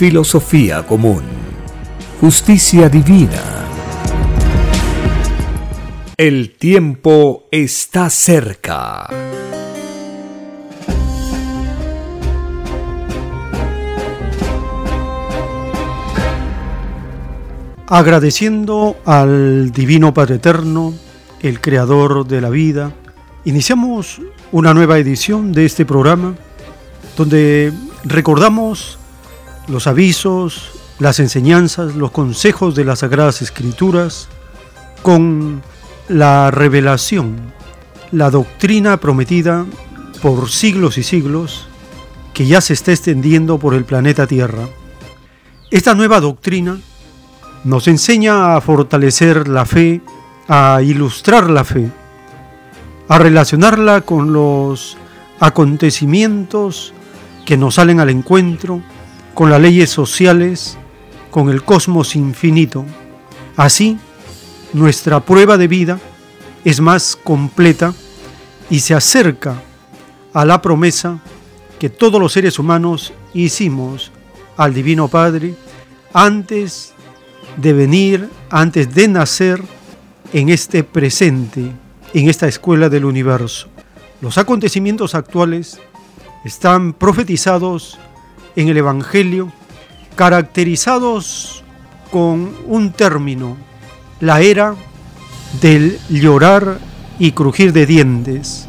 filosofía común, justicia divina. El tiempo está cerca. Agradeciendo al Divino Padre Eterno, el Creador de la vida, iniciamos una nueva edición de este programa donde recordamos los avisos, las enseñanzas, los consejos de las Sagradas Escrituras con la revelación, la doctrina prometida por siglos y siglos que ya se está extendiendo por el planeta Tierra. Esta nueva doctrina nos enseña a fortalecer la fe, a ilustrar la fe, a relacionarla con los acontecimientos que nos salen al encuentro, con las leyes sociales, con el cosmos infinito. Así, nuestra prueba de vida es más completa y se acerca a la promesa que todos los seres humanos hicimos al Divino Padre antes de venir, antes de nacer en este presente, en esta escuela del universo. Los acontecimientos actuales están profetizados en el Evangelio, caracterizados con un término, la era del llorar y crujir de dientes.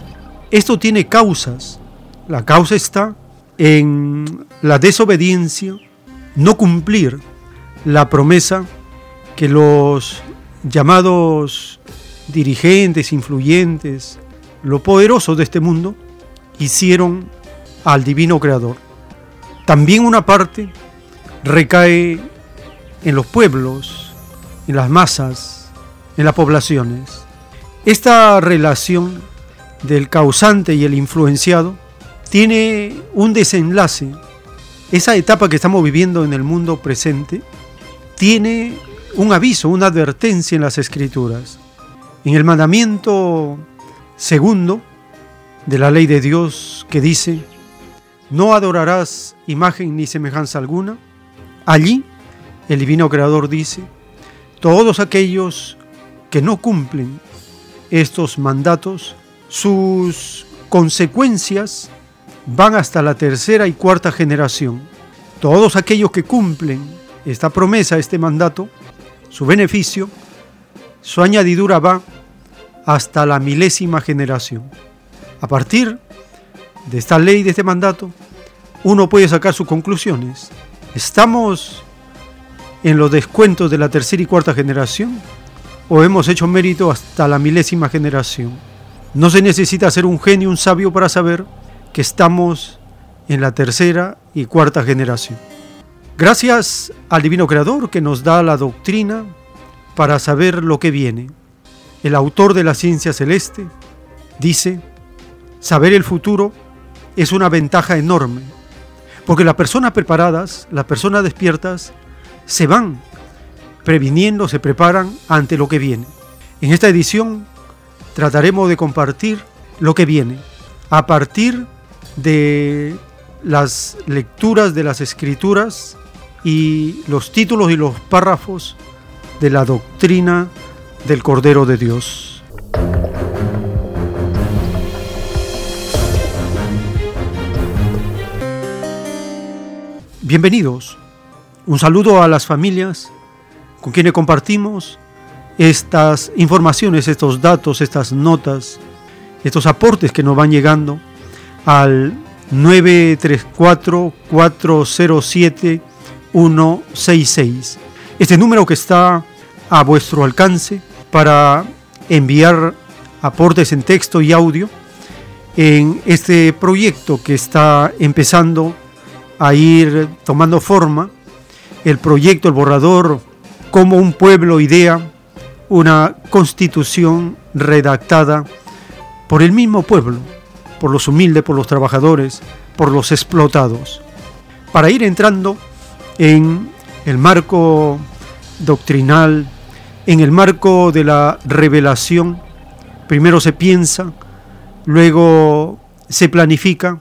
Esto tiene causas. La causa está en la desobediencia, no cumplir la promesa que los llamados dirigentes, influyentes, lo poderoso de este mundo, hicieron al divino creador. También una parte recae en los pueblos, en las masas, en las poblaciones. Esta relación del causante y el influenciado tiene un desenlace. Esa etapa que estamos viviendo en el mundo presente tiene un aviso, una advertencia en las escrituras. En el mandamiento segundo de la ley de Dios que dice, no adorarás imagen ni semejanza alguna. Allí el divino creador dice, todos aquellos que no cumplen estos mandatos, sus consecuencias van hasta la tercera y cuarta generación. Todos aquellos que cumplen esta promesa, este mandato, su beneficio, su añadidura va hasta la milésima generación. A partir de esta ley, de este mandato, uno puede sacar sus conclusiones. ¿Estamos en los descuentos de la tercera y cuarta generación? ¿O hemos hecho mérito hasta la milésima generación? No se necesita ser un genio, un sabio para saber que estamos en la tercera y cuarta generación. Gracias al Divino Creador que nos da la doctrina para saber lo que viene. El autor de la ciencia celeste dice, saber el futuro es una ventaja enorme, porque las personas preparadas, las personas despiertas, se van previniendo, se preparan ante lo que viene. En esta edición trataremos de compartir lo que viene a partir de las lecturas de las escrituras y los títulos y los párrafos de la doctrina del Cordero de Dios. Bienvenidos. Un saludo a las familias con quienes compartimos estas informaciones, estos datos, estas notas, estos aportes que nos van llegando al 934-407-166. Este número que está a vuestro alcance para enviar aportes en texto y audio en este proyecto que está empezando a ir tomando forma, el proyecto, el borrador, como un pueblo idea, una constitución redactada por el mismo pueblo, por los humildes, por los trabajadores, por los explotados. Para ir entrando en el marco doctrinal, en el marco de la revelación, primero se piensa, luego se planifica,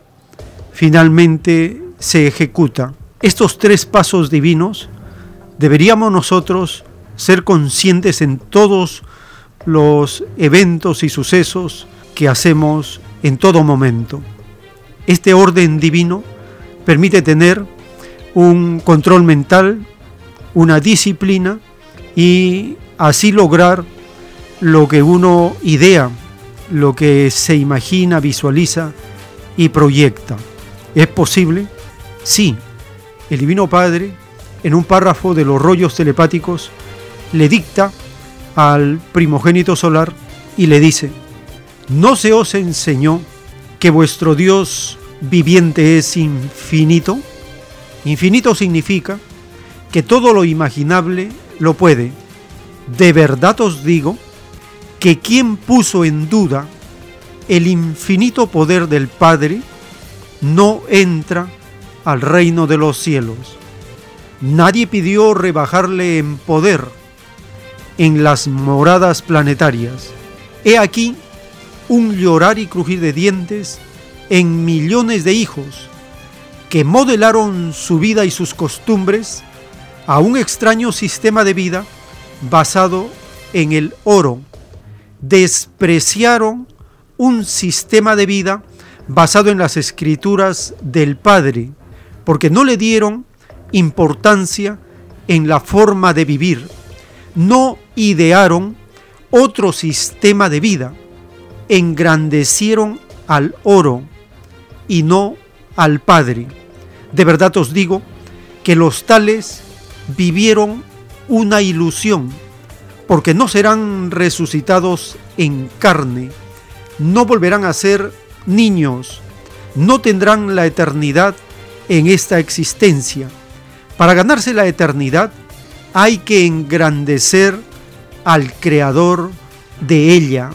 finalmente se ejecuta. Estos tres pasos divinos deberíamos nosotros ser conscientes en todos los eventos y sucesos que hacemos en todo momento. Este orden divino permite tener un control mental, una disciplina y así lograr lo que uno idea, lo que se imagina, visualiza y proyecta. ¿Es posible? Sí. El Divino Padre, en un párrafo de los rollos telepáticos, le dicta al primogénito solar y le dice, ¿no se os enseñó que vuestro Dios viviente es infinito? Infinito significa que todo lo imaginable lo puede de verdad os digo que quien puso en duda el infinito poder del Padre no entra al reino de los cielos. Nadie pidió rebajarle en poder en las moradas planetarias. He aquí un llorar y crujir de dientes en millones de hijos que modelaron su vida y sus costumbres a un extraño sistema de vida basado en el oro. Despreciaron un sistema de vida basado en las escrituras del Padre, porque no le dieron importancia en la forma de vivir. No idearon otro sistema de vida. Engrandecieron al oro y no al Padre. De verdad os digo que los tales vivieron una ilusión, porque no serán resucitados en carne, no volverán a ser niños, no tendrán la eternidad en esta existencia. Para ganarse la eternidad hay que engrandecer al Creador de ella,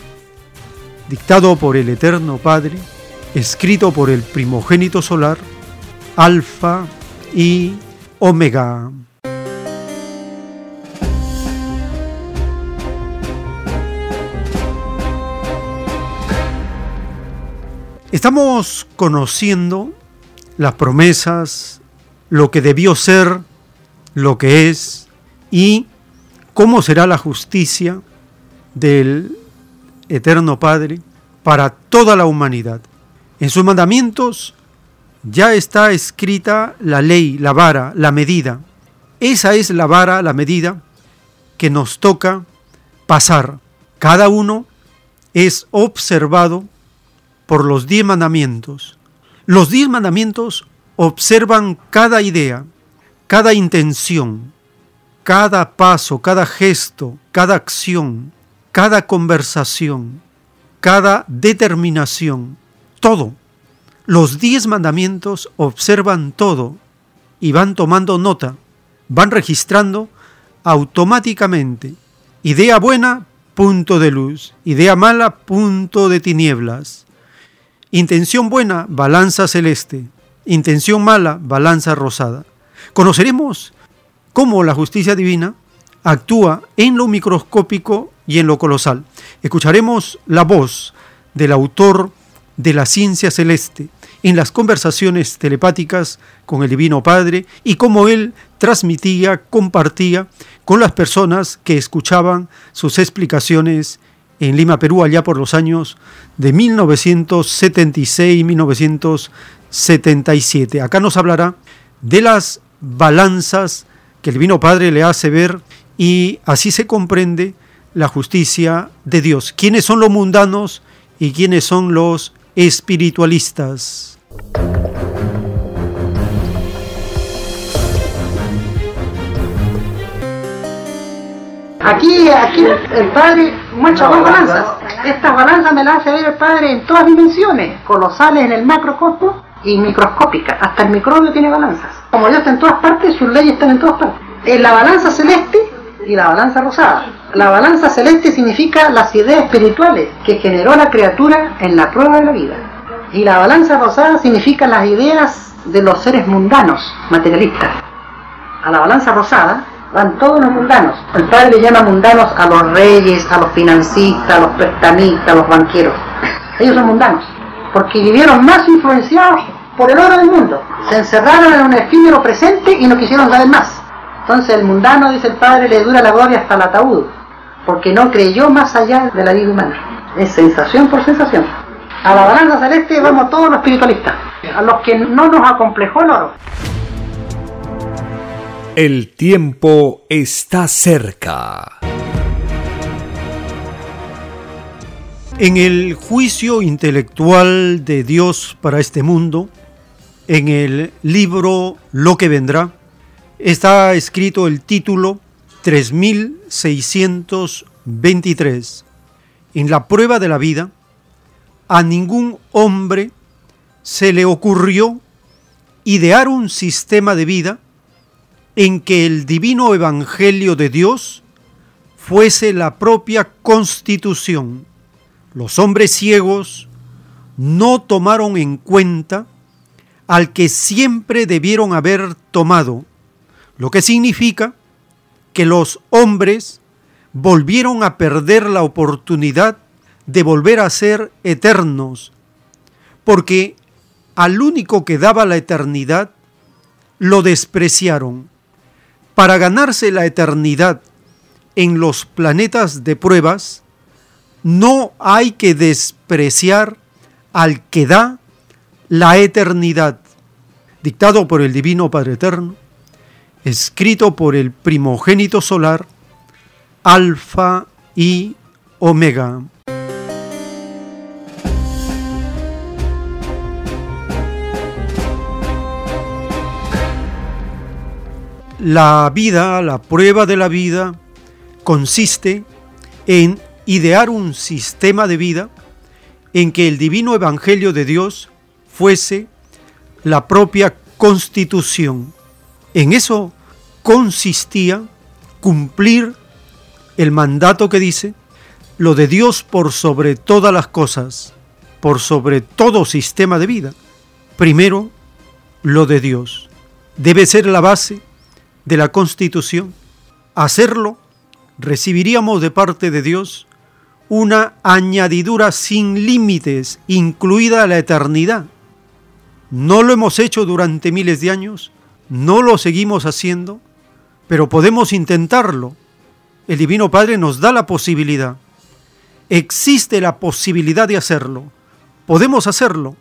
dictado por el Eterno Padre, escrito por el primogénito solar, Alfa y Omega. Estamos conociendo las promesas, lo que debió ser, lo que es y cómo será la justicia del Eterno Padre para toda la humanidad. En sus mandamientos ya está escrita la ley, la vara, la medida. Esa es la vara, la medida que nos toca pasar. Cada uno es observado por los diez mandamientos. Los diez mandamientos observan cada idea, cada intención, cada paso, cada gesto, cada acción, cada conversación, cada determinación, todo. Los diez mandamientos observan todo y van tomando nota, van registrando automáticamente. Idea buena, punto de luz. Idea mala, punto de tinieblas. Intención buena, balanza celeste. Intención mala, balanza rosada. Conoceremos cómo la justicia divina actúa en lo microscópico y en lo colosal. Escucharemos la voz del autor de la ciencia celeste en las conversaciones telepáticas con el Divino Padre y cómo él transmitía, compartía con las personas que escuchaban sus explicaciones en Lima, Perú, allá por los años de 1976-1977. Acá nos hablará de las balanzas que el Divino Padre le hace ver y así se comprende la justicia de Dios. ¿Quiénes son los mundanos y quiénes son los espiritualistas? Aquí, aquí el Padre muestra dos balanzas. Estas balanzas me las hace ver el Padre en todas dimensiones, colosales en el macrocosmos y microscópicas. Hasta el microbio tiene balanzas. Como Dios está en todas partes, sus leyes están en todas partes. En la balanza celeste y la balanza rosada. La balanza celeste significa las ideas espirituales que generó la criatura en la prueba de la vida. Y la balanza rosada significa las ideas de los seres mundanos, materialistas. A la balanza rosada van todos los mundanos. El padre le llama mundanos a los reyes, a los financistas, a los prestamistas, a los banqueros. Ellos son mundanos, porque vivieron más influenciados por el oro del mundo. Se encerraron en un efímero presente y no quisieron saber más. Entonces el mundano, dice el padre, le dura la gloria hasta el ataúd, porque no creyó más allá de la vida humana. Es sensación por sensación. A la balanza celeste vamos todos los espiritualistas, a los que no nos acomplejó el oro. El tiempo está cerca. En el juicio intelectual de Dios para este mundo, en el libro Lo que vendrá, está escrito el título 3623. En la prueba de la vida, a ningún hombre se le ocurrió idear un sistema de vida en que el divino evangelio de Dios fuese la propia constitución. Los hombres ciegos no tomaron en cuenta al que siempre debieron haber tomado, lo que significa que los hombres volvieron a perder la oportunidad de volver a ser eternos, porque al único que daba la eternidad lo despreciaron para ganarse la eternidad en los planetas de pruebas, no hay que despreciar al que da la eternidad, dictado por el Divino Padre Eterno, escrito por el primogénito solar, Alfa y Omega. La vida, la prueba de la vida, consiste en idear un sistema de vida en que el divino evangelio de Dios fuese la propia constitución. En eso consistía cumplir el mandato que dice, lo de Dios por sobre todas las cosas, por sobre todo sistema de vida. Primero, lo de Dios. Debe ser la base de la Constitución, hacerlo, recibiríamos de parte de Dios una añadidura sin límites, incluida la eternidad. No lo hemos hecho durante miles de años, no lo seguimos haciendo, pero podemos intentarlo. El Divino Padre nos da la posibilidad. Existe la posibilidad de hacerlo. Podemos hacerlo.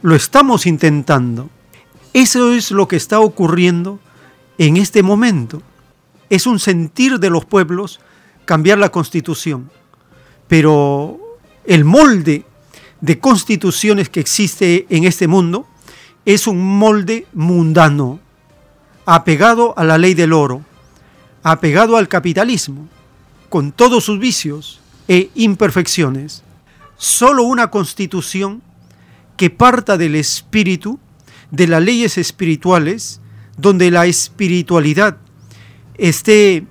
Lo estamos intentando. Eso es lo que está ocurriendo en este momento. Es un sentir de los pueblos cambiar la constitución, pero el molde de constituciones que existe en este mundo es un molde mundano, apegado a la ley del oro, apegado al capitalismo, con todos sus vicios e imperfecciones. Solo una constitución que parta del espíritu, de las leyes espirituales, donde la espiritualidad esté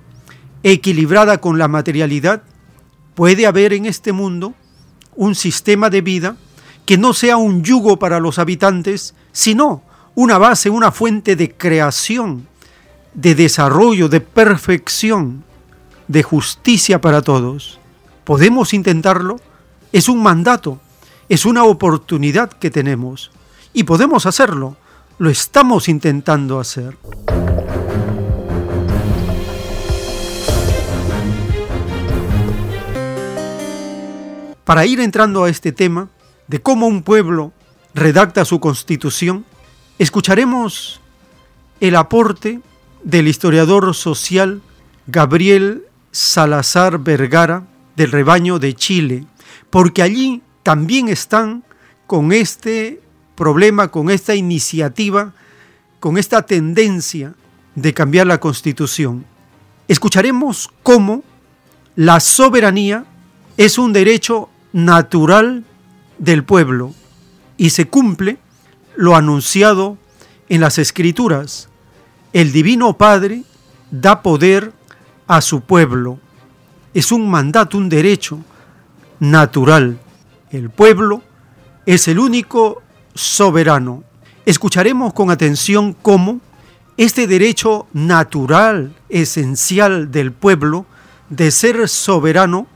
equilibrada con la materialidad, puede haber en este mundo un sistema de vida que no sea un yugo para los habitantes, sino una base, una fuente de creación, de desarrollo, de perfección, de justicia para todos. ¿Podemos intentarlo? Es un mandato, es una oportunidad que tenemos y podemos hacerlo lo estamos intentando hacer. Para ir entrando a este tema de cómo un pueblo redacta su constitución, escucharemos el aporte del historiador social Gabriel Salazar Vergara del rebaño de Chile, porque allí también están con este problema, con esta iniciativa, con esta tendencia de cambiar la constitución. Escucharemos cómo la soberanía es un derecho natural del pueblo y se cumple lo anunciado en las escrituras. El Divino Padre da poder a su pueblo. Es un mandato, un derecho natural. El pueblo es el único soberano. Escucharemos con atención cómo este derecho natural, esencial del pueblo, de ser soberano,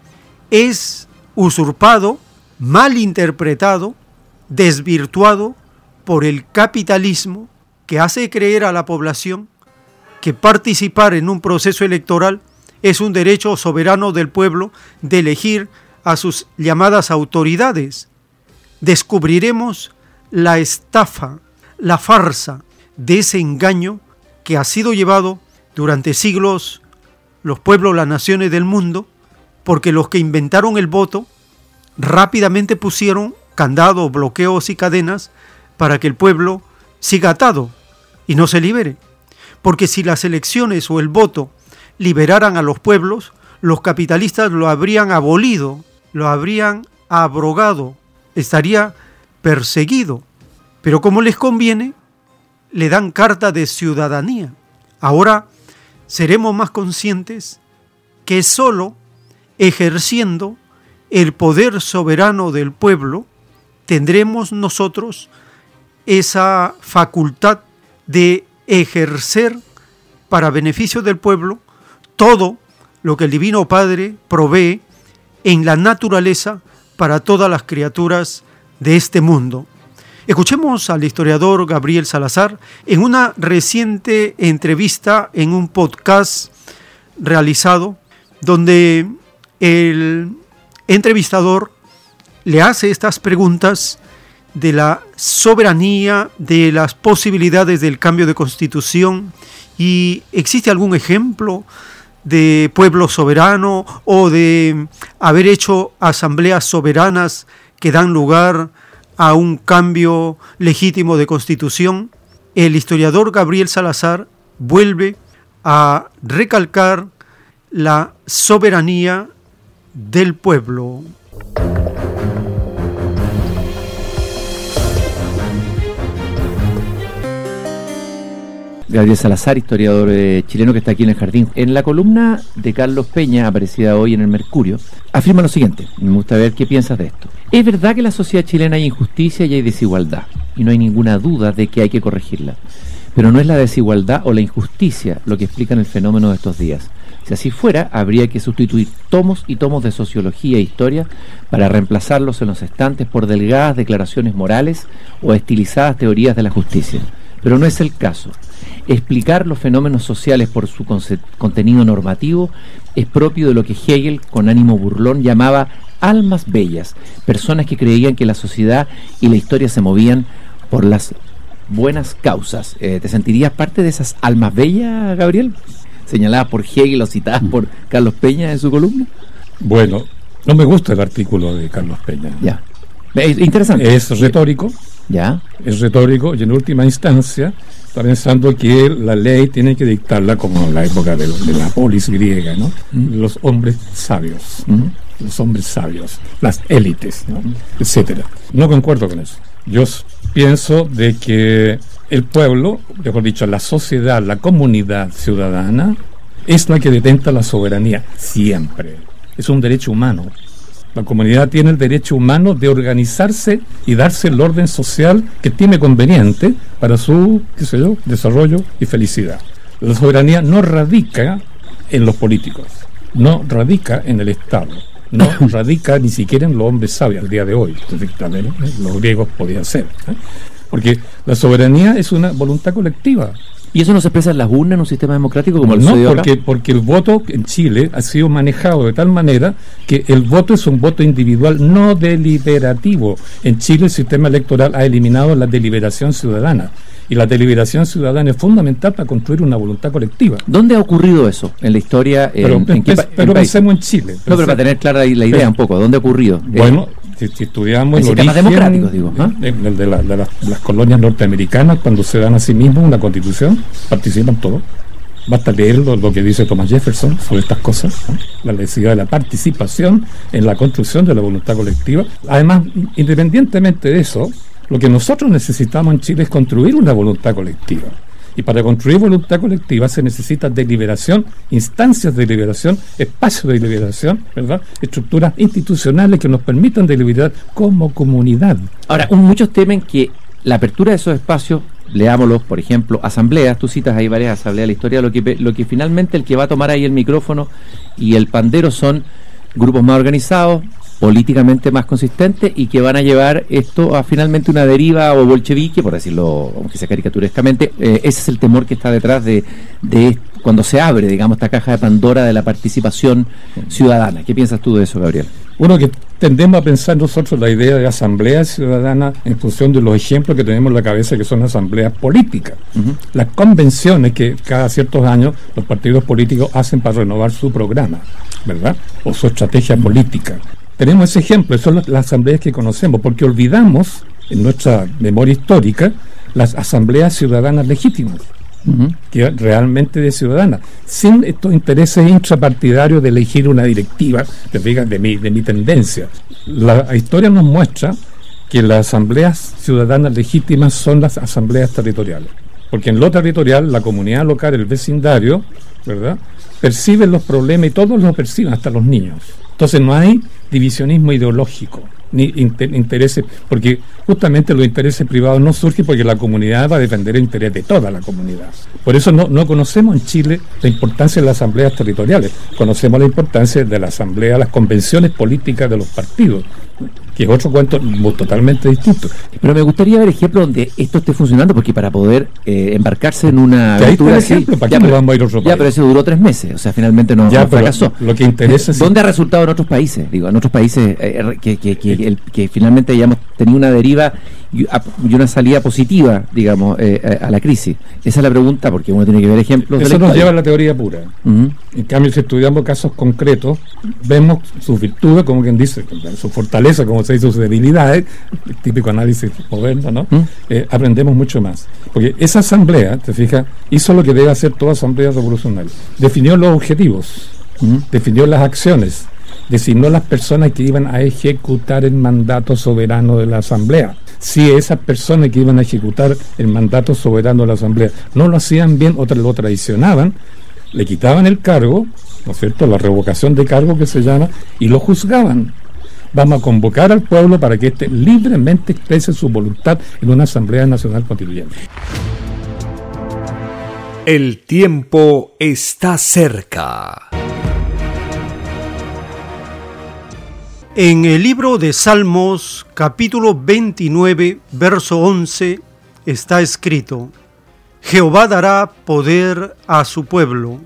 es usurpado, mal interpretado, desvirtuado por el capitalismo que hace creer a la población que participar en un proceso electoral es un derecho soberano del pueblo de elegir a sus llamadas autoridades. Descubriremos la estafa, la farsa de ese engaño que ha sido llevado durante siglos los pueblos, las naciones del mundo, porque los que inventaron el voto rápidamente pusieron candados, bloqueos y cadenas para que el pueblo siga atado y no se libere. Porque si las elecciones o el voto liberaran a los pueblos, los capitalistas lo habrían abolido, lo habrían abrogado, estaría perseguido. Pero como les conviene, le dan carta de ciudadanía. Ahora seremos más conscientes que solo ejerciendo el poder soberano del pueblo tendremos nosotros esa facultad de ejercer para beneficio del pueblo todo lo que el Divino Padre provee en la naturaleza para todas las criaturas de este mundo. Escuchemos al historiador Gabriel Salazar en una reciente entrevista en un podcast realizado donde el entrevistador le hace estas preguntas de la soberanía, de las posibilidades del cambio de constitución y existe algún ejemplo de pueblo soberano o de haber hecho asambleas soberanas que dan lugar a un cambio legítimo de constitución, el historiador Gabriel Salazar vuelve a recalcar la soberanía del pueblo. Gabriel Salazar, historiador eh, chileno que está aquí en el jardín. En la columna de Carlos Peña, aparecida hoy en el Mercurio, afirma lo siguiente, me gusta ver qué piensas de esto. Es verdad que en la sociedad chilena hay injusticia y hay desigualdad, y no hay ninguna duda de que hay que corregirla. Pero no es la desigualdad o la injusticia lo que explican el fenómeno de estos días. Si así fuera, habría que sustituir tomos y tomos de sociología e historia para reemplazarlos en los estantes por delgadas declaraciones morales o estilizadas teorías de la justicia. Pero no es el caso. Explicar los fenómenos sociales por su contenido normativo es propio de lo que Hegel, con ánimo burlón, llamaba almas bellas, personas que creían que la sociedad y la historia se movían por las buenas causas. Eh, ¿Te sentirías parte de esas almas bellas, Gabriel? Señaladas por Hegel o citadas por Carlos Peña en su columna. Bueno, no me gusta el artículo de Carlos Peña. Ya. Es interesante. Es retórico. Ya. Es retórico y en última instancia está pensando que la ley tiene que dictarla como en la época de, la polis griega, ¿no? Los hombres sabios, los hombres sabios, las élites, ¿no? etcétera. No concuerdo con eso. Yo pienso de que el pueblo, mejor dicho, la sociedad, la comunidad ciudadana, es la que detenta la soberanía siempre. Es un derecho humano. La comunidad tiene el derecho humano de organizarse y darse el orden social que tiene conveniente para su, qué sé yo, desarrollo y felicidad. La soberanía no radica en los políticos, no radica en el Estado, no radica ni siquiera en los hombres sabios al día de hoy. Los griegos podían ser. ¿eh? Porque la soberanía es una voluntad colectiva. ¿Y eso no se expresa en las urnas en un sistema democrático como el No, porque, porque el voto en Chile ha sido manejado de tal manera que el voto es un voto individual no deliberativo. En Chile el sistema electoral ha eliminado la deliberación ciudadana Y la deliberación ciudadana es fundamental para construir una voluntad colectiva. ¿Dónde ha ocurrido eso en la historia? Pero, en, en qué pero pensemos en Chile. No, pero para tener clara la idea Pero- un poco, ¿dónde ha ocurrido? Bueno, si, si estudiamos el sistemas origen democráticos, digo, ¿ah? de, de- de la- de las, las colonias norteamericanas, cuando se dan a sí mismos una constitución, participan todos. Basta leer lo, lo que dice Thomas Jefferson sobre estas cosas, la necesidad de la participación en la construcción de la voluntad colectiva. Además, independientemente de eso, lo que nosotros necesitamos en Chile es construir una voluntad colectiva. Y para construir voluntad colectiva se necesita deliberación, instancias de deliberación, espacios de deliberación, ¿verdad? Estructuras institucionales que nos permitan deliberar como comunidad. Ahora, muchos temen que la apertura de esos espacios, leámoslos, por ejemplo, asambleas, tú citas ahí varias asambleas de la historia, lo que, lo que finalmente el que va a tomar ahí el micrófono y el pandero son grupos más organizados, políticamente más consistentes y que van a llevar esto a finalmente una deriva o bolchevique, por decirlo, aunque sea caricaturescamente, eh, ese es el temor que está detrás de, de cuando se abre, digamos, esta caja de Pandora de la participación ciudadana. ¿Qué piensas tú de eso, Gabriel? Uno que tendemos a pensar nosotros la idea de asamblea ciudadana en función de los ejemplos que tenemos en la cabeza que son asambleas políticas. Las convenciones que cada ciertos años los partidos políticos hacen para renovar su programa, ¿verdad? O su estrategia política. Tenemos ese ejemplo, son las, las asambleas que conocemos, porque olvidamos en nuestra memoria histórica las asambleas ciudadanas legítimas que realmente de ciudadana, sin estos intereses intrapartidarios de elegir una directiva, te fijas, de mi, de mi tendencia. La historia nos muestra que las asambleas ciudadanas legítimas son las asambleas territoriales. Porque en lo territorial, la comunidad local, el vecindario, ¿verdad? Perciben los problemas y todos los perciben, hasta los niños. Entonces no hay divisionismo ideológico ni inter- intereses, porque justamente los intereses privados no surgen porque la comunidad va a defender el interés de toda la comunidad. Por eso no, no conocemos en Chile la importancia de las asambleas territoriales, conocemos la importancia de la asamblea, las convenciones políticas de los partidos, que es otro cuento totalmente distinto. Pero me gustaría ver ejemplos donde esto esté funcionando, porque para poder eh, embarcarse en una Que aventura así- ejemplo, ¿para ya, pero- vamos a ir a otro Ya, país? pero eso duró tres meses, o sea, finalmente no, Ya, fracasó. lo que interesa es- ¿Dónde ha resultado en otros países? Digo, en otros países eh, que, que, que, el- que finalmente hayamos tenido una deriva y, una salida positiva, digamos, eh, eh, a la crisis. Esa es la pregunta, porque uno tiene que ver ejemplos de Eso la nos lleva a la teoría pura. Ujú. En cambio, si estudiamos casos concretos, vemos sus virtudes, como quien dice, su fortaleza, como se dice, sus debilidades, el típico análisis moderno, ¿no? Eh, aprendemos mucho más. Porque esa asamblea, te fijas, hizo lo que debe hacer toda asamblea revolucionaria. Definió los objetivos, definió las acciones, designó las personas que iban a ejecutar el mandato soberano de la asamblea. Si esas personas que iban a ejecutar el mandato soberano de la asamblea no lo hacían bien o lo traicionaban, le quitaban el cargo, ¿no es cierto?, la revocación de cargo que se llama, y lo juzgaban. Vamos a convocar al pueblo para que éste libremente exprese su voluntad en una Asamblea Nacional Constituyente. El tiempo está cerca. En el libro de Salmos, capítulo 29, verso 11, está escrito, Jehová dará poder a su pueblo,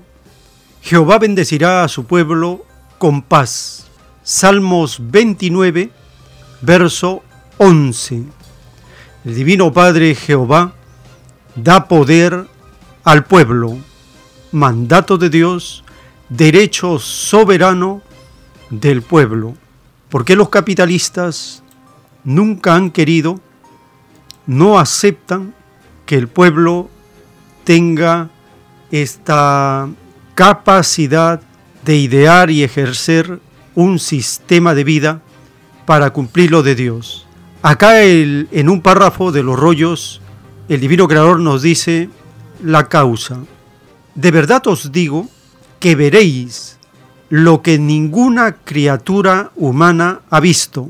Jehová bendecirá a su pueblo con paz. Salmos 29, verso 11. El Divino Padre Jehová da poder al pueblo, mandato de Dios, derecho soberano del pueblo. ¿Por qué los capitalistas nunca han querido, no aceptan que el pueblo tenga esta capacidad de idear y ejercer un sistema de vida para cumplir lo de Dios? Acá en un párrafo de los rollos, el divino creador nos dice la causa. De verdad os digo que veréis lo que ninguna criatura humana ha visto,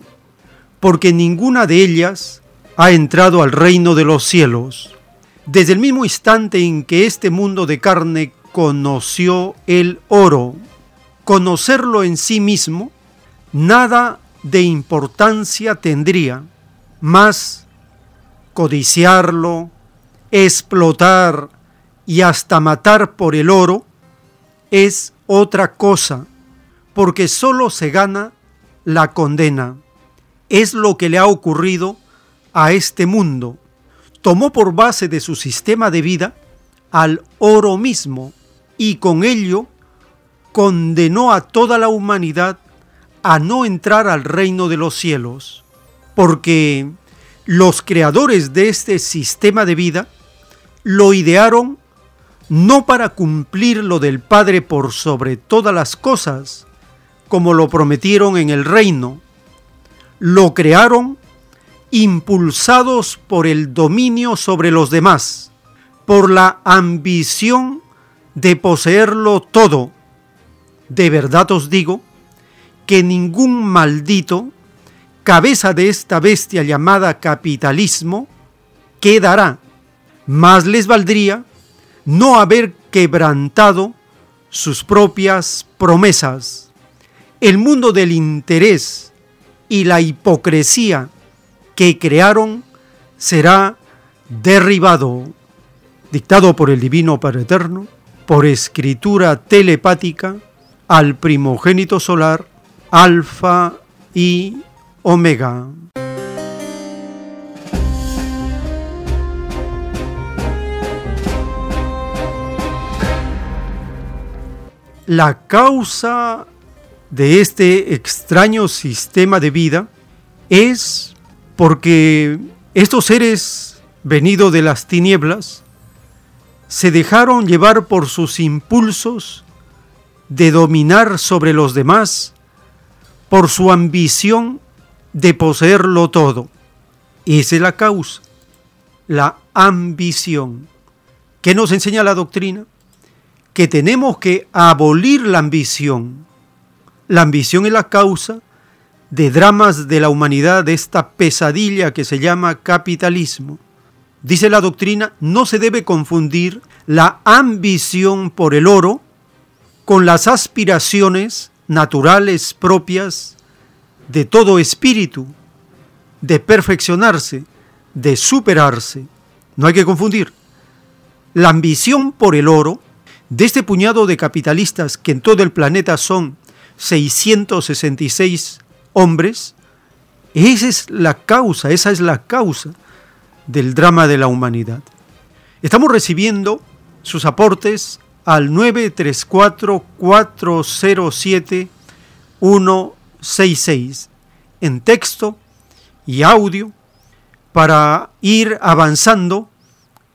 porque ninguna de ellas ha entrado al reino de los cielos. Desde el mismo instante en que este mundo de carne conoció el oro, conocerlo en sí mismo, nada de importancia tendría, más codiciarlo, explotar y hasta matar por el oro es otra cosa, porque solo se gana la condena. Es lo que le ha ocurrido a este mundo. tomó por base de su sistema de vida al oro mismo y con ello condenó a toda la humanidad a no entrar al reino de los cielos, porque los creadores de este sistema de vida lo idearon no para cumplir lo del Padre por sobre todas las cosas, como lo prometieron en el reino, lo crearon impulsados por el dominio sobre los demás, por la ambición de poseerlo todo. De verdad os digo que ningún maldito, cabeza de esta bestia llamada capitalismo, quedará. Más les valdría no haber quebrantado sus propias promesas. El mundo del interés y la hipocresía que crearon será derribado, dictado por el Divino Padre Eterno, por escritura telepática, al primogénito solar, Alfa y Omega. La causa de este extraño sistema de vida es porque estos seres venidos de las tinieblas se dejaron llevar por sus impulsos de dominar sobre los demás, por su ambición de poseerlo todo. Esa es la causa, la ambición. ¿Qué nos enseña la doctrina? Que tenemos que abolir la ambición. La ambición es la causa de dramas de la humanidad, de esta pesadilla que se llama capitalismo. Dice la doctrina, no se debe confundir la ambición por el oro con las aspiraciones naturales propias de todo espíritu, de perfeccionarse, de superarse. No hay que confundir. La ambición por el oro de este puñado de capitalistas que en todo el planeta son 666 hombres, esa es la causa, esa es la causa del drama de la humanidad. Estamos recibiendo sus aportes al 934-407-166 en texto y audio para ir avanzando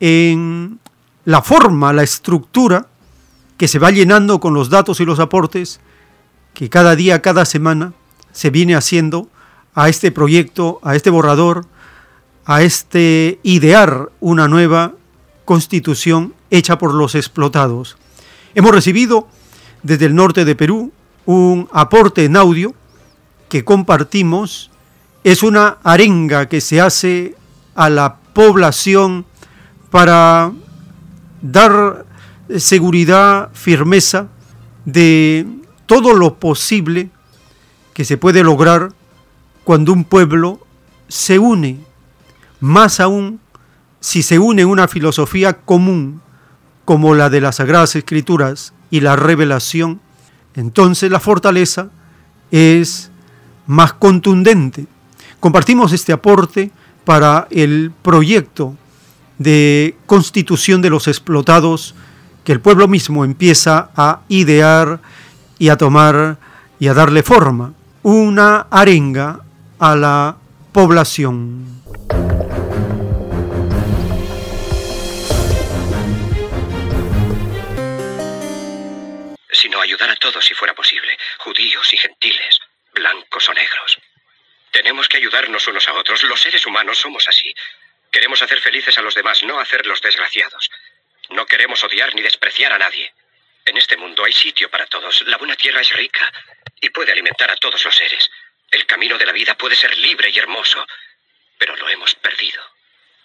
en la forma, la estructura que se va llenando con los datos y los aportes que cada día, cada semana se viene haciendo a este proyecto, a este borrador, a este idear una nueva constitución hecha por los explotados. Hemos recibido desde el norte de Perú un aporte en audio que compartimos. Es una arenga que se hace a la población para dar seguridad, firmeza de todo lo posible que se puede lograr cuando un pueblo se une, más aún si se une una filosofía común como la de las Sagradas Escrituras y la revelación, entonces la fortaleza es más contundente. Compartimos este aporte para el proyecto de constitución de los explotados que el pueblo mismo empieza a idear y a tomar y a darle forma una arenga a la población. Sino ayudar a todos si fuera posible, judíos y gentiles, blancos o negros. Tenemos que ayudarnos unos a otros. Los seres humanos somos así. Queremos hacer felices a los demás, no hacerlos desgraciados. No queremos odiar ni despreciar a nadie. En este mundo hay sitio para todos. La buena tierra es rica y puede alimentar a todos los seres. El camino de la vida puede ser libre y hermoso, pero lo hemos perdido.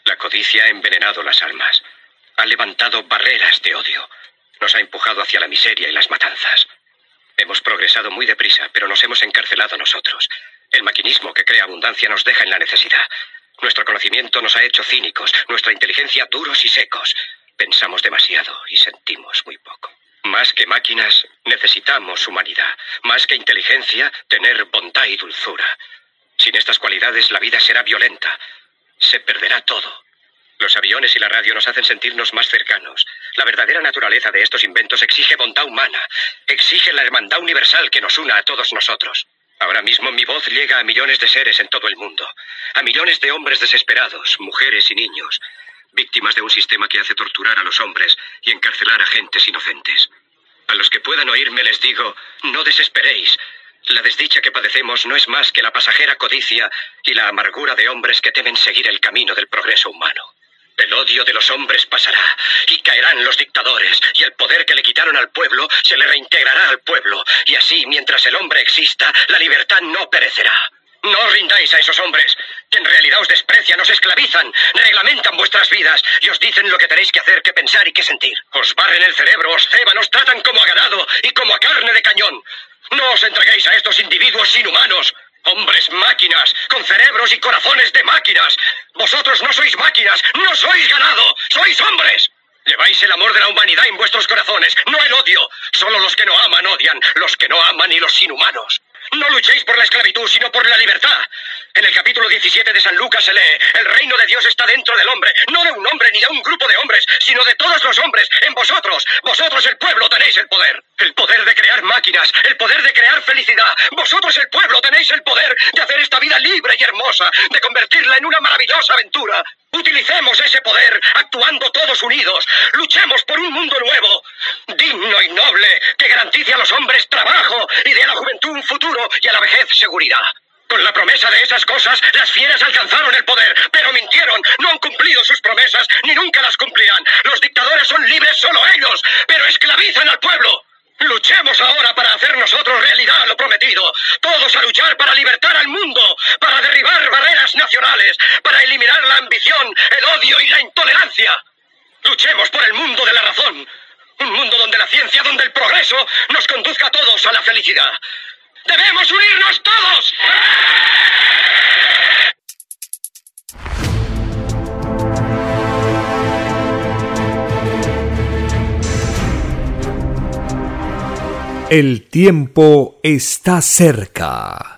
La codicia ha envenenado las almas, ha levantado barreras de odio, nos ha empujado hacia la miseria y las matanzas. Hemos progresado muy deprisa, pero nos hemos encarcelado nosotros. El maquinismo que crea abundancia nos deja en la necesidad. Nuestro conocimiento nos ha hecho cínicos, nuestra inteligencia duros y secos. Pensamos demasiado y sentimos muy poco. Más que máquinas, necesitamos humanidad. Más que inteligencia, tener bondad y dulzura. Sin estas cualidades, la vida será violenta. Se perderá todo. Los aviones y la radio nos hacen sentirnos más cercanos. La verdadera naturaleza de estos inventos exige bondad humana, exige la hermandad universal que nos una a todos nosotros. Ahora mismo mi voz llega a millones de seres en todo el mundo, a millones de hombres desesperados, mujeres y niños, víctimas de un sistema que hace torturar a los hombres y encarcelar a gentes inocentes. A los que puedan oírme les digo, no desesperéis. La desdicha que padecemos no es más que la pasajera codicia y la amargura de hombres que temen seguir el camino del progreso humano. El odio de los hombres pasará y caerán los dictadores y el poder que le quitaron al pueblo se le reintegrará al pueblo y así mientras el hombre exista la libertad no perecerá. No os rindáis a esos hombres, que en realidad os desprecian, os esclavizan, reglamentan vuestras vidas y os dicen lo que tenéis que hacer, que pensar y que sentir. Os barren el cerebro, os ceban, os tratan como a ganado y como a carne de cañón. No os entreguéis a estos individuos inhumanos. Hombres máquinas, con cerebros y corazones de máquinas. Vosotros no sois máquinas, no sois ganado, sois hombres. Lleváis el amor de la humanidad en vuestros corazones, no el odio. Solo los que no aman odian, los que no aman y los inhumanos. No luchéis por la esclavitud, sino por la libertad. En el capítulo 17 de San Lucas se lee, el reino de Dios está dentro del hombre, no de un hombre ni de un grupo de hombres, sino de todos los hombres, en vosotros. Vosotros el pueblo tenéis el poder. El poder de crear máquinas, el poder de crear felicidad. Vosotros el pueblo tenéis el poder de hacer esta vida libre y hermosa, de convertirla en una maravillosa aventura. Utilicemos ese poder actuando todos unidos. Luchemos por un mundo nuevo, digno y noble, que garantice a los hombres trabajo y dé a la juventud un futuro y a la vejez seguridad. Con la promesa de esas cosas, las fieras alcanzaron el poder, pero mintieron, no han cumplido sus promesas, ni nunca las cumplirán. Los dictadores son libres solo ellos, pero esclavizan al pueblo. Luchemos ahora para hacer nosotros realidad lo prometido. Todos a luchar para libertar al mundo, para derribar barreras nacionales, para eliminar la ambición, el odio y la intolerancia. Luchemos por el mundo de la razón. Un mundo donde la ciencia, donde el progreso nos conduzca a todos a la felicidad. ¡Debemos unirnos todos! El tiempo está cerca.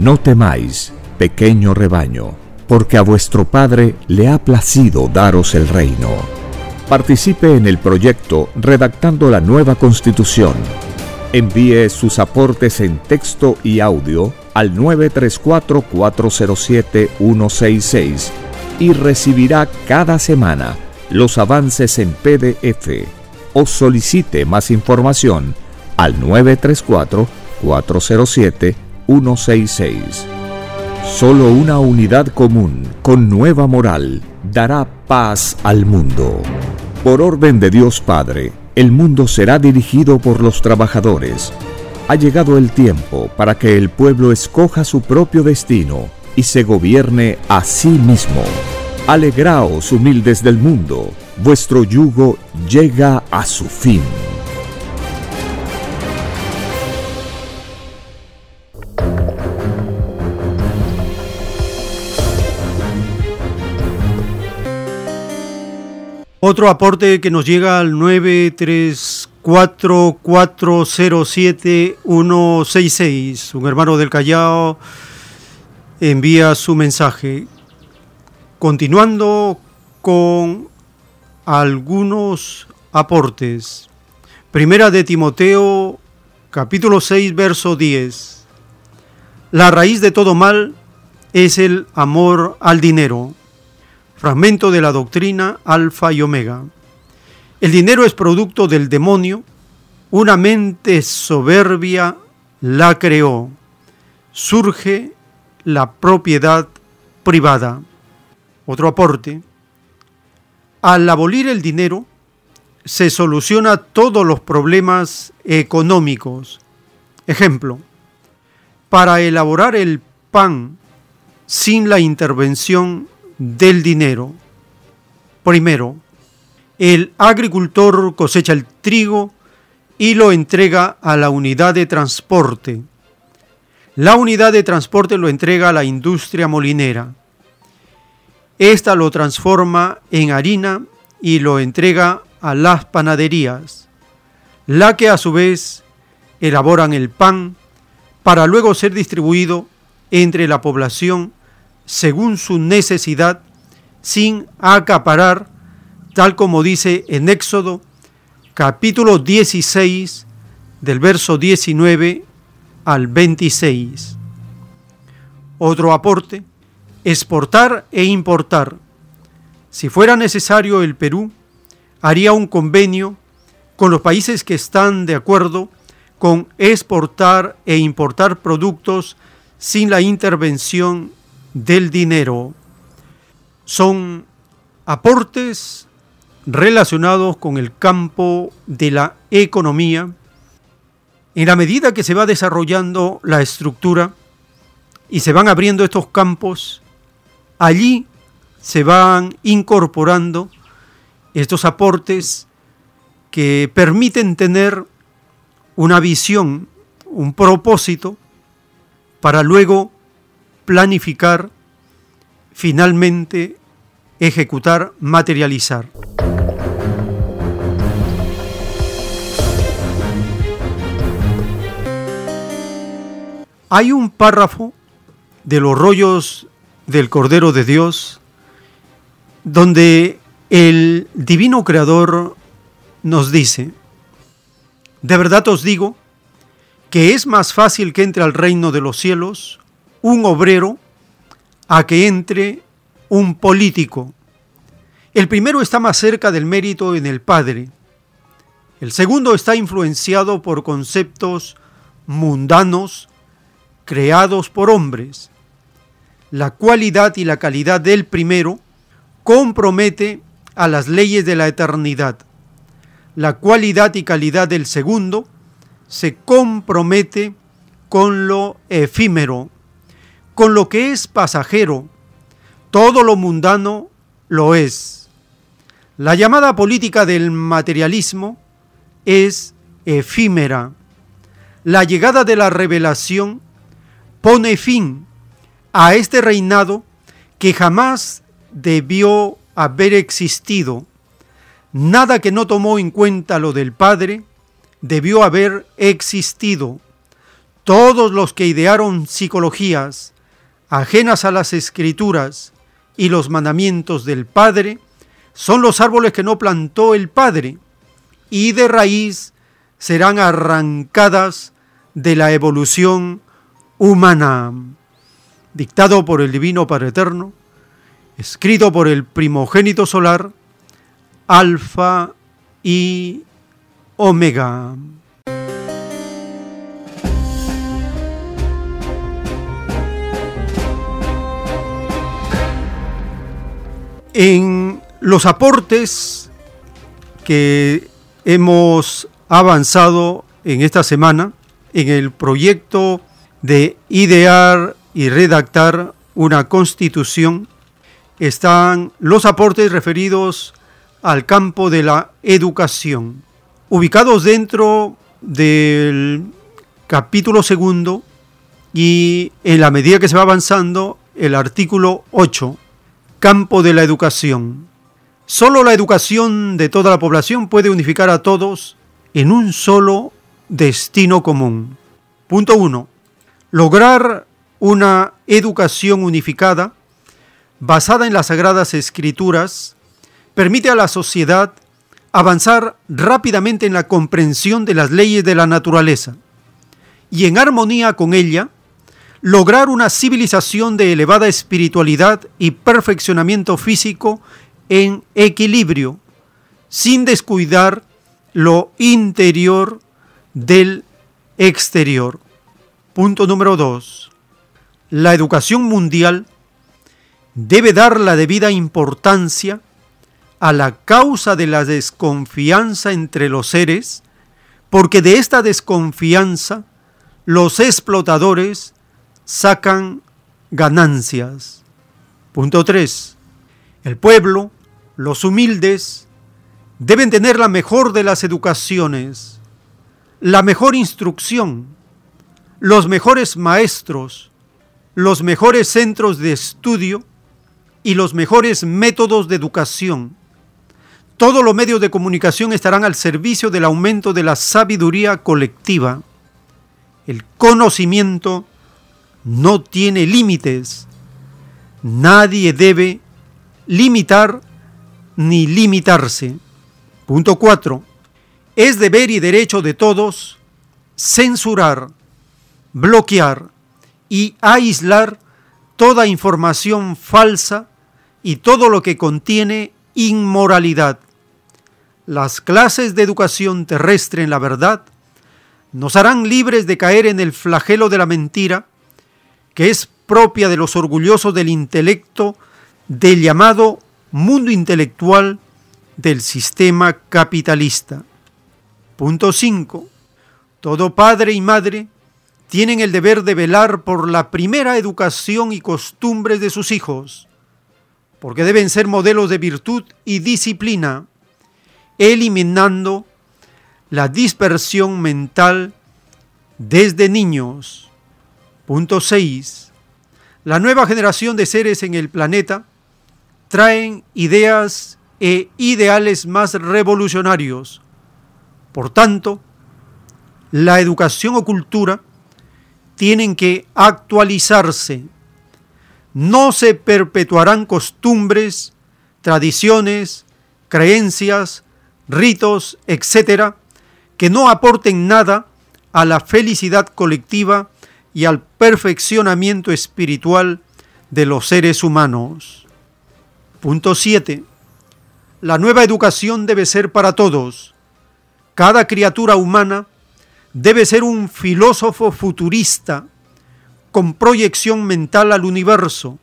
No temáis, pequeño rebaño, porque a vuestro Padre le ha placido daros el reino. Participe en el proyecto redactando la nueva constitución Envíe sus aportes en texto y audio al 934-407-166 y recibirá cada semana los avances en PDF o solicite más información al 934-407-166. Solo una unidad común con nueva moral dará paz al mundo. Por orden de Dios Padre, el mundo será dirigido por los trabajadores. Ha llegado el tiempo para que el pueblo escoja su propio destino y se gobierne a sí mismo. Alegraos, humildes del mundo, vuestro yugo llega a su fin. Otro aporte que nos llega al 934407166. Un hermano del Callao envía su mensaje. Continuando con algunos aportes. Primera de Timoteo, capítulo 6, verso 10. La raíz de todo mal es el amor al dinero fragmento de la doctrina alfa y omega. El dinero es producto del demonio, una mente soberbia la creó. Surge la propiedad privada. Otro aporte. Al abolir el dinero, se soluciona todos los problemas económicos. Ejemplo, para elaborar el pan sin la intervención del dinero. Primero, el agricultor cosecha el trigo y lo entrega a la unidad de transporte. La unidad de transporte lo entrega a la industria molinera. Esta lo transforma en harina y lo entrega a las panaderías, la que a su vez elaboran el pan para luego ser distribuido entre la población según su necesidad sin acaparar, tal como dice en Éxodo capítulo 16 del verso 19 al 26. Otro aporte, exportar e importar. Si fuera necesario el Perú, haría un convenio con los países que están de acuerdo con exportar e importar productos sin la intervención del dinero. Son aportes relacionados con el campo de la economía. En la medida que se va desarrollando la estructura y se van abriendo estos campos, allí se van incorporando estos aportes que permiten tener una visión, un propósito, para luego planificar, finalmente ejecutar, materializar. Hay un párrafo de los rollos del Cordero de Dios donde el divino creador nos dice, de verdad os digo que es más fácil que entre al reino de los cielos un obrero a que entre un político. El primero está más cerca del mérito en el Padre. El segundo está influenciado por conceptos mundanos creados por hombres. La cualidad y la calidad del primero compromete a las leyes de la eternidad. La cualidad y calidad del segundo se compromete con lo efímero, con lo que es pasajero. Todo lo mundano lo es. La llamada política del materialismo es efímera. La llegada de la revelación pone fin a este reinado que jamás debió haber existido. Nada que no tomó en cuenta lo del Padre debió haber existido. Todos los que idearon psicologías ajenas a las escrituras y los mandamientos del Padre son los árboles que no plantó el Padre y de raíz serán arrancadas de la evolución humana. Dictado por el Divino Padre Eterno, escrito por el primogénito solar, Alfa y Omega. En los aportes que hemos avanzado en esta semana, en el proyecto de idear y redactar una constitución están los aportes referidos al campo de la educación, ubicados dentro del capítulo segundo y en la medida que se va avanzando el artículo 8, campo de la educación. Solo la educación de toda la población puede unificar a todos en un solo destino común. Punto 1. Lograr una educación unificada basada en las sagradas escrituras permite a la sociedad avanzar rápidamente en la comprensión de las leyes de la naturaleza y en armonía con ella, lograr una civilización de elevada espiritualidad y perfeccionamiento físico en equilibrio, sin descuidar lo interior del exterior. Punto número 2. La educación mundial debe dar la debida importancia a la causa de la desconfianza entre los seres, porque de esta desconfianza los explotadores sacan ganancias. Punto 3. El pueblo, los humildes, deben tener la mejor de las educaciones, la mejor instrucción, los mejores maestros, los mejores centros de estudio y los mejores métodos de educación. Todos los medios de comunicación estarán al servicio del aumento de la sabiduría colectiva. El conocimiento no tiene límites. Nadie debe limitar ni limitarse. Punto 4. Es deber y derecho de todos censurar, bloquear y aislar toda información falsa y todo lo que contiene inmoralidad. Las clases de educación terrestre en la verdad nos harán libres de caer en el flagelo de la mentira, que es propia de los orgullosos del intelecto del llamado mundo intelectual del sistema capitalista. Punto 5. Todo padre y madre tienen el deber de velar por la primera educación y costumbres de sus hijos, porque deben ser modelos de virtud y disciplina, eliminando la dispersión mental desde niños. Punto 6. La nueva generación de seres en el planeta traen ideas e ideales más revolucionarios. Por tanto, la educación o cultura tienen que actualizarse. No se perpetuarán costumbres, tradiciones, creencias, ritos, etcétera, que no aporten nada a la felicidad colectiva y al perfeccionamiento espiritual de los seres humanos. Punto 7. La nueva educación debe ser para todos. Cada criatura humana debe ser un filósofo futurista con proyección mental al universo.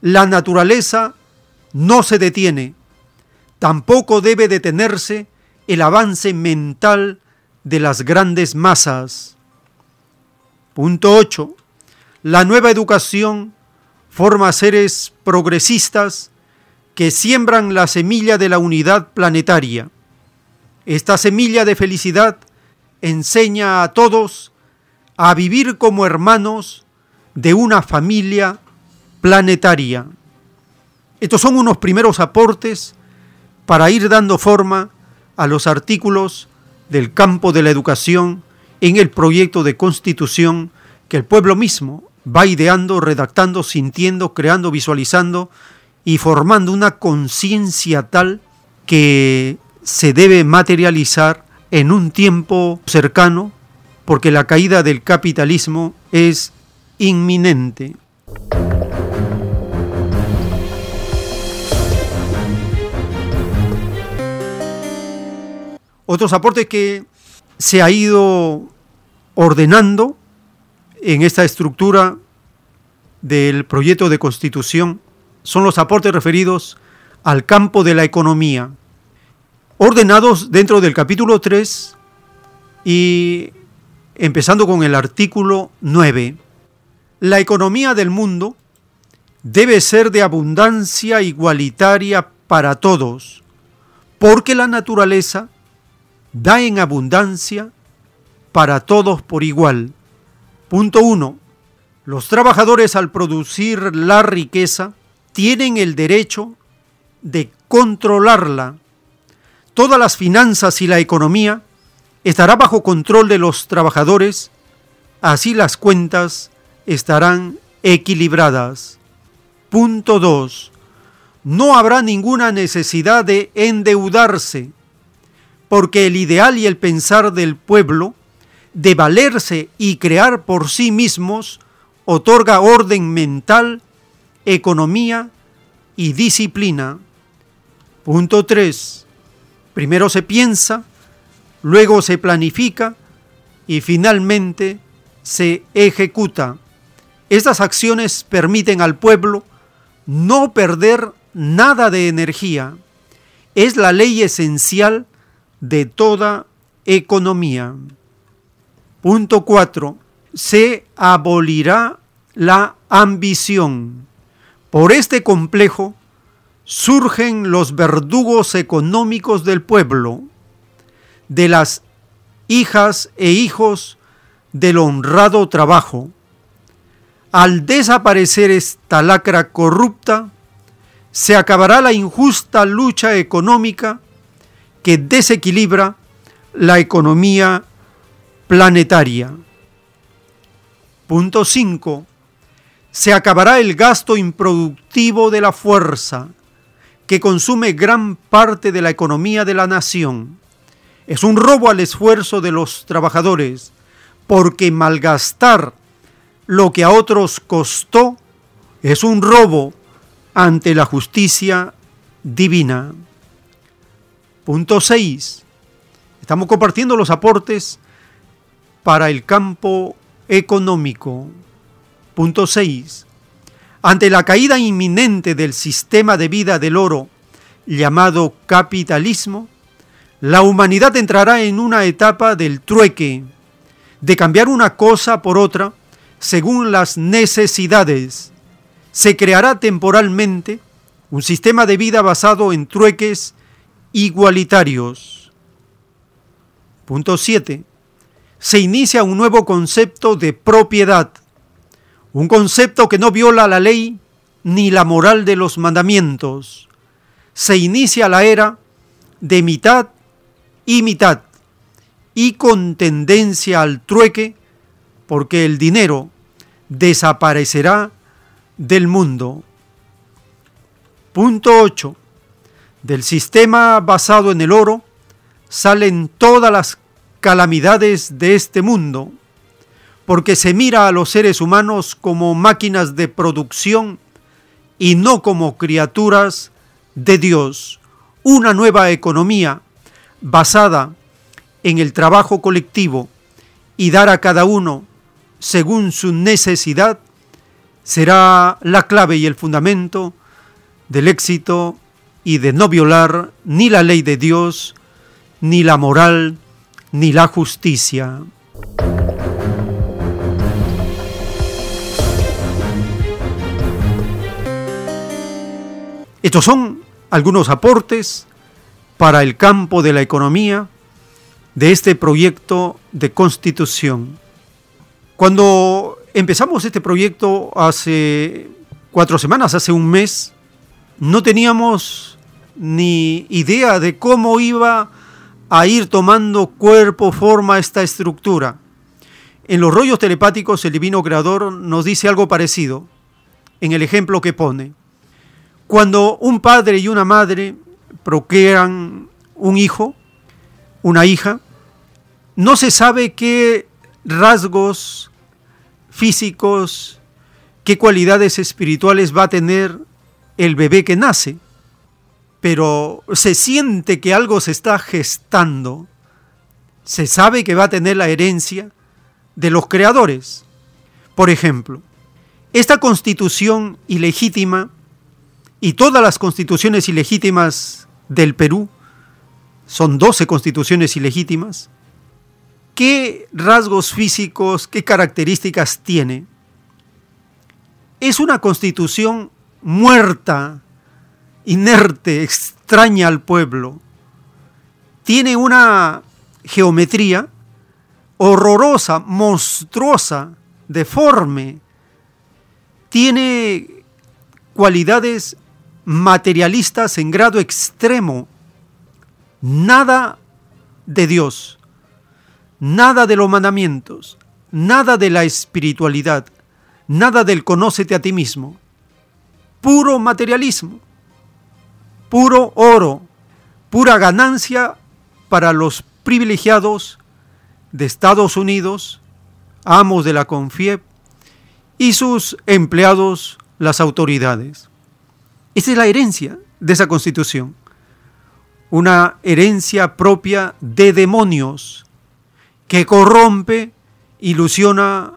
La naturaleza no se detiene, tampoco debe detenerse el avance mental de las grandes masas. Punto 8. La nueva educación forma seres progresistas que siembran la semilla de la unidad planetaria. Esta semilla de felicidad enseña a todos a vivir como hermanos de una familia planetaria. Estos son unos primeros aportes para ir dando forma a los artículos del campo de la educación en el proyecto de constitución que el pueblo mismo va ideando, redactando, sintiendo, creando, visualizando y formando una conciencia tal que se debe materializar en un tiempo cercano porque la caída del capitalismo es inminente. Otros aportes que se ha ido ordenando en esta estructura del proyecto de constitución son los aportes referidos al campo de la economía, ordenados dentro del capítulo 3 y empezando con el artículo 9. La economía del mundo debe ser de abundancia igualitaria para todos, porque la naturaleza da en abundancia para todos por igual. Punto 1. Los trabajadores al producir la riqueza tienen el derecho de controlarla todas las finanzas y la economía estará bajo control de los trabajadores, así las cuentas estarán equilibradas. Punto 2. No habrá ninguna necesidad de endeudarse, porque el ideal y el pensar del pueblo de valerse y crear por sí mismos otorga orden mental, economía y disciplina. Punto 3 Primero se piensa, luego se planifica y finalmente se ejecuta. Estas acciones permiten al pueblo no perder nada de energía es la ley esencial de toda economía. Punto 4. Se abolirá la ambición. Por este complejo surgen los verdugos económicos del pueblo, de las hijas e hijos del honrado trabajo. Al desaparecer esta lacra corrupta, se acabará la injusta lucha económica que desequilibra la economía planetaria. Punto 5. Se acabará el gasto improductivo de la fuerza, que consume gran parte de la economía de la nación. Es un robo al esfuerzo de los trabajadores, porque malgastar lo que a otros costó es un robo ante la justicia divina. Punto 6. Estamos compartiendo los aportes para el campo económico. Punto 6. Ante la caída inminente del sistema de vida del oro llamado capitalismo, la humanidad entrará en una etapa del trueque, de cambiar una cosa por otra según las necesidades. Se creará temporalmente un sistema de vida basado en trueques igualitarios. Punto 7. Se inicia un nuevo concepto de propiedad, un concepto que no viola la ley ni la moral de los mandamientos. Se inicia la era de mitad y mitad y con tendencia al trueque, porque el dinero desaparecerá del mundo. Punto 8. Del sistema basado en el oro salen todas las calamidades de este mundo, porque se mira a los seres humanos como máquinas de producción y no como criaturas de Dios. Una nueva economía basada en el trabajo colectivo y dar a cada uno según su necesidad será la clave y el fundamento del éxito y de no violar ni la ley de Dios, ni la moral, ni la justicia. Estos son algunos aportes para el campo de la economía de este proyecto de constitución. Cuando empezamos este proyecto hace cuatro semanas, hace un mes, no teníamos ni idea de cómo iba a ir tomando cuerpo, forma esta estructura. En los rollos telepáticos el divino creador nos dice algo parecido en el ejemplo que pone. Cuando un padre y una madre procrean un hijo, una hija, no se sabe qué rasgos físicos, qué cualidades espirituales va a tener el bebé que nace, pero se siente que algo se está gestando, se sabe que va a tener la herencia de los creadores. Por ejemplo, esta constitución ilegítima y todas las constituciones ilegítimas del Perú, son 12 constituciones ilegítimas, ¿qué rasgos físicos, qué características tiene? Es una constitución muerta, inerte, extraña al pueblo. Tiene una geometría horrorosa, monstruosa, deforme. Tiene cualidades materialistas en grado extremo. Nada de Dios, nada de los mandamientos, nada de la espiritualidad, nada del conócete a ti mismo puro materialismo, puro oro, pura ganancia para los privilegiados de Estados Unidos, amos de la CONFIEP, y sus empleados, las autoridades. Esa es la herencia de esa constitución, una herencia propia de demonios que corrompe, ilusiona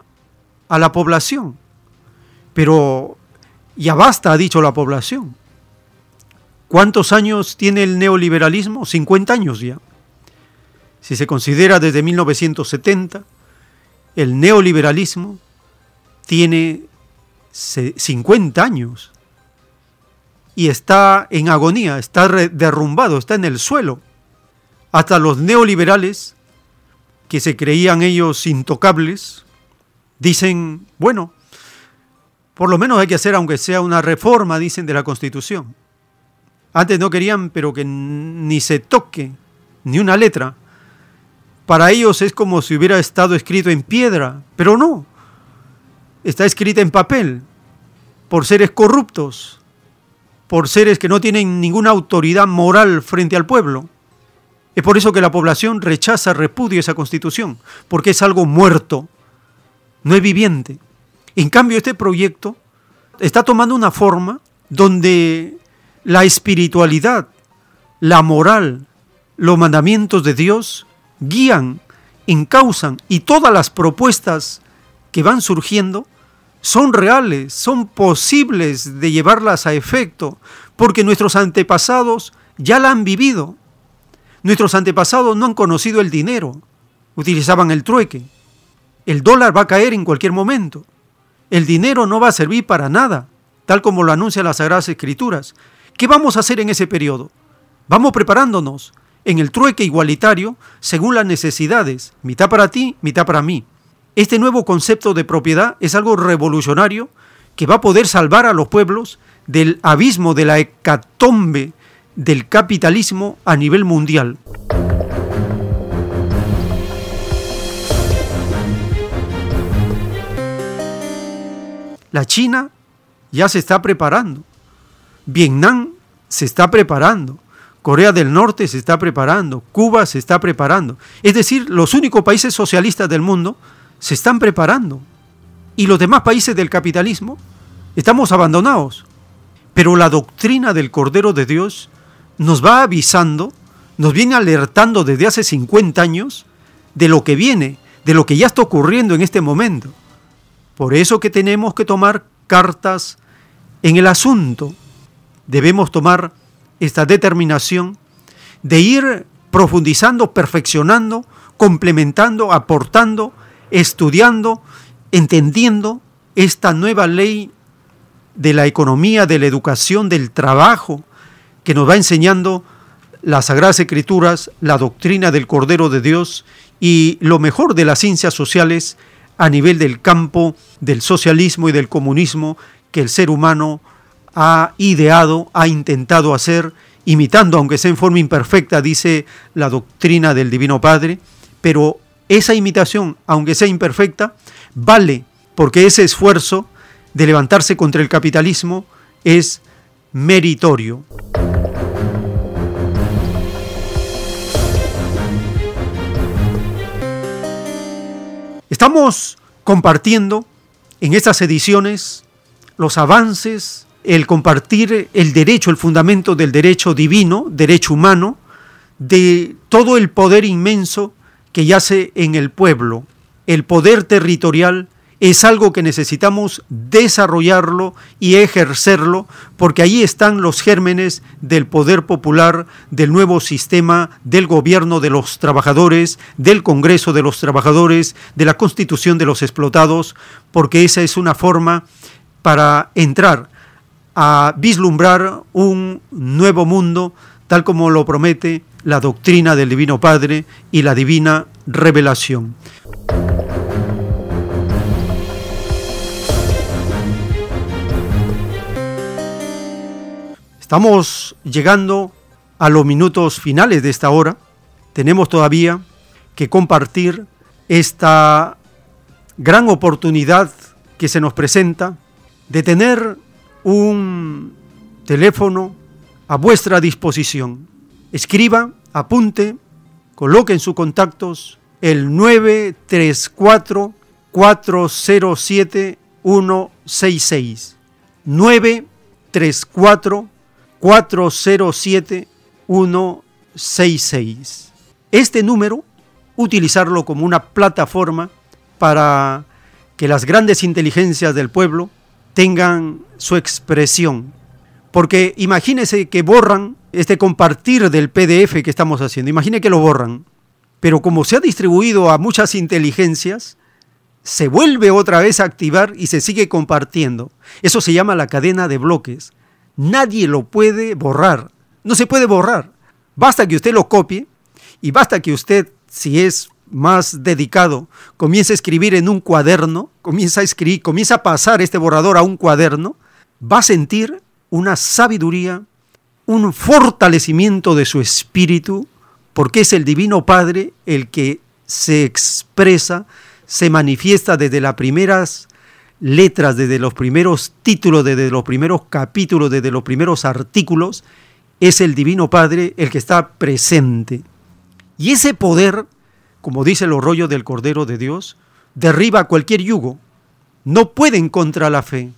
a la población. Pero ya basta, ha dicho la población. ¿Cuántos años tiene el neoliberalismo? 50 años ya. Si se considera desde 1970, el neoliberalismo tiene 50 años y está en agonía, está derrumbado, está en el suelo. Hasta los neoliberales, que se creían ellos intocables, dicen, bueno, por lo menos hay que hacer, aunque sea una reforma, dicen, de la Constitución. Antes no querían, pero que ni se toque ni una letra. Para ellos es como si hubiera estado escrito en piedra, pero no. Está escrita en papel, por seres corruptos, por seres que no tienen ninguna autoridad moral frente al pueblo. Es por eso que la población rechaza, repudia esa constitución, porque es algo muerto, no es viviente. En cambio, este proyecto está tomando una forma donde la espiritualidad, la moral, los mandamientos de Dios guían, encausan y todas las propuestas que van surgiendo son reales, son posibles de llevarlas a efecto, porque nuestros antepasados ya la han vivido. Nuestros antepasados no han conocido el dinero, utilizaban el trueque. El dólar va a caer en cualquier momento. El dinero no va a servir para nada, tal como lo anuncian las Sagradas Escrituras. ¿Qué vamos a hacer en ese periodo? Vamos preparándonos en el trueque igualitario según las necesidades, mitad para ti, mitad para mí. Este nuevo concepto de propiedad es algo revolucionario que va a poder salvar a los pueblos del abismo de la hecatombe del capitalismo a nivel mundial. La China ya se está preparando. Vietnam se está preparando, Corea del Norte se está preparando, Cuba se está preparando. Es decir, los únicos países socialistas del mundo se están preparando. Y los demás países del capitalismo estamos abandonados. Pero la doctrina del Cordero de Dios nos va avisando, nos viene alertando desde hace 50 años de lo que viene, de lo que ya está ocurriendo en este momento. Por eso que tenemos que tomar cartas en el asunto debemos tomar esta determinación de ir profundizando, perfeccionando, complementando, aportando, estudiando, entendiendo esta nueva ley de la economía, de la educación, del trabajo, que nos va enseñando las Sagradas Escrituras, la doctrina del Cordero de Dios y lo mejor de las ciencias sociales a nivel del campo del socialismo y del comunismo que el ser humano ha ideado, ha intentado hacer, imitando, aunque sea en forma imperfecta, dice la doctrina del Divino Padre, pero esa imitación, aunque sea imperfecta, vale porque ese esfuerzo de levantarse contra el capitalismo es meritorio. Estamos compartiendo en estas ediciones los avances el compartir el derecho, el fundamento del derecho divino, derecho humano, de todo el poder inmenso que yace en el pueblo. El poder territorial es algo que necesitamos desarrollarlo y ejercerlo porque ahí están los gérmenes del poder popular, del nuevo sistema, del gobierno de los trabajadores, del Congreso de los Trabajadores, de la constitución de los explotados, porque esa es una forma para entrar a vislumbrar un nuevo mundo, tal como lo promete la doctrina del Divino Padre y la divina revelación. Estamos llegando a los minutos finales de esta hora. Tenemos todavía que compartir esta gran oportunidad que se nos presenta de tener un teléfono a vuestra disposición. Escriba, apunte, coloque en sus contactos el 934 407 166 934 407 166. Este número, utilizarlo como una plataforma para que las grandes inteligencias del pueblo tengan su expresión Porque imagínese que borran este compartir del PDF que estamos haciendo. Imagine que lo borran. Pero como se ha distribuido a muchas inteligencias, se vuelve otra vez a activar y se sigue compartiendo. Eso se llama la cadena de bloques. Nadie lo puede borrar. No se puede borrar. Basta que usted lo copie y basta que usted, si es más dedicado, comience a escribir en un cuaderno, comienza a escribir, comienza a pasar este borrador a un cuaderno, va a sentir una sabiduría, un fortalecimiento de su espíritu, porque es el Divino Padre el que se expresa, se manifiesta desde las primeras letras, desde los primeros títulos, desde los primeros capítulos, desde los primeros artículos, es el Divino Padre el que está presente. Y ese poder, como dice los rollos del Cordero de Dios, derriba cualquier yugo. No pueden contra la fe.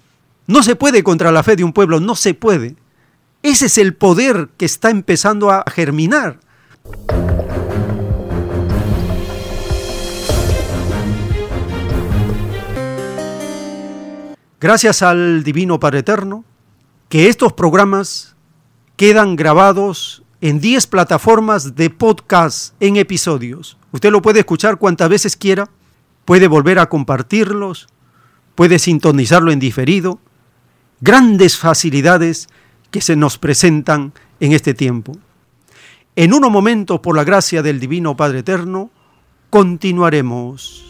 No se puede contra la fe de un pueblo, no se puede. Ese es el poder que está empezando a germinar. Gracias al Divino Padre Eterno, que estos programas quedan grabados en 10 plataformas de podcast en episodios. Usted lo puede escuchar cuantas veces quiera, puede volver a compartirlos, puede sintonizarlo en diferido grandes facilidades que se nos presentan en este tiempo. En unos momentos, por la gracia del Divino Padre Eterno, continuaremos.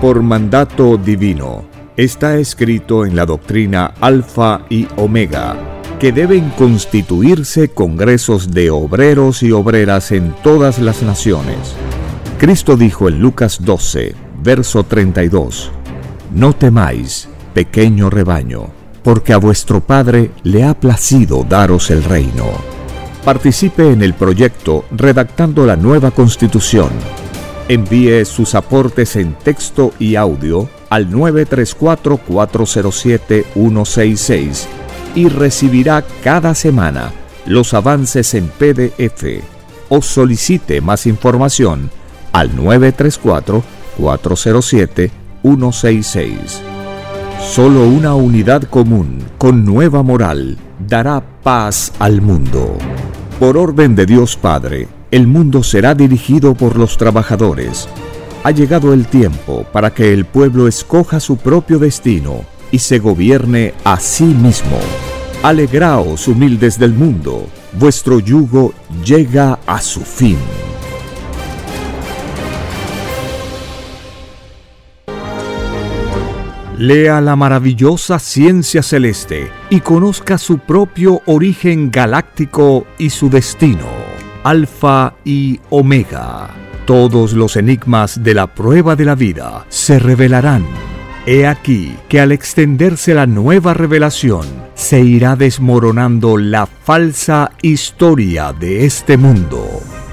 Por mandato divino, está escrito en la doctrina Alfa y Omega, que deben constituirse congresos de obreros y obreras en todas las naciones. Cristo dijo en Lucas 12, verso 32, no temáis, pequeño rebaño, porque a vuestro Padre le ha placido daros el reino. Participe en el proyecto redactando la nueva constitución. Envíe sus aportes en texto y audio al 934-407-166 y recibirá cada semana los avances en PDF o solicite más información al 934 407 166. Solo una unidad común, con nueva moral, dará paz al mundo. Por orden de Dios Padre, el mundo será dirigido por los trabajadores. Ha llegado el tiempo para que el pueblo escoja su propio destino y se gobierne a sí mismo. Alegraos, humildes del mundo, vuestro yugo llega a su fin. Lea la maravillosa ciencia celeste y conozca su propio origen galáctico y su destino. Alfa y Omega. Todos los enigmas de la prueba de la vida se revelarán. He aquí que al extenderse la nueva revelación, se irá desmoronando la falsa historia de este mundo.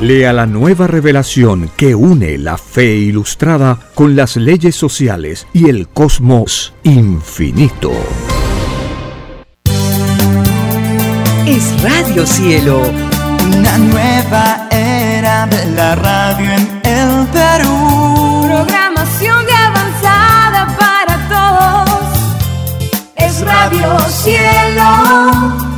Lea la nueva revelación que une la fe ilustrada con las leyes sociales y el cosmos infinito. Es Radio Cielo, una nueva era de la radio en el Perú. Programación de avanzada para todos. Es Radio Cielo,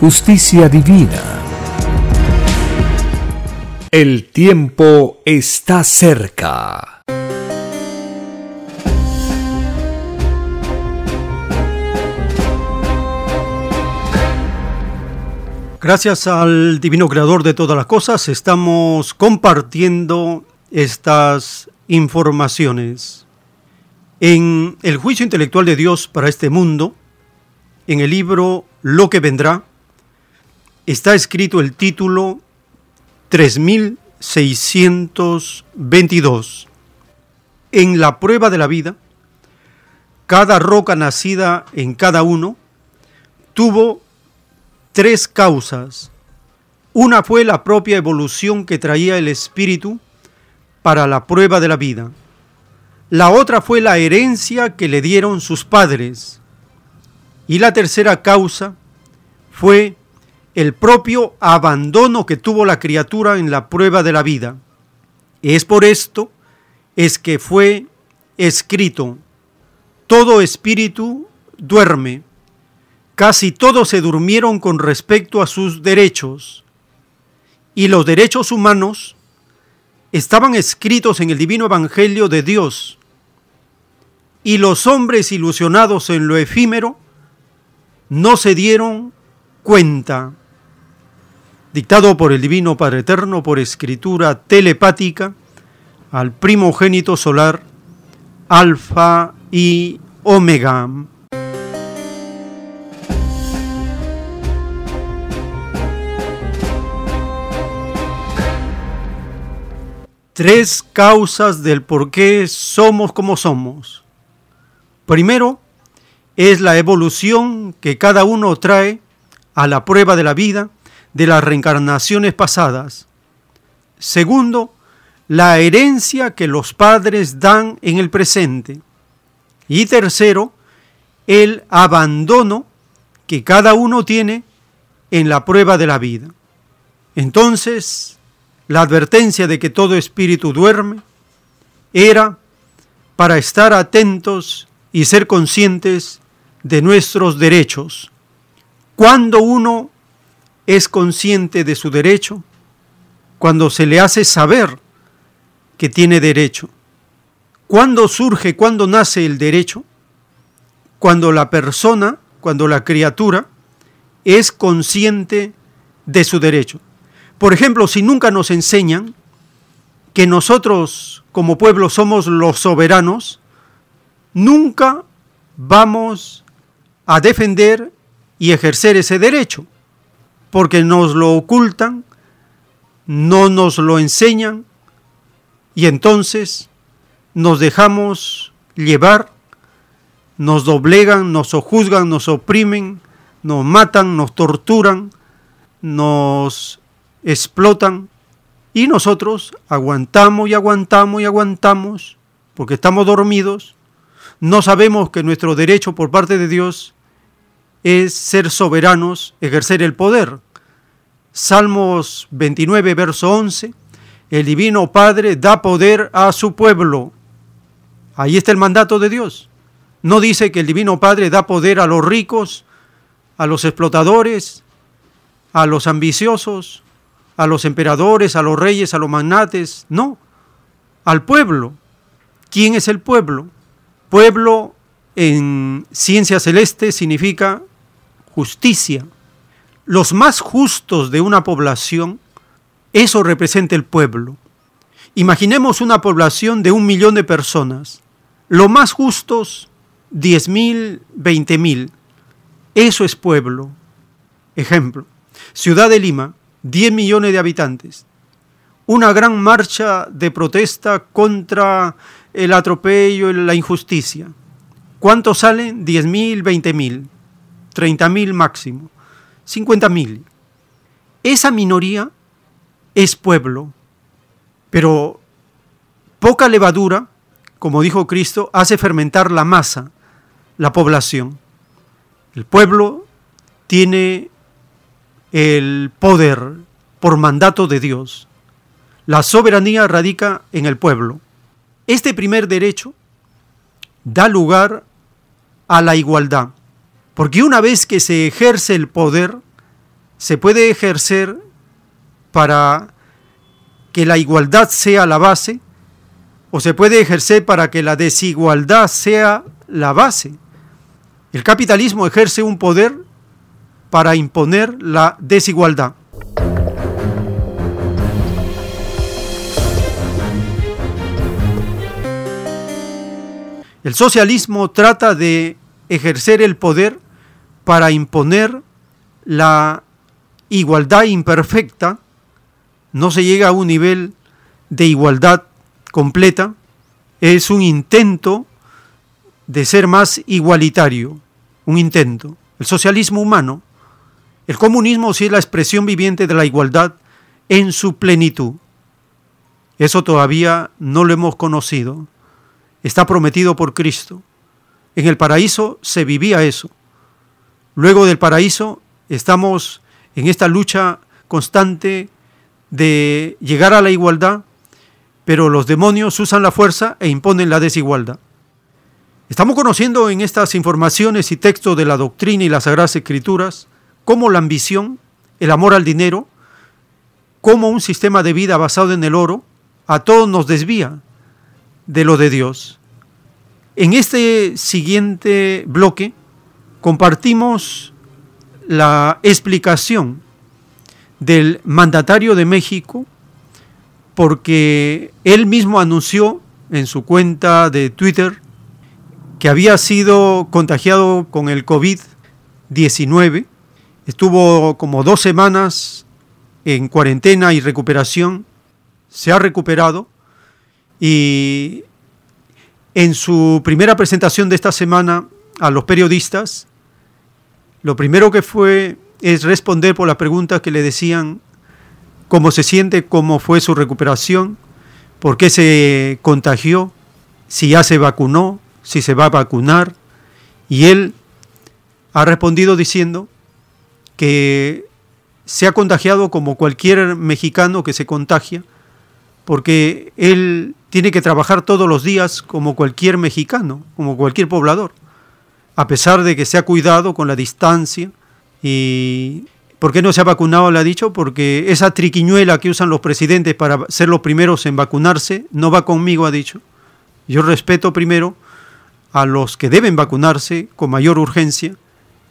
justicia divina. El tiempo está cerca. Gracias al Divino Creador de todas las cosas, estamos compartiendo estas informaciones. En el juicio intelectual de Dios para este mundo, en el libro Lo que vendrá, está escrito el título 3622. En la prueba de la vida, cada roca nacida en cada uno tuvo tres causas. Una fue la propia evolución que traía el espíritu para la prueba de la vida. La otra fue la herencia que le dieron sus padres y la tercera causa fue el propio abandono que tuvo la criatura en la prueba de la vida. Es por esto es que fue escrito, todo espíritu duerme. Casi todos se durmieron con respecto a sus derechos. Y los derechos humanos estaban escritos en el divino evangelio de Dios. Y los hombres ilusionados en lo efímero no se dieron cuenta, dictado por el Divino Padre Eterno por escritura telepática al primogénito solar, Alfa y Omega. Tres causas del por qué somos como somos. Primero, es la evolución que cada uno trae a la prueba de la vida de las reencarnaciones pasadas. Segundo, la herencia que los padres dan en el presente. Y tercero, el abandono que cada uno tiene en la prueba de la vida. Entonces, la advertencia de que todo espíritu duerme era para estar atentos y ser conscientes de nuestros derechos. Cuando uno es consciente de su derecho, cuando se le hace saber que tiene derecho. ¿Cuándo surge, cuándo nace el derecho? Cuando la persona, cuando la criatura es consciente de su derecho. Por ejemplo, si nunca nos enseñan que nosotros como pueblo somos los soberanos, nunca vamos a defender y ejercer ese derecho. Porque nos lo ocultan, no nos lo enseñan y entonces nos dejamos llevar, nos doblegan, nos juzgan, nos oprimen, nos matan, nos torturan, nos explotan y nosotros aguantamos y aguantamos y aguantamos porque estamos dormidos, no sabemos que nuestro derecho por parte de Dios es ser soberanos, ejercer el poder. Salmos 29, verso 11, el Divino Padre da poder a su pueblo. Ahí está el mandato de Dios. No dice que el Divino Padre da poder a los ricos, a los explotadores, a los ambiciosos, a los emperadores, a los reyes, a los magnates. No, al pueblo. ¿Quién es el pueblo? Pueblo en ciencia celeste significa justicia. Los más justos de una población, eso representa el pueblo. Imaginemos una población de un millón de personas. Los más justos, diez mil, veinte mil. Eso es pueblo. Ejemplo, Ciudad de Lima, 10 millones de habitantes. Una gran marcha de protesta contra el atropello la injusticia. ¿Cuántos salen? 10 mil, 20 mil, 30 mil máximo, 50 mil. Esa minoría es pueblo, pero poca levadura, como dijo Cristo, hace fermentar la masa, la población. El pueblo tiene el poder por mandato de Dios. La soberanía radica en el pueblo. Este primer derecho da lugar a la igualdad, porque una vez que se ejerce el poder, se puede ejercer para que la igualdad sea la base, o se puede ejercer para que la desigualdad sea la base. El capitalismo ejerce un poder para imponer la desigualdad. El socialismo trata de ejercer el poder para imponer la igualdad imperfecta, no se llega a un nivel de igualdad completa, es un intento de ser más igualitario, un intento. El socialismo humano, el comunismo sí es la expresión viviente de la igualdad en su plenitud. Eso todavía no lo hemos conocido está prometido por Cristo. En el paraíso se vivía eso. Luego del paraíso estamos en esta lucha constante de llegar a la igualdad, pero los demonios usan la fuerza e imponen la desigualdad. Estamos conociendo en estas informaciones y textos de la doctrina y las sagradas escrituras cómo la ambición, el amor al dinero, como un sistema de vida basado en el oro, a todos nos desvía de lo de Dios. En este siguiente bloque compartimos la explicación del mandatario de México porque él mismo anunció en su cuenta de Twitter que había sido contagiado con el COVID-19, estuvo como dos semanas en cuarentena y recuperación, se ha recuperado. Y en su primera presentación de esta semana a los periodistas, lo primero que fue es responder por las preguntas que le decían cómo se siente, cómo fue su recuperación, por qué se contagió, si ya se vacunó, si se va a vacunar. Y él ha respondido diciendo que se ha contagiado como cualquier mexicano que se contagia, porque él tiene que trabajar todos los días como cualquier mexicano, como cualquier poblador, a pesar de que se ha cuidado con la distancia y... ¿Por qué no se ha vacunado? Le ha dicho, porque esa triquiñuela que usan los presidentes para ser los primeros en vacunarse no va conmigo, ha dicho. Yo respeto primero a los que deben vacunarse con mayor urgencia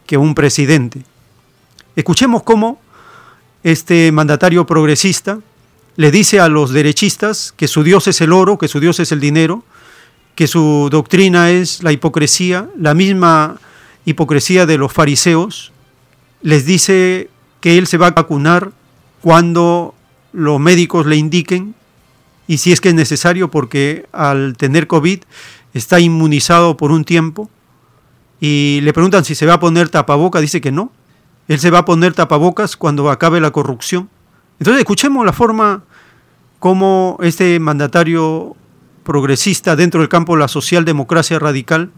que un presidente. Escuchemos cómo este mandatario progresista le dice a los derechistas que su Dios es el oro, que su Dios es el dinero, que su doctrina es la hipocresía, la misma hipocresía de los fariseos, les dice que él se va a vacunar cuando los médicos le indiquen y si es que es necesario porque al tener COVID está inmunizado por un tiempo y le preguntan si se va a poner tapabocas, dice que no. Él se va a poner tapabocas cuando acabe la corrupción. Entonces escuchemos la forma como este mandatario progresista dentro del campo de la socialdemocracia radical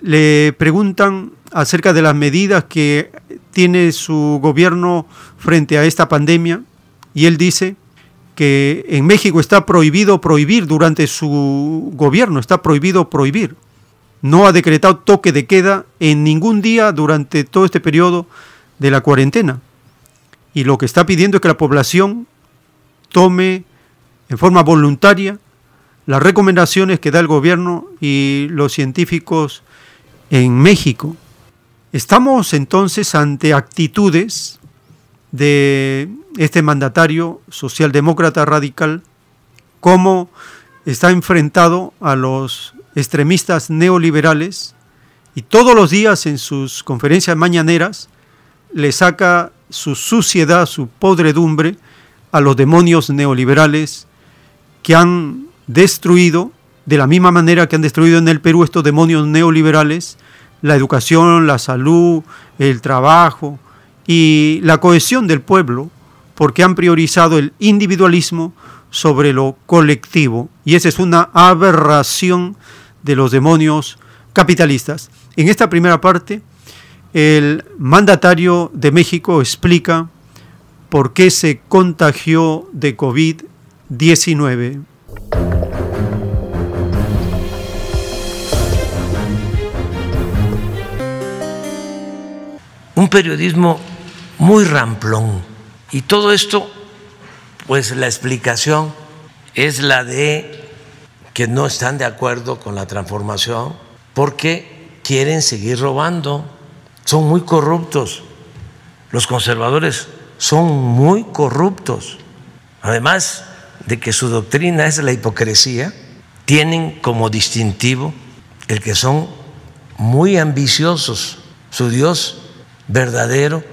le preguntan acerca de las medidas que tiene su gobierno frente a esta pandemia y él dice que en México está prohibido prohibir durante su gobierno, está prohibido prohibir. No ha decretado toque de queda en ningún día durante todo este periodo de la cuarentena. Y lo que está pidiendo es que la población tome en forma voluntaria las recomendaciones que da el gobierno y los científicos en México. Estamos entonces ante actitudes de este mandatario socialdemócrata radical, como está enfrentado a los extremistas neoliberales y todos los días en sus conferencias mañaneras le saca su suciedad, su podredumbre a los demonios neoliberales que han destruido, de la misma manera que han destruido en el Perú estos demonios neoliberales, la educación, la salud, el trabajo y la cohesión del pueblo, porque han priorizado el individualismo sobre lo colectivo. Y esa es una aberración de los demonios capitalistas. En esta primera parte el mandatario de México explica por qué se contagió de COVID-19. Un periodismo muy ramplón. Y todo esto, pues la explicación es la de que no están de acuerdo con la transformación porque quieren seguir robando son muy corruptos. Los conservadores son muy corruptos. Además de que su doctrina es la hipocresía, tienen como distintivo el que son muy ambiciosos. Su Dios verdadero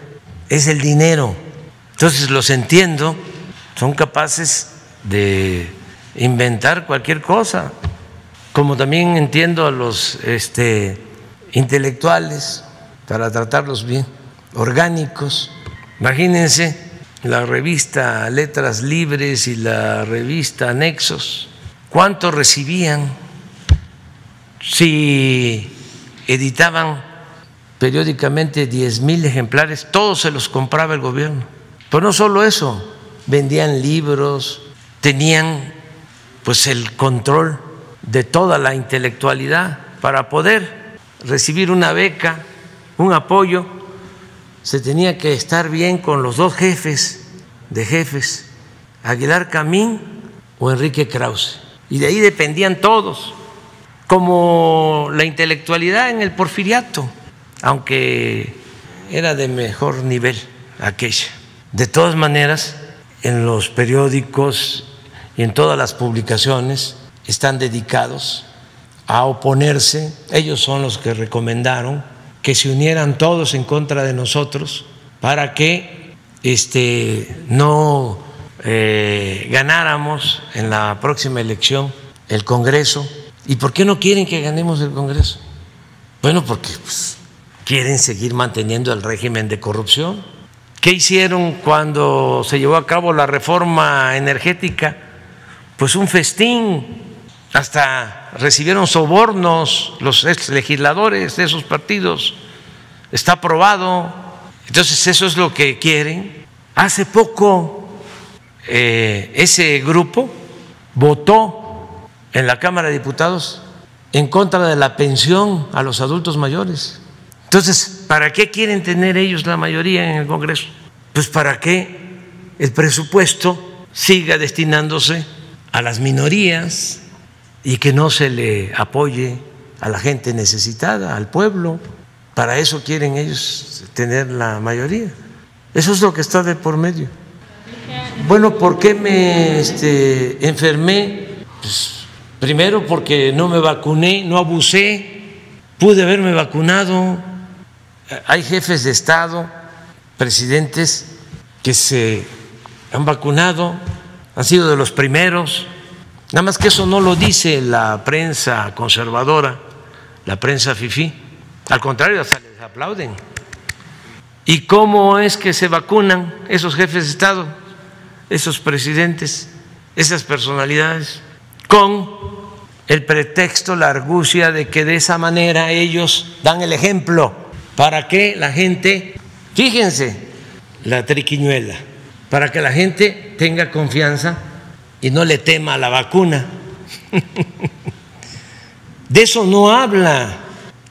es el dinero. Entonces los entiendo, son capaces de inventar cualquier cosa, como también entiendo a los este, intelectuales para tratarlos bien, orgánicos. Imagínense la revista Letras Libres y la revista Nexos, ¿cuánto recibían si editaban periódicamente 10 mil ejemplares? Todos se los compraba el gobierno. Pero no solo eso, vendían libros, tenían pues el control de toda la intelectualidad para poder recibir una beca un apoyo, se tenía que estar bien con los dos jefes de jefes, Aguilar Camín o Enrique Krause. Y de ahí dependían todos, como la intelectualidad en el porfiriato, aunque era de mejor nivel aquella. De todas maneras, en los periódicos y en todas las publicaciones están dedicados a oponerse, ellos son los que recomendaron que se unieran todos en contra de nosotros para que este, no eh, ganáramos en la próxima elección el Congreso. ¿Y por qué no quieren que ganemos el Congreso? Bueno, porque pues, quieren seguir manteniendo el régimen de corrupción. ¿Qué hicieron cuando se llevó a cabo la reforma energética? Pues un festín, hasta recibieron sobornos los ex legisladores de esos partidos, está aprobado, entonces eso es lo que quieren. Hace poco eh, ese grupo votó en la Cámara de Diputados en contra de la pensión a los adultos mayores. Entonces, ¿para qué quieren tener ellos la mayoría en el Congreso? Pues para que el presupuesto siga destinándose a las minorías, y que no se le apoye a la gente necesitada, al pueblo. Para eso quieren ellos tener la mayoría. Eso es lo que está de por medio. Bueno, ¿por qué me este, enfermé? Pues, primero porque no me vacuné, no abusé, pude haberme vacunado. Hay jefes de Estado presidentes que se han vacunado, han sido de los primeros. Nada más que eso no lo dice la prensa conservadora, la prensa FIFI. Al contrario, hasta les aplauden. ¿Y cómo es que se vacunan esos jefes de Estado, esos presidentes, esas personalidades? Con el pretexto, la argucia de que de esa manera ellos dan el ejemplo para que la gente, fíjense, la triquiñuela, para que la gente tenga confianza y no le tema la vacuna. De eso no habla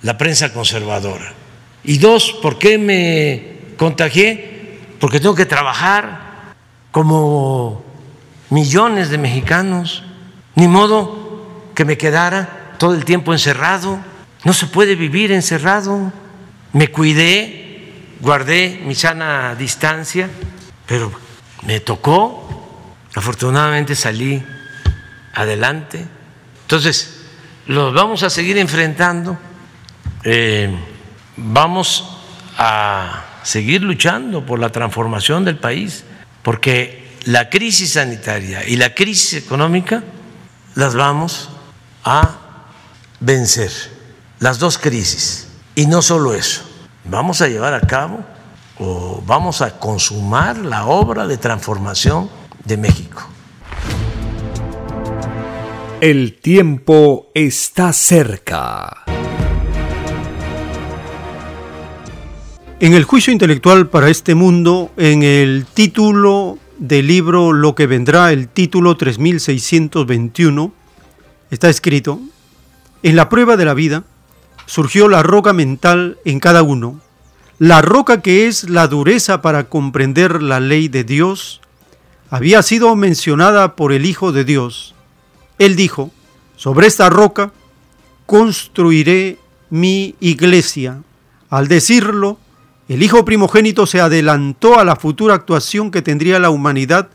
la prensa conservadora. Y dos, ¿por qué me contagié? Porque tengo que trabajar como millones de mexicanos. Ni modo que me quedara todo el tiempo encerrado. No se puede vivir encerrado. Me cuidé, guardé mi sana distancia, pero me tocó. Afortunadamente salí adelante. Entonces, los vamos a seguir enfrentando. Eh, vamos a seguir luchando por la transformación del país, porque la crisis sanitaria y la crisis económica las vamos a vencer, las dos crisis. Y no solo eso, vamos a llevar a cabo o vamos a consumar la obra de transformación de México. El tiempo está cerca. En el juicio intelectual para este mundo, en el título del libro Lo que vendrá, el título 3621, está escrito, en la prueba de la vida surgió la roca mental en cada uno, la roca que es la dureza para comprender la ley de Dios, había sido mencionada por el Hijo de Dios. Él dijo, sobre esta roca construiré mi iglesia. Al decirlo, el Hijo primogénito se adelantó a la futura actuación que tendría la humanidad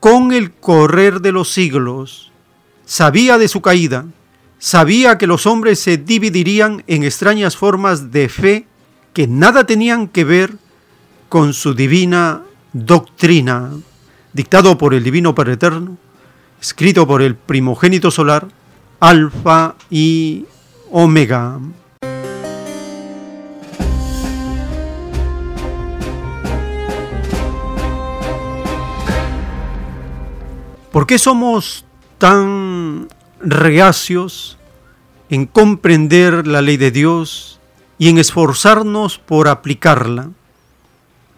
con el correr de los siglos. Sabía de su caída, sabía que los hombres se dividirían en extrañas formas de fe que nada tenían que ver con su divina doctrina, dictado por el Divino Padre Eterno, escrito por el primogénito solar, Alfa y Omega. ¿Por qué somos tan reacios en comprender la ley de Dios y en esforzarnos por aplicarla?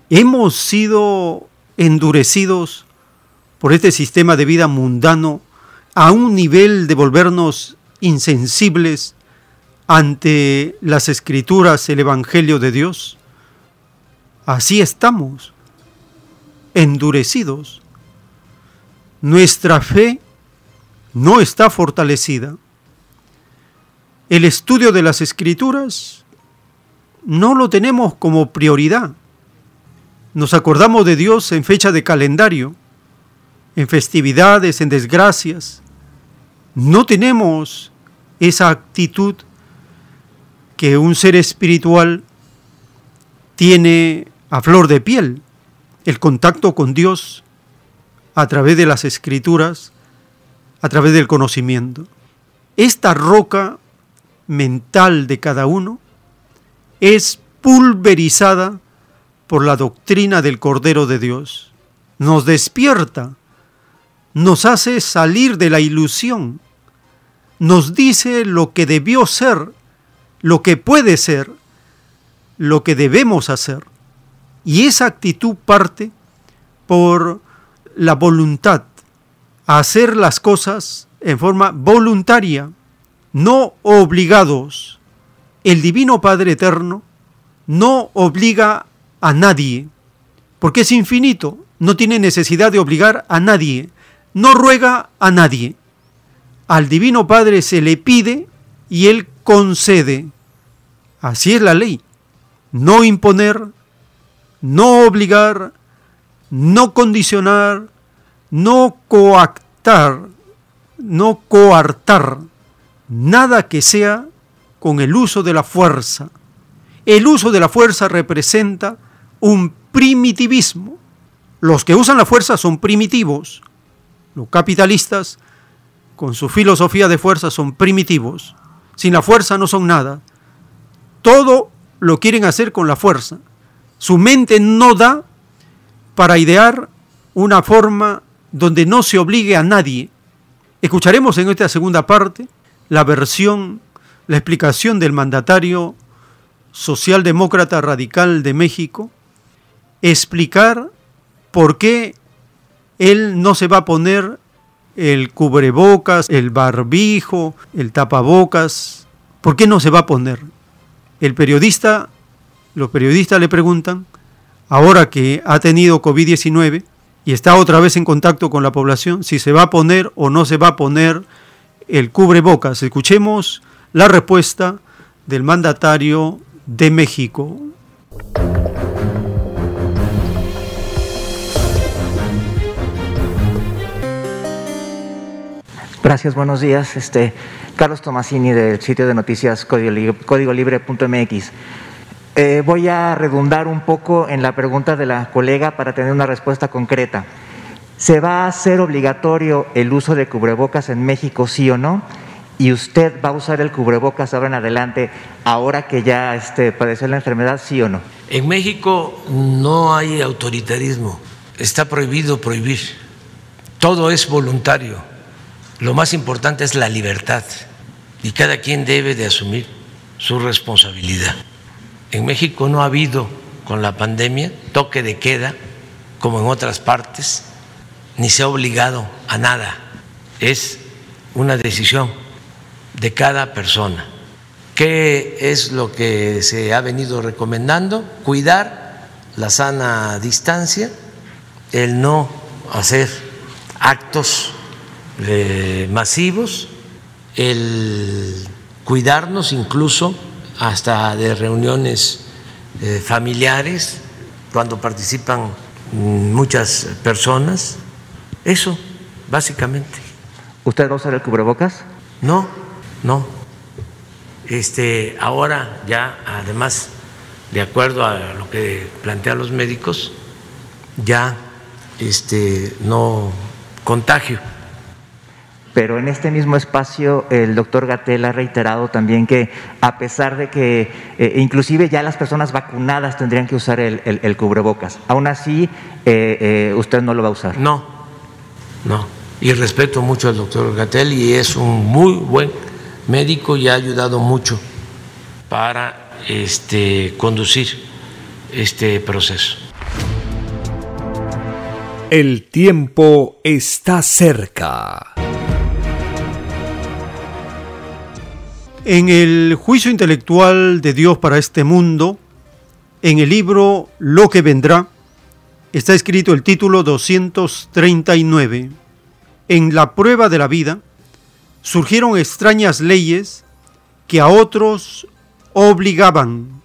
Hemos sido endurecidos por este sistema de vida mundano a un nivel de volvernos insensibles ante las escrituras, el Evangelio de Dios. Así estamos, endurecidos nuestra fe no está fortalecida. El estudio de las escrituras no lo tenemos como prioridad. Nos acordamos de Dios en fecha de calendario, en festividades, en desgracias. No tenemos esa actitud que un ser espiritual tiene a flor de piel, el contacto con Dios a través de las escrituras, a través del conocimiento. Esta roca mental de cada uno es pulverizada por la doctrina del Cordero de Dios. Nos despierta, nos hace salir de la ilusión, nos dice lo que debió ser, lo que puede ser, lo que debemos hacer. Y esa actitud parte por la voluntad a hacer las cosas en forma voluntaria, no obligados. El Divino Padre Eterno no obliga a nadie, porque es infinito, no tiene necesidad de obligar a nadie, no ruega a nadie. Al Divino Padre se le pide y Él concede. Así es la ley. No imponer, no obligar, no condicionar, no coactar, no coartar, nada que sea con el uso de la fuerza. El uso de la fuerza representa un primitivismo. Los que usan la fuerza son primitivos. Los capitalistas, con su filosofía de fuerza, son primitivos. Sin la fuerza no son nada. Todo lo quieren hacer con la fuerza. Su mente no da para idear una forma donde no se obligue a nadie. Escucharemos en esta segunda parte la versión, la explicación del mandatario socialdemócrata radical de México, explicar por qué él no se va a poner el cubrebocas, el barbijo, el tapabocas, ¿por qué no se va a poner? El periodista, los periodistas le preguntan, ahora que ha tenido COVID-19 y está otra vez en contacto con la población, si se va a poner o no se va a poner el cubrebocas. Escuchemos la respuesta del mandatario de México. Gracias, buenos días. Este, Carlos Tomasini del sitio de noticias códigolibre.mx. Eh, voy a redundar un poco en la pregunta de la colega para tener una respuesta concreta. ¿Se va a hacer obligatorio el uso de cubrebocas en México, sí o no? ¿Y usted va a usar el cubrebocas ahora en adelante, ahora que ya este, padeció la enfermedad, sí o no? En México no hay autoritarismo, está prohibido prohibir, todo es voluntario lo más importante es la libertad y cada quien debe de asumir su responsabilidad. En México no ha habido con la pandemia toque de queda como en otras partes, ni se ha obligado a nada. Es una decisión de cada persona. ¿Qué es lo que se ha venido recomendando? Cuidar la sana distancia, el no hacer actos masivos, el cuidarnos incluso hasta de reuniones eh, familiares cuando participan muchas personas. Eso, básicamente. ¿Usted va a usar el cubrebocas? No, no. Este, ahora ya, además, de acuerdo a lo que plantean los médicos, ya este, no contagio pero en este mismo espacio el doctor Gatel ha reiterado también que a pesar de que eh, inclusive ya las personas vacunadas tendrían que usar el, cubrebocas, aún así eh, eh, usted no lo va a usar. No, no. Y respeto mucho al doctor Gatel y es un muy buen médico y ha ayudado mucho para este, conducir este proceso. El tiempo está cerca. En el juicio intelectual de Dios para este mundo, en el libro Lo que vendrá, está escrito el título 239. En la prueba de la vida surgieron extrañas leyes que a otros obligaban.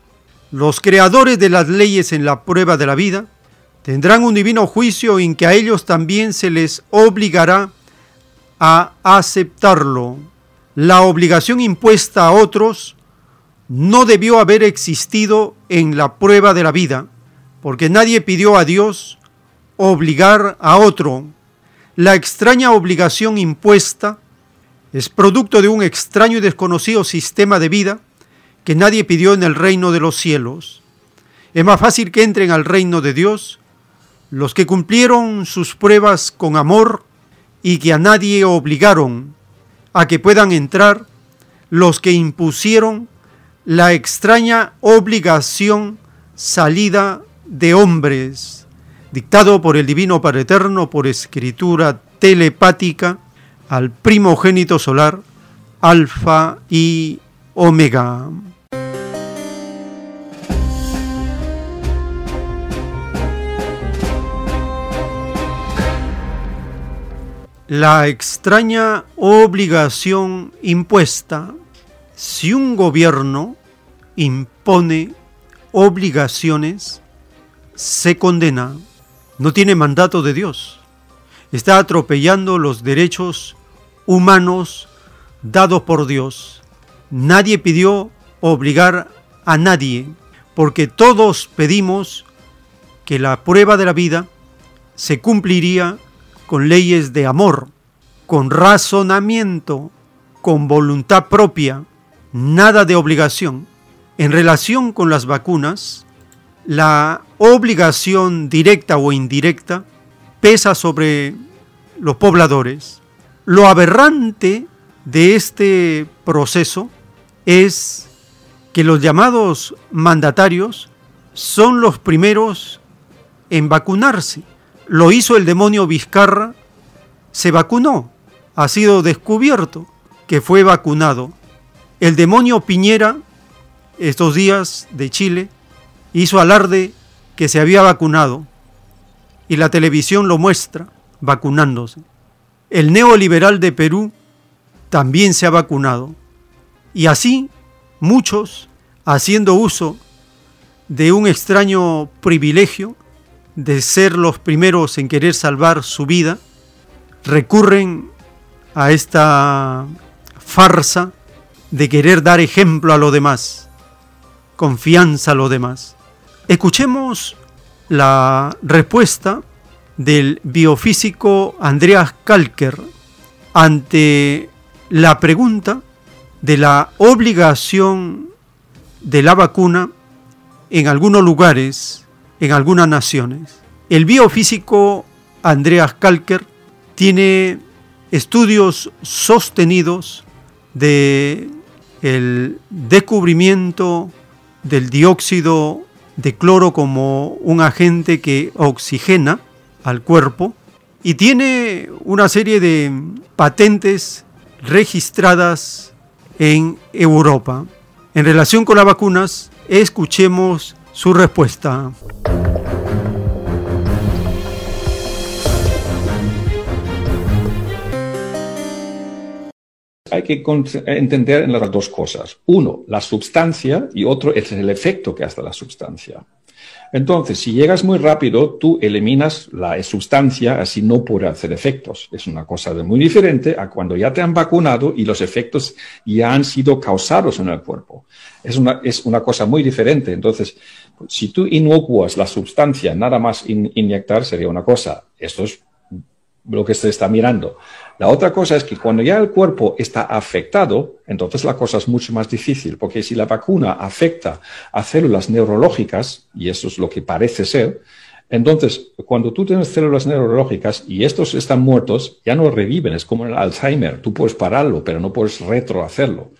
Los creadores de las leyes en la prueba de la vida tendrán un divino juicio en que a ellos también se les obligará a aceptarlo la obligación impuesta a otros no debió haber existido en la prueba de la vida, porque nadie pidió a Dios obligar a otro. La extraña obligación impuesta es producto de un extraño y desconocido sistema de vida que nadie pidió en el reino de los cielos. Es más fácil que entren al reino de Dios los que cumplieron sus pruebas con amor y que a nadie obligaron a que puedan entrar los que impusieron la extraña obligación salida de hombres, dictado por el Divino Padre Eterno por escritura telepática al primogénito solar, Alfa y Omega. La extraña obligación impuesta. Si un gobierno impone obligaciones, se condena. No tiene mandato de Dios. Está atropellando los derechos humanos dados por Dios. Nadie pidió obligar a nadie, porque todos pedimos que la prueba de la vida se cumpliría con leyes de amor, con razonamiento, con voluntad propia, nada de obligación. En relación con las vacunas, la obligación directa o indirecta pesa sobre los pobladores. Lo aberrante de este proceso es que los llamados mandatarios son los primeros en vacunarse. Lo hizo el demonio Vizcarra, se vacunó, ha sido descubierto que fue vacunado. El demonio Piñera, estos días de Chile, hizo alarde que se había vacunado y la televisión lo muestra vacunándose. El neoliberal de Perú también se ha vacunado. Y así muchos, haciendo uso de un extraño privilegio de ser los primeros en querer salvar su vida, recurren a esta farsa de querer dar ejemplo a lo demás, confianza a lo demás. Escuchemos la respuesta del biofísico Andreas Kalker ante la pregunta de la obligación de la vacuna en algunos lugares, en algunas naciones. El biofísico Andreas Kalker tiene estudios sostenidos de el descubrimiento del dióxido de cloro como un agente que oxigena al cuerpo y tiene una serie de patentes registradas en Europa. En relación con las vacunas, escuchemos su respuesta. Hay que entender en las dos cosas. Uno, la sustancia y otro es el efecto que hace la sustancia. Entonces, si llegas muy rápido, tú eliminas la sustancia, así no puede hacer efectos. Es una cosa muy diferente a cuando ya te han vacunado y los efectos ya han sido causados en el cuerpo. Es una, es una cosa muy diferente. Entonces, si tú inocuas la sustancia, nada más inyectar sería una cosa. Esto es lo que se está mirando. La otra cosa es que cuando ya el cuerpo está afectado, entonces la cosa es mucho más difícil, porque si la vacuna afecta a células neurológicas, y eso es lo que parece ser, entonces cuando tú tienes células neurológicas y estos están muertos, ya no reviven, es como el Alzheimer, tú puedes pararlo, pero no puedes retrohacerlo.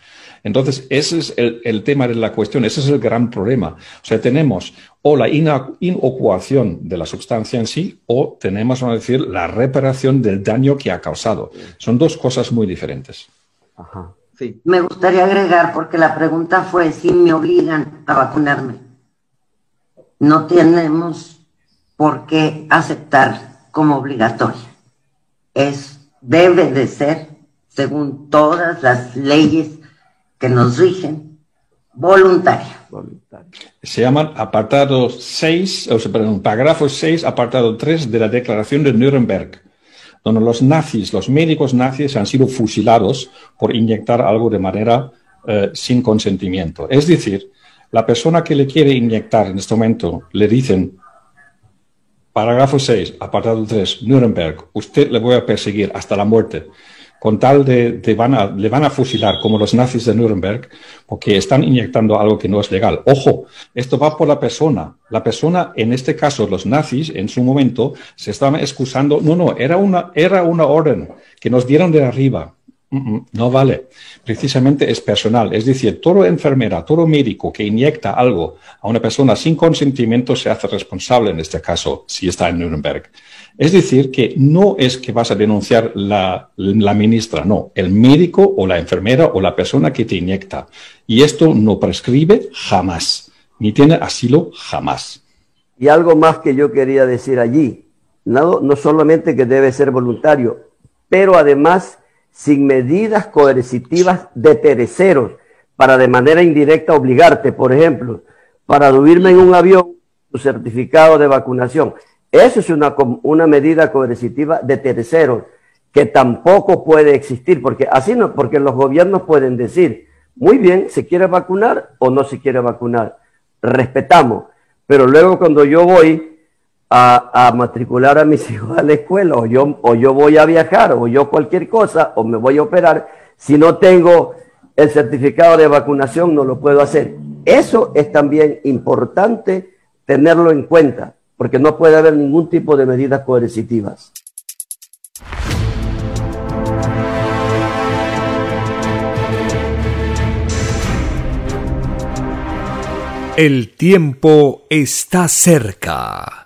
Entonces, ese es el, tema de la cuestión, ese es el gran problema. O sea, tenemos o la inocuación de la sustancia en sí o tenemos, vamos a decir, la reparación del daño que ha causado. Son dos cosas muy diferentes. Ajá. Sí. Me gustaría agregar, porque la pregunta fue si me obligan a vacunarme. No tenemos por qué aceptar como obligatoria. Es, debe de ser, según todas las leyes que nos rigen, voluntaria. Se llaman apartado 6, o sea, perdón, parágrafo 6, apartado 3 de la Declaración de Nuremberg, donde los nazis, los médicos nazis han sido fusilados por inyectar algo de manera eh, sin consentimiento. Es decir, la persona que le quiere inyectar en este momento le dicen, parágrafo 6, apartado 3, Nuremberg, usted le voy a perseguir hasta la muerte con tal de, van a, le van a fusilar como los nazis de Nuremberg porque están inyectando algo que no es legal. Ojo, esto va por la persona. La persona, en este caso los nazis, en su momento, se estaban excusando. No, no, era una, era una orden que nos dieron de arriba. No vale. Precisamente es personal. Es decir, todo enfermera, todo médico que inyecta algo a una persona sin consentimiento se hace responsable en este caso si está en Nuremberg. Es decir, que no es que vas a denunciar la, la ministra, no, el médico o la enfermera o la persona que te inyecta. Y esto no prescribe jamás, ni tiene asilo jamás. Y algo más que yo quería decir allí, no, no solamente que debe ser voluntario, pero además sin medidas coercitivas de terceros para de manera indirecta obligarte, por ejemplo, para subirme en un avión, tu certificado de vacunación. Eso es una, medida coercitiva de terceros que tampoco puede existir, porque así no, porque los gobiernos pueden decir, muy bien, se quiere vacunar o no se quiere vacunar, respetamos, pero luego cuando yo voy a, matricular a mis hijos a la escuela, o yo, o yo voy a viajar, o yo cualquier cosa, o me voy a operar, si no tengo el certificado de vacunación, no lo puedo hacer. Eso es también importante tenerlo en cuenta, porque no puede haber ningún tipo de medidas coercitivas. El tiempo está cerca.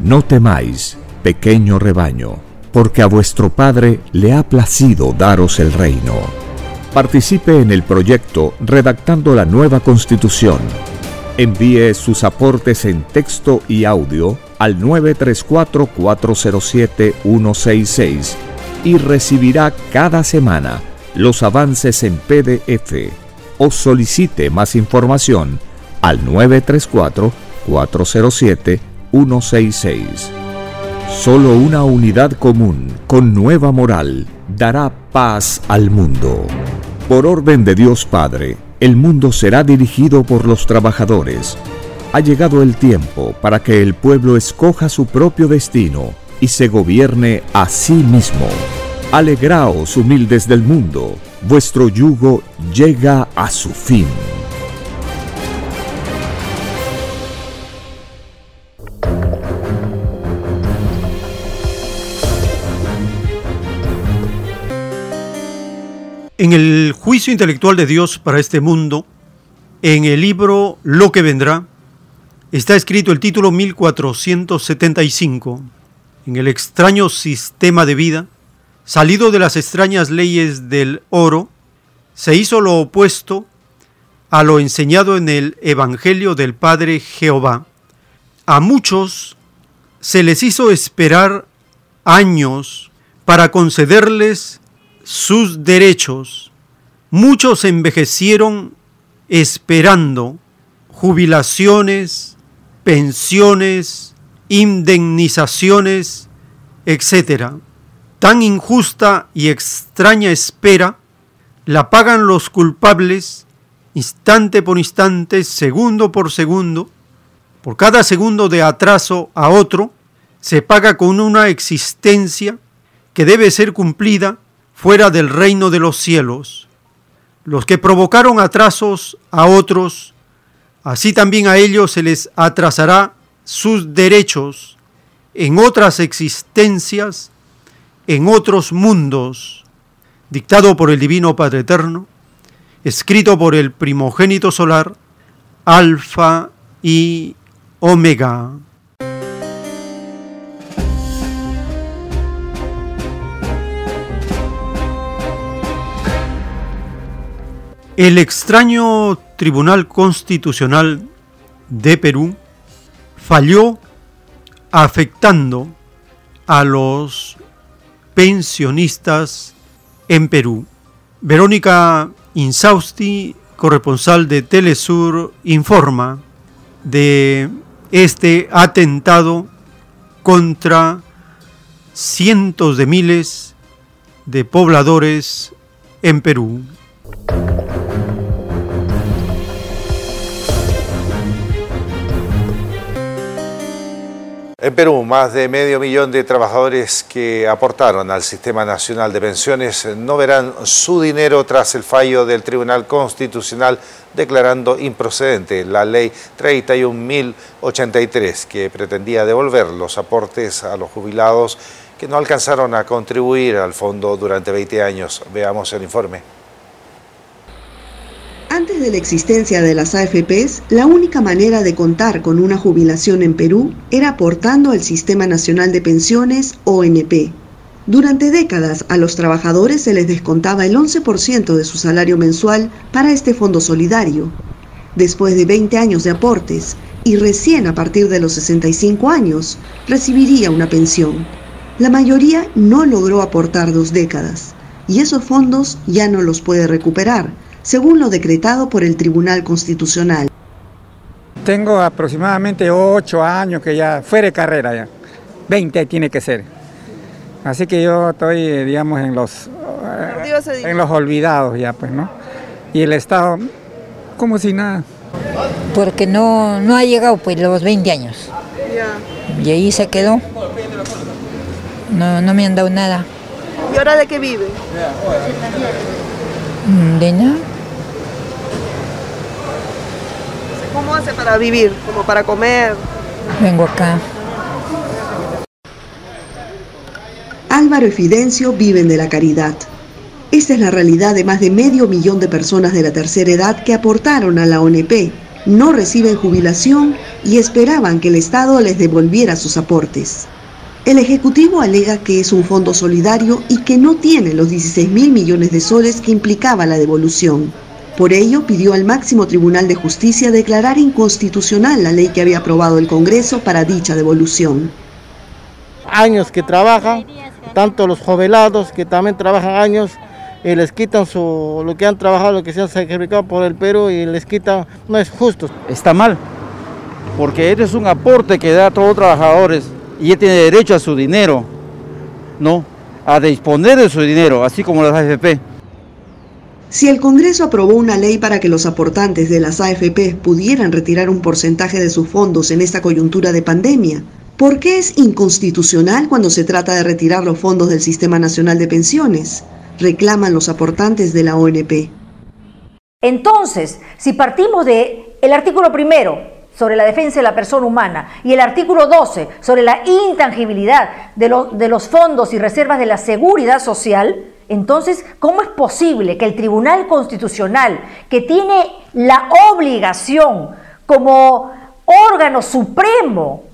No temáis, pequeño rebaño, porque a vuestro Padre le ha placido daros el reino. Participe en el proyecto redactando la nueva constitución Envíe sus aportes en texto y audio al 934-407-166 y recibirá cada semana los avances en PDF o solicite más información al 934-407-166. Solo una unidad común con nueva moral dará paz al mundo. Por orden de Dios Padre, el mundo será dirigido por los trabajadores. Ha llegado el tiempo para que el pueblo escoja su propio destino y se gobierne a sí mismo. Alegraos, humildes del mundo, vuestro yugo llega a su fin. En el juicio intelectual de Dios para este mundo, en el libro Lo que vendrá, está escrito el título 1475, en el extraño sistema de vida, salido de las extrañas leyes del oro, se hizo lo opuesto a lo enseñado en el Evangelio del Padre Jehová. A muchos se les hizo esperar años para concederles sus derechos. Muchos envejecieron esperando jubilaciones, pensiones, indemnizaciones, etc. Tan injusta y extraña espera la pagan los culpables instante por instante, segundo por segundo. Por cada segundo de atraso a otro, se paga con una existencia que debe ser cumplida fuera del reino de los cielos. Los que provocaron atrasos a otros, así también a ellos se les atrasará sus derechos en otras existencias, en otros mundos, dictado por el Divino Padre Eterno, escrito por el primogénito solar, Alfa y Omega. El extraño Tribunal Constitucional de Perú falló afectando a los pensionistas en Perú. Verónica Insausti, corresponsal de Telesur, informa de este atentado contra cientos de miles de pobladores en Perú. En Perú, más de medio millón de trabajadores que aportaron al Sistema Nacional de Pensiones no verán su dinero tras el fallo del Tribunal Constitucional declarando improcedente la ley 31.083 que pretendía devolver los aportes a los jubilados que no alcanzaron a contribuir al fondo durante 20 años. Veamos el informe. Antes de la existencia de las AFPs, la única manera de contar con una jubilación en Perú era aportando al Sistema Nacional de Pensiones, ONP. Durante décadas a los trabajadores se les descontaba el 11% de su salario mensual para este fondo solidario. Después de 20 años de aportes y recién a partir de los 65 años, recibiría una pensión. La mayoría no logró aportar dos décadas y esos fondos ya no los puede recuperar, según lo decretado por el Tribunal Constitucional. Tengo aproximadamente 8 años que ya fuera de carrera ya. 20 tiene que ser. Así que yo estoy, digamos, en los, en los olvidados ya, pues, ¿no? Y el Estado, como si nada. Porque no, no ha llegado, pues, los 20 años. Y ahí se quedó. No, no me han dado nada. ¿Y ahora de qué vive? Mm, De nada. ¿Cómo hace para vivir? ¿Como para comer? Vengo acá. Álvaro y Fidencio viven de la caridad. Esta es la realidad de más de medio millón de personas de la tercera edad que aportaron a la ONP, no reciben jubilación y esperaban que el Estado les devolviera sus aportes. El Ejecutivo alega que es un fondo solidario y que no tiene los 16 mil millones de soles que implicaba la devolución. Por ello, pidió al máximo Tribunal de Justicia declarar inconstitucional la ley que había aprobado el Congreso para dicha devolución. años que trabajan, tanto los jubilados que también trabajan años, y les quitan su, lo que han trabajado, lo que se han sacrificado por el Perú y les quitan, no es justo. Está mal, porque este es un aporte que da a todos los trabajadores y él tiene derecho a su dinero, ¿no? A disponer de su dinero, así como las AFP. Si el Congreso aprobó una ley para que los aportantes de las AFP pudieran retirar un porcentaje de sus fondos en esta coyuntura de pandemia, ¿por qué es inconstitucional cuando se trata de retirar los fondos del Sistema Nacional de Pensiones? Reclaman los aportantes de la ONP. Entonces, si partimos de el artículo primero sobre la defensa de la persona humana y el artículo 12 sobre la intangibilidad de, de los fondos y reservas de la seguridad social, entonces, ¿cómo es posible que el Tribunal Constitucional, que tiene la obligación como órgano supremo,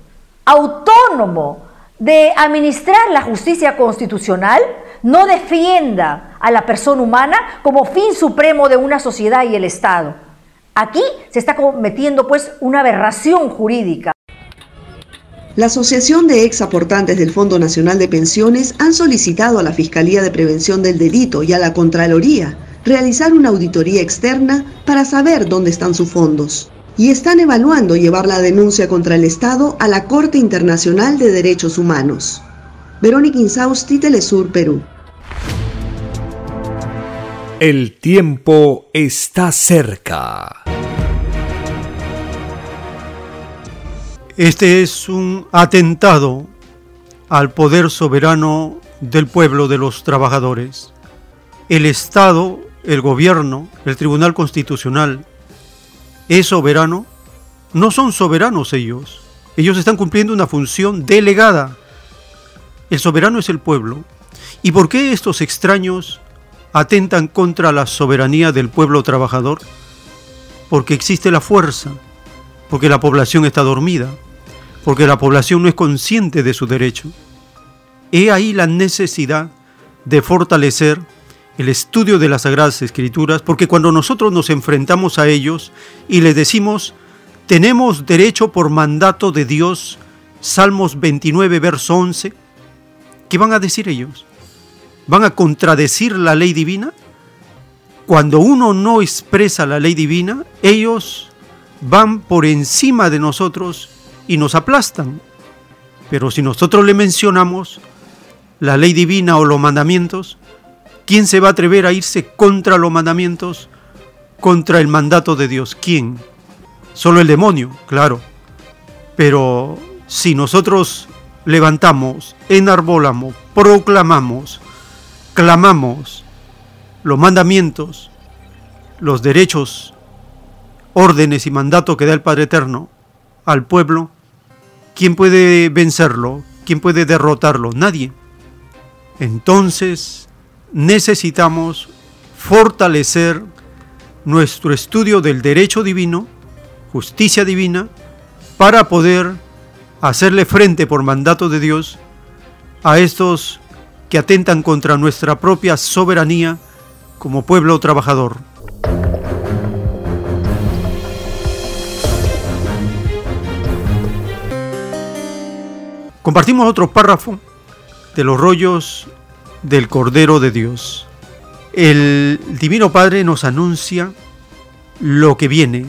autónomo, de administrar la justicia constitucional, no defienda a la persona humana como fin supremo de una sociedad y el Estado? Aquí se está cometiendo pues una aberración jurídica. La Asociación de Ex Aportantes del Fondo Nacional de Pensiones han solicitado a la Fiscalía de Prevención del Delito y a la Contraloría realizar una auditoría externa para saber dónde están sus fondos. Y están evaluando llevar la denuncia contra el Estado a la Corte Internacional de Derechos Humanos. Verónica Insausti, Telesur, Perú. El tiempo está cerca. Este es un atentado al poder soberano del pueblo de los trabajadores. El Estado, el gobierno, el Tribunal Constitucional es soberano. No son soberanos ellos. Ellos están cumpliendo una función delegada. El soberano es el pueblo. ¿Y por qué estos extraños atentan contra la soberanía del pueblo trabajador? Porque existe la fuerza, porque la población está dormida, porque la población no es consciente de su derecho. He ahí la necesidad de fortalecer el estudio de las Sagradas Escrituras, porque cuando nosotros nos enfrentamos a ellos y les decimos, tenemos derecho por mandato de Dios, Salmos 29, verso 11, ¿qué van a decir ellos? ¿Van a contradecir la ley divina? Cuando uno no expresa la ley divina, ellos van por encima de nosotros y nos aplastan. Pero si nosotros le mencionamos la ley divina o los mandamientos, ¿quién se va a atrever a irse contra los mandamientos, contra el mandato de Dios? ¿Quién? Solo el demonio, claro. Pero si nosotros levantamos, enarbolamos, proclamamos, clamamos los mandamientos, los derechos, órdenes y mandatos que da el Padre Eterno al pueblo, ¿quién puede vencerlo? ¿Quién puede derrotarlo? Nadie. Entonces necesitamos fortalecer nuestro estudio del derecho divino, justicia divina, para poder hacerle frente por mandato de Dios a estos que atentan contra nuestra propia soberanía como pueblo trabajador. Compartimos otro párrafo de los rollos del Cordero de Dios. El Divino Padre nos anuncia lo que viene,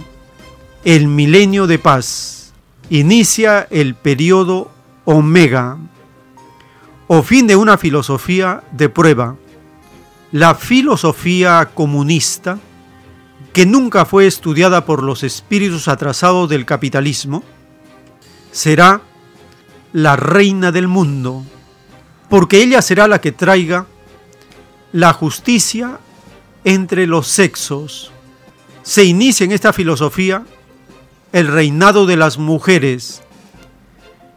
el milenio de paz. Inicia el periodo omega o fin de una filosofía de prueba. La filosofía comunista, que nunca fue estudiada por los espíritus atrasados del capitalismo, será la reina del mundo, porque ella será la que traiga la justicia entre los sexos. Se inicia en esta filosofía el reinado de las mujeres.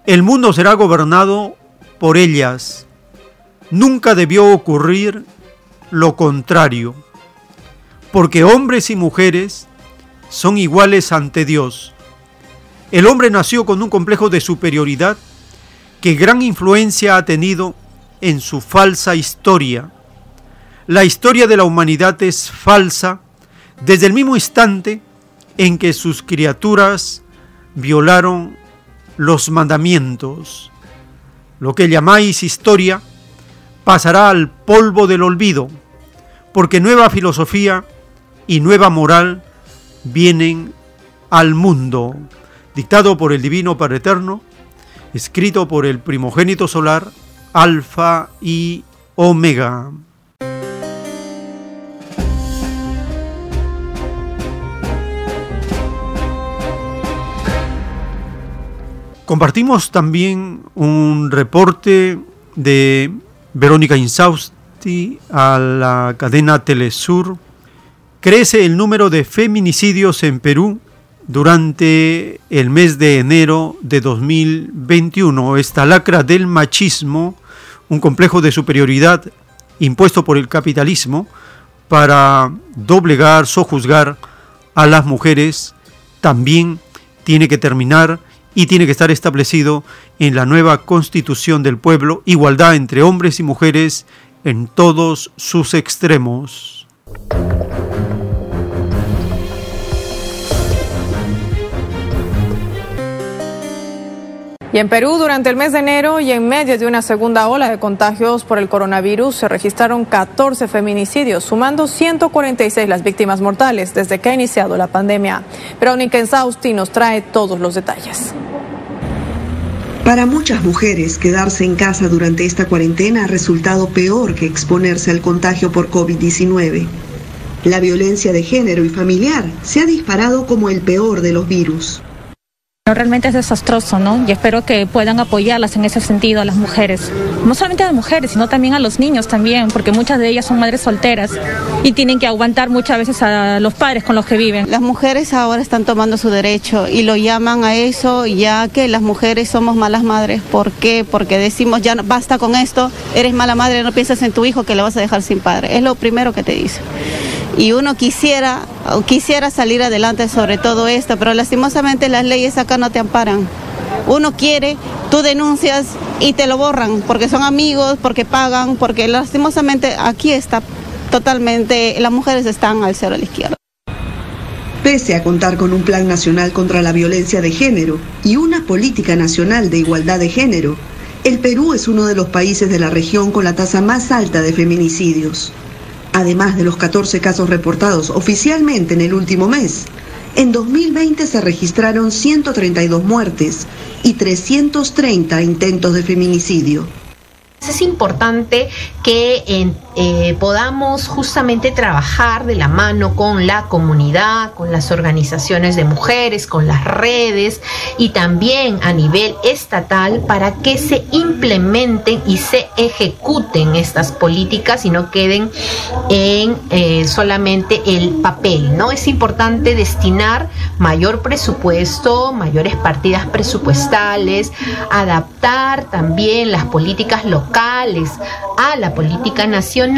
El mundo será gobernado por ellas. Nunca debió ocurrir lo contrario, porque hombres y mujeres son iguales ante Dios. El hombre nació con un complejo de superioridad que gran influencia ha tenido en su falsa historia. La historia de la humanidad es falsa desde el mismo instante en que sus criaturas violaron los mandamientos. Lo que llamáis historia pasará al polvo del olvido, porque nueva filosofía y nueva moral vienen al mundo, dictado por el Divino Padre Eterno, escrito por el primogénito solar, Alfa y Omega. Compartimos también un reporte de Verónica Insausti a la cadena Telesur. Crece el número de feminicidios en Perú durante el mes de enero de 2021. Esta lacra del machismo, un complejo de superioridad impuesto por el capitalismo para doblegar, sojuzgar a las mujeres, también tiene que terminar y tiene que estar establecido en la nueva constitución del pueblo, igualdad entre hombres y mujeres en todos sus extremos. Y en Perú, durante el mes de enero y en medio de una segunda ola de contagios por el coronavirus, se registraron 14 feminicidios, sumando 146 las víctimas mortales desde que ha iniciado la pandemia. Verónica Ensausti nos trae todos los detalles. Para muchas mujeres, quedarse en casa durante esta cuarentena ha resultado peor que exponerse al contagio por COVID-19. La violencia de género y familiar se ha disparado como el peor de los virus. Realmente es desastroso, ¿no? Y espero que puedan apoyarlas en ese sentido a las mujeres. No solamente a las mujeres, sino también a los niños también, porque muchas de ellas son madres solteras y tienen que aguantar muchas veces a los padres con los que viven. Las mujeres ahora están tomando su derecho y lo llaman a eso ya que las mujeres somos malas madres. ¿Por qué? Porque decimos ya basta con esto, eres mala madre, no piensas en tu hijo que le vas a dejar sin padre. Es lo primero que te dice y uno quisiera, quisiera salir adelante sobre todo esto, pero lastimosamente las leyes acá no te amparan. Uno quiere, tú denuncias y te lo borran porque son amigos, porque pagan, porque lastimosamente aquí está totalmente, las mujeres están al cero a la izquierda. Pese a contar con un plan nacional contra la violencia de género y una política nacional de igualdad de género, el Perú es uno de los países de la región con la tasa más alta de feminicidios. Además de los 14 casos reportados oficialmente en el último mes, en 2020 se registraron 132 muertes y 330 intentos de feminicidio. Es importante que eh, podamos justamente trabajar de la mano con la comunidad, con las organizaciones de mujeres, con las redes y también a nivel estatal para que se implementen y se ejecuten estas políticas y no queden en eh, solamente el papel. ¿no? Es importante destinar mayor presupuesto, mayores partidas presupuestales, adaptar también las políticas locales a la política nacional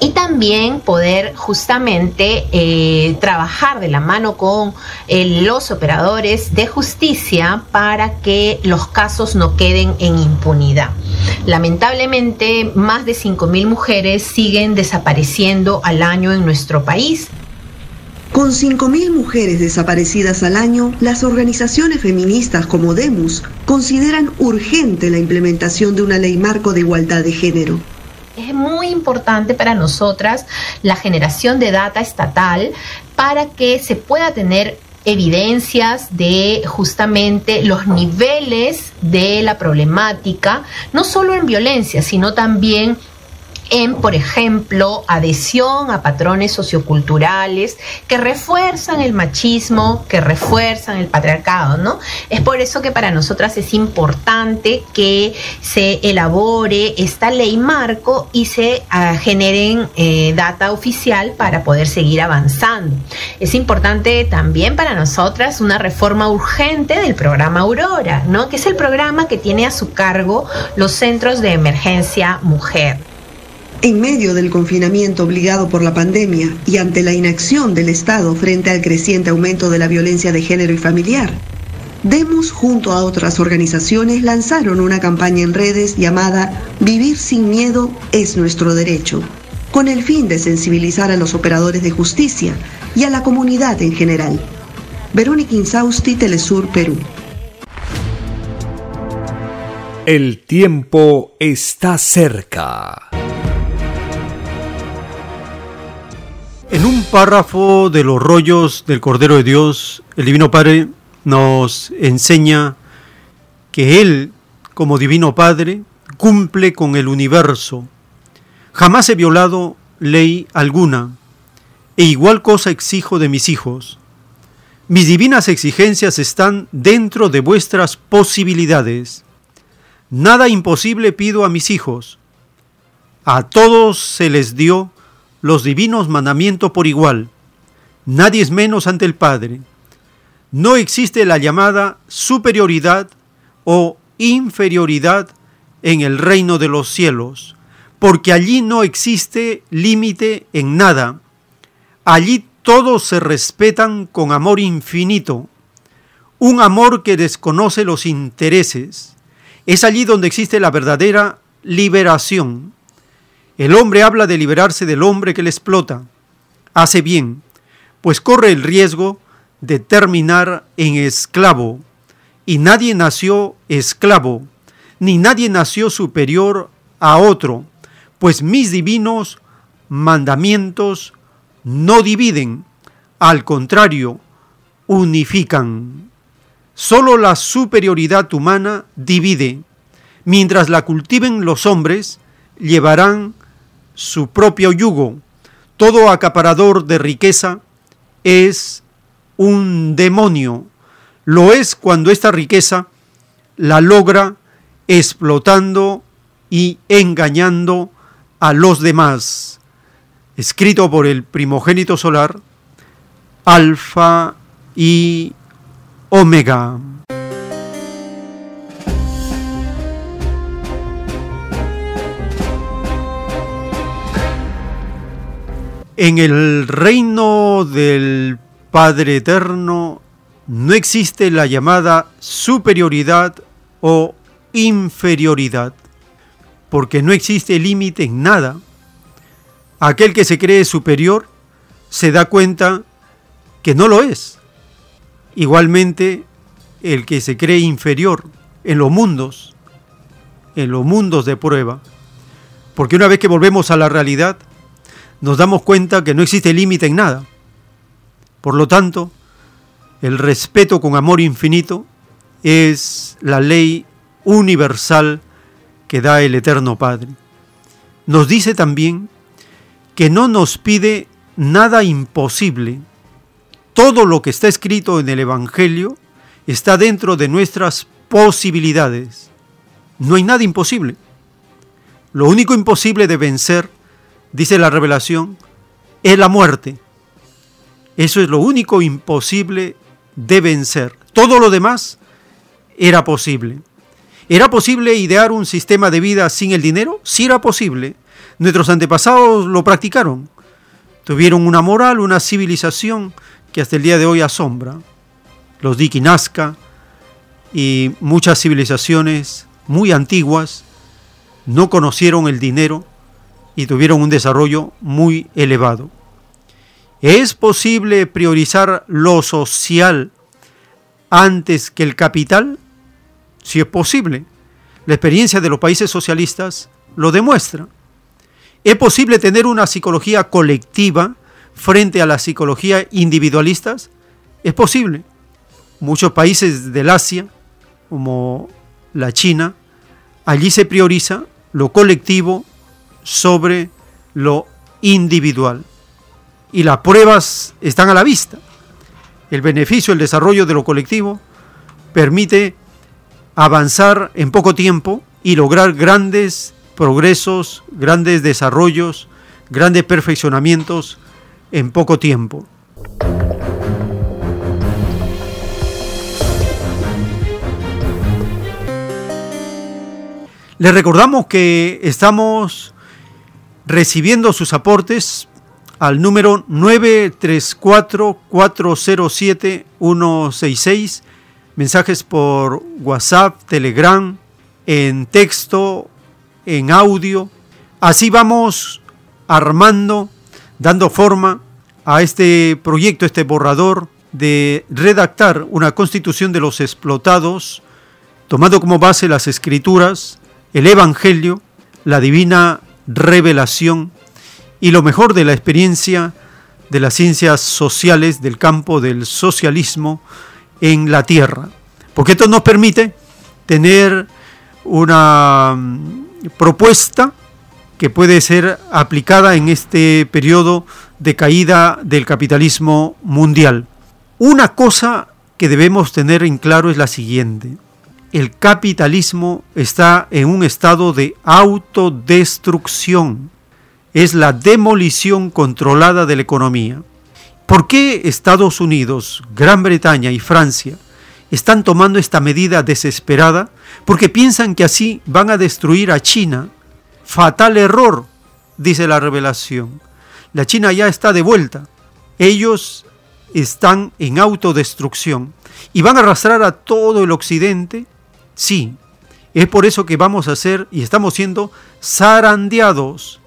y también poder justamente eh, trabajar de la mano con eh, los operadores de justicia para que los casos no queden en impunidad. Lamentablemente, más de 5.000 mujeres siguen desapareciendo al año en nuestro país. Con 5.000 mujeres desaparecidas al año, las organizaciones feministas como Demus consideran urgente la implementación de una ley marco de igualdad de género. Es muy importante para nosotras la generación de data estatal para que se pueda tener evidencias de justamente los niveles de la problemática, no solo en violencia, sino también en, por ejemplo, adhesión a patrones socioculturales que refuerzan el machismo, que refuerzan el patriarcado, ¿no? Es por eso que para nosotras es importante que se elabore esta ley marco y se uh, generen eh, data oficial para poder seguir avanzando. Es importante también para nosotras una reforma urgente del programa Aurora, ¿no? Que es el programa que tiene a su cargo los centros de emergencia mujer. En medio del confinamiento obligado por la pandemia y ante la inacción del Estado frente al creciente aumento de la violencia de género y familiar, Demos junto a otras organizaciones lanzaron una campaña en redes llamada Vivir sin miedo es nuestro derecho, con el fin de sensibilizar a los operadores de justicia y a la comunidad en general. Verónica Insausti, Telesur, Perú. El tiempo está cerca. En un párrafo de los rollos del Cordero de Dios, el Divino Padre nos enseña que Él, como Divino Padre, cumple con el universo. Jamás he violado ley alguna, e igual cosa exijo de mis hijos. Mis divinas exigencias están dentro de vuestras posibilidades. Nada imposible pido a mis hijos. A todos se les dio los divinos mandamientos por igual. Nadie es menos ante el Padre. No existe la llamada superioridad o inferioridad en el reino de los cielos, porque allí no existe límite en nada. Allí todos se respetan con amor infinito, un amor que desconoce los intereses. Es allí donde existe la verdadera liberación. El hombre habla de liberarse del hombre que le explota. Hace bien, pues corre el riesgo de terminar en esclavo. Y nadie nació esclavo, ni nadie nació superior a otro, pues mis divinos mandamientos no dividen, al contrario, unifican. Solo la superioridad humana divide. Mientras la cultiven los hombres, llevarán su propio yugo. Todo acaparador de riqueza es un demonio. Lo es cuando esta riqueza la logra explotando y engañando a los demás. Escrito por el primogénito solar, Alfa y Omega. En el reino del Padre Eterno no existe la llamada superioridad o inferioridad, porque no existe límite en nada. Aquel que se cree superior se da cuenta que no lo es. Igualmente, el que se cree inferior en los mundos, en los mundos de prueba, porque una vez que volvemos a la realidad, nos damos cuenta que no existe límite en nada. Por lo tanto, el respeto con amor infinito es la ley universal que da el Eterno Padre. Nos dice también que no nos pide nada imposible. Todo lo que está escrito en el Evangelio está dentro de nuestras posibilidades. No hay nada imposible. Lo único imposible de vencer dice la revelación, es la muerte. Eso es lo único imposible de vencer. Todo lo demás era posible. ¿Era posible idear un sistema de vida sin el dinero? Sí era posible. Nuestros antepasados lo practicaron. Tuvieron una moral, una civilización que hasta el día de hoy asombra. Los Diki Nazca y muchas civilizaciones muy antiguas no conocieron el dinero y tuvieron un desarrollo muy elevado. ¿Es posible priorizar lo social antes que el capital? Si es posible. La experiencia de los países socialistas lo demuestra. ¿Es posible tener una psicología colectiva frente a la psicología individualistas? Es posible. Muchos países del Asia, como la China, allí se prioriza lo colectivo sobre lo individual y las pruebas están a la vista. El beneficio, el desarrollo de lo colectivo permite avanzar en poco tiempo y lograr grandes progresos, grandes desarrollos, grandes perfeccionamientos en poco tiempo. Les recordamos que estamos recibiendo sus aportes al número 934-407-166, mensajes por WhatsApp, Telegram, en texto, en audio. Así vamos armando, dando forma a este proyecto, este borrador de redactar una constitución de los explotados, tomando como base las escrituras, el Evangelio, la divina revelación y lo mejor de la experiencia de las ciencias sociales del campo del socialismo en la Tierra. Porque esto nos permite tener una mm, propuesta que puede ser aplicada en este periodo de caída del capitalismo mundial. Una cosa que debemos tener en claro es la siguiente. El capitalismo está en un estado de autodestrucción es la demolición controlada de la economía. ¿Por qué Estados Unidos, Gran Bretaña y Francia están tomando esta medida desesperada? Porque piensan que así van a destruir a China. Fatal error, dice la revelación. La China ya está de vuelta. Ellos están en autodestrucción y van a arrastrar a todo el occidente. Sí, es por eso que vamos a ser y estamos siendo zarandeados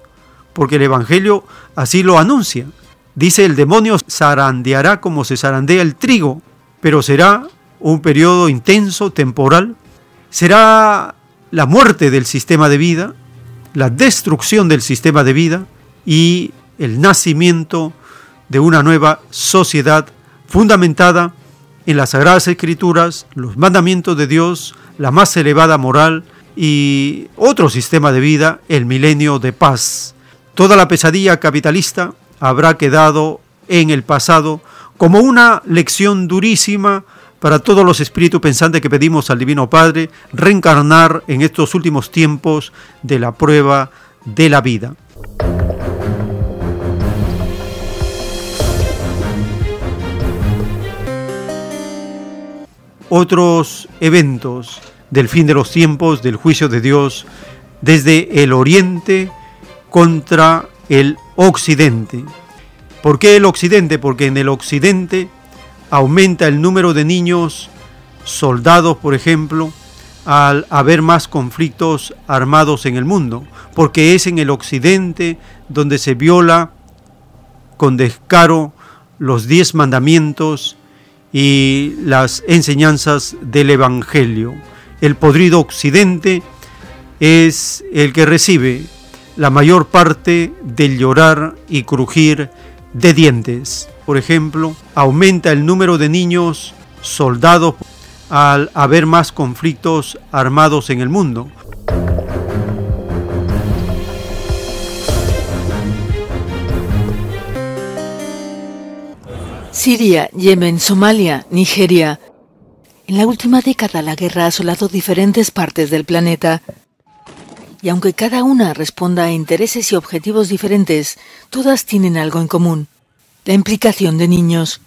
porque el Evangelio así lo anuncia. Dice el demonio zarandeará como se zarandea el trigo, pero será un periodo intenso, temporal. Será la muerte del sistema de vida, la destrucción del sistema de vida y el nacimiento de una nueva sociedad fundamentada en las Sagradas Escrituras, los mandamientos de Dios, la más elevada moral y otro sistema de vida, el milenio de paz. Toda la pesadilla capitalista habrá quedado en el pasado como una lección durísima para todos los espíritus pensantes que pedimos al Divino Padre reencarnar en estos últimos tiempos de la prueba de la vida. Otros eventos del fin de los tiempos, del juicio de Dios, desde el oriente, contra el occidente. ¿Por qué el occidente? Porque en el occidente aumenta el número de niños soldados, por ejemplo, al haber más conflictos armados en el mundo, porque es en el occidente donde se viola con descaro los diez mandamientos y las enseñanzas del Evangelio. El podrido occidente es el que recibe la mayor parte del llorar y crujir de dientes. Por ejemplo, aumenta el número de niños soldados al haber más conflictos armados en el mundo. Siria, Yemen, Somalia, Nigeria. En la última década la guerra ha asolado diferentes partes del planeta. Y aunque cada una responda a intereses y objetivos diferentes, todas tienen algo en común, la implicación de niños.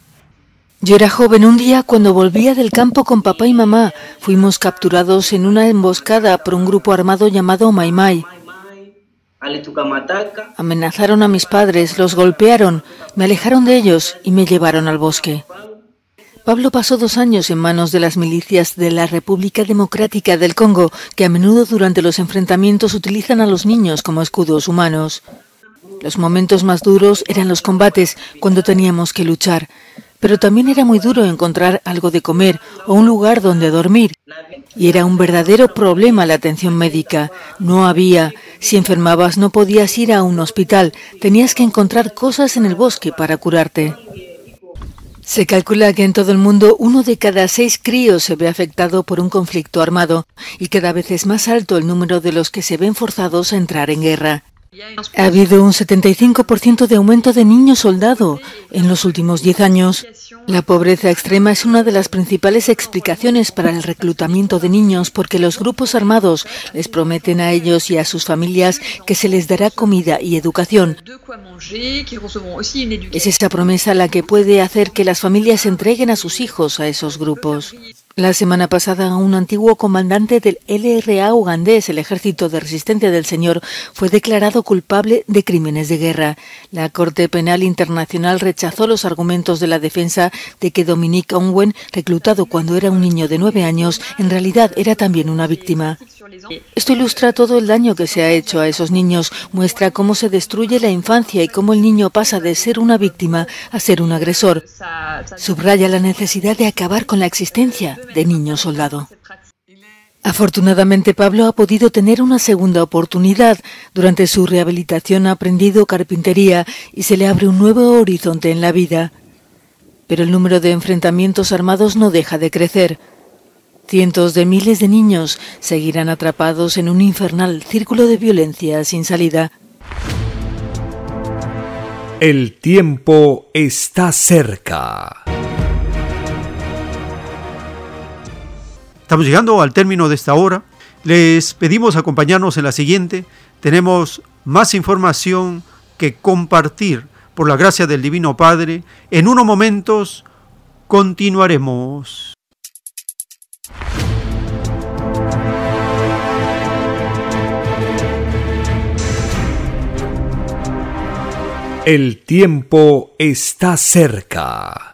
Yo era joven un día cuando volvía del campo con papá y mamá. Fuimos capturados en una emboscada por un grupo armado llamado Maimai. Amenazaron a mis padres, los golpearon, me alejaron de ellos y me llevaron al bosque. Pablo pasó dos años en manos de las milicias de la República Democrática del Congo, que a menudo durante los enfrentamientos utilizan a los niños como escudos humanos. Los momentos más duros eran los combates, cuando teníamos que luchar pero también era muy duro encontrar algo de comer o un lugar donde dormir. Y era un verdadero problema la atención médica. No había. Si enfermabas no podías ir a un hospital. Tenías que encontrar cosas en el bosque para curarte. Se calcula que en todo el mundo uno de cada seis críos se ve afectado por un conflicto armado y cada vez es más alto el número de los que se ven forzados a entrar en guerra. Ha habido un 75% de aumento de niños soldado en los últimos 10 años. La pobreza extrema es una de las principales explicaciones para el reclutamiento de niños porque los grupos armados les prometen a ellos y a sus familias que se les dará comida y educación. Es esa promesa la que puede hacer que las familias entreguen a sus hijos a esos grupos. La semana pasada, un antiguo comandante del LRA ugandés, el Ejército de Resistencia del Señor, fue declarado culpable de crímenes de guerra. La Corte Penal Internacional rechazó los argumentos de la defensa de que Dominique Ongwen, reclutado cuando era un niño de nueve años, en realidad era también una víctima. Esto ilustra todo el daño que se ha hecho a esos niños, muestra cómo se destruye la infancia y cómo el niño pasa de ser una víctima a ser un agresor. Subraya la necesidad de acabar con la existencia de niño soldado. Afortunadamente Pablo ha podido tener una segunda oportunidad. Durante su rehabilitación ha aprendido carpintería y se le abre un nuevo horizonte en la vida. Pero el número de enfrentamientos armados no deja de crecer. Cientos de miles de niños seguirán atrapados en un infernal círculo de violencia sin salida. El tiempo está cerca. Estamos llegando al término de esta hora. Les pedimos acompañarnos en la siguiente. Tenemos más información que compartir por la gracia del Divino Padre. En unos momentos continuaremos. El tiempo está cerca.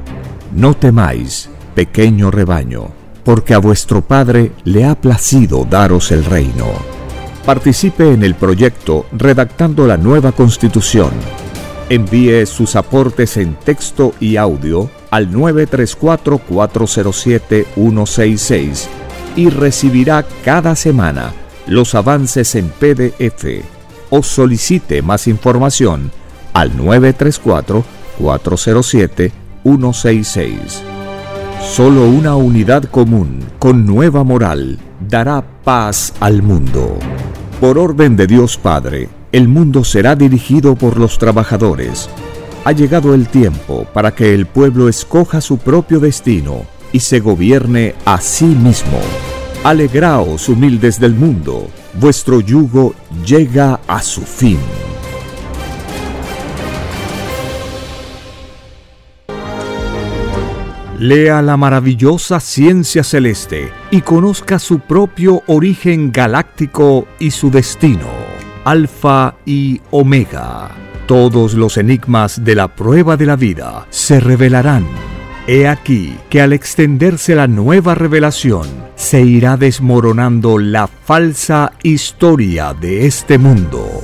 no temáis, pequeño rebaño, porque a vuestro Padre le ha placido daros el reino. Participe en el proyecto redactando la nueva constitución. Envíe sus aportes en texto y audio al 934-407-166 y recibirá cada semana los avances en PDF o solicite más información al 934 407 166. Solo una unidad común, con nueva moral, dará paz al mundo. Por orden de Dios Padre, el mundo será dirigido por los trabajadores. Ha llegado el tiempo para que el pueblo escoja su propio destino y se gobierne a sí mismo. Alegraos, humildes del mundo, vuestro yugo llega a su fin. Lea la maravillosa ciencia celeste y conozca su propio origen galáctico y su destino. Alfa y Omega. Todos los enigmas de la prueba de la vida se revelarán. He aquí que al extenderse la nueva revelación, se irá desmoronando la falsa historia de este mundo.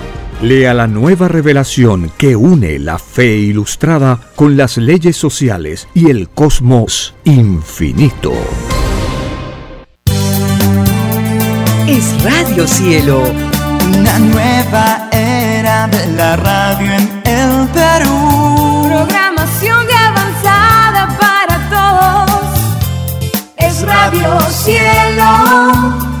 Lea la nueva revelación que une la fe ilustrada con las leyes sociales y el cosmos infinito. Es Radio Cielo, una nueva era de la radio en el Perú. Programación de avanzada para todos. Es Radio Cielo,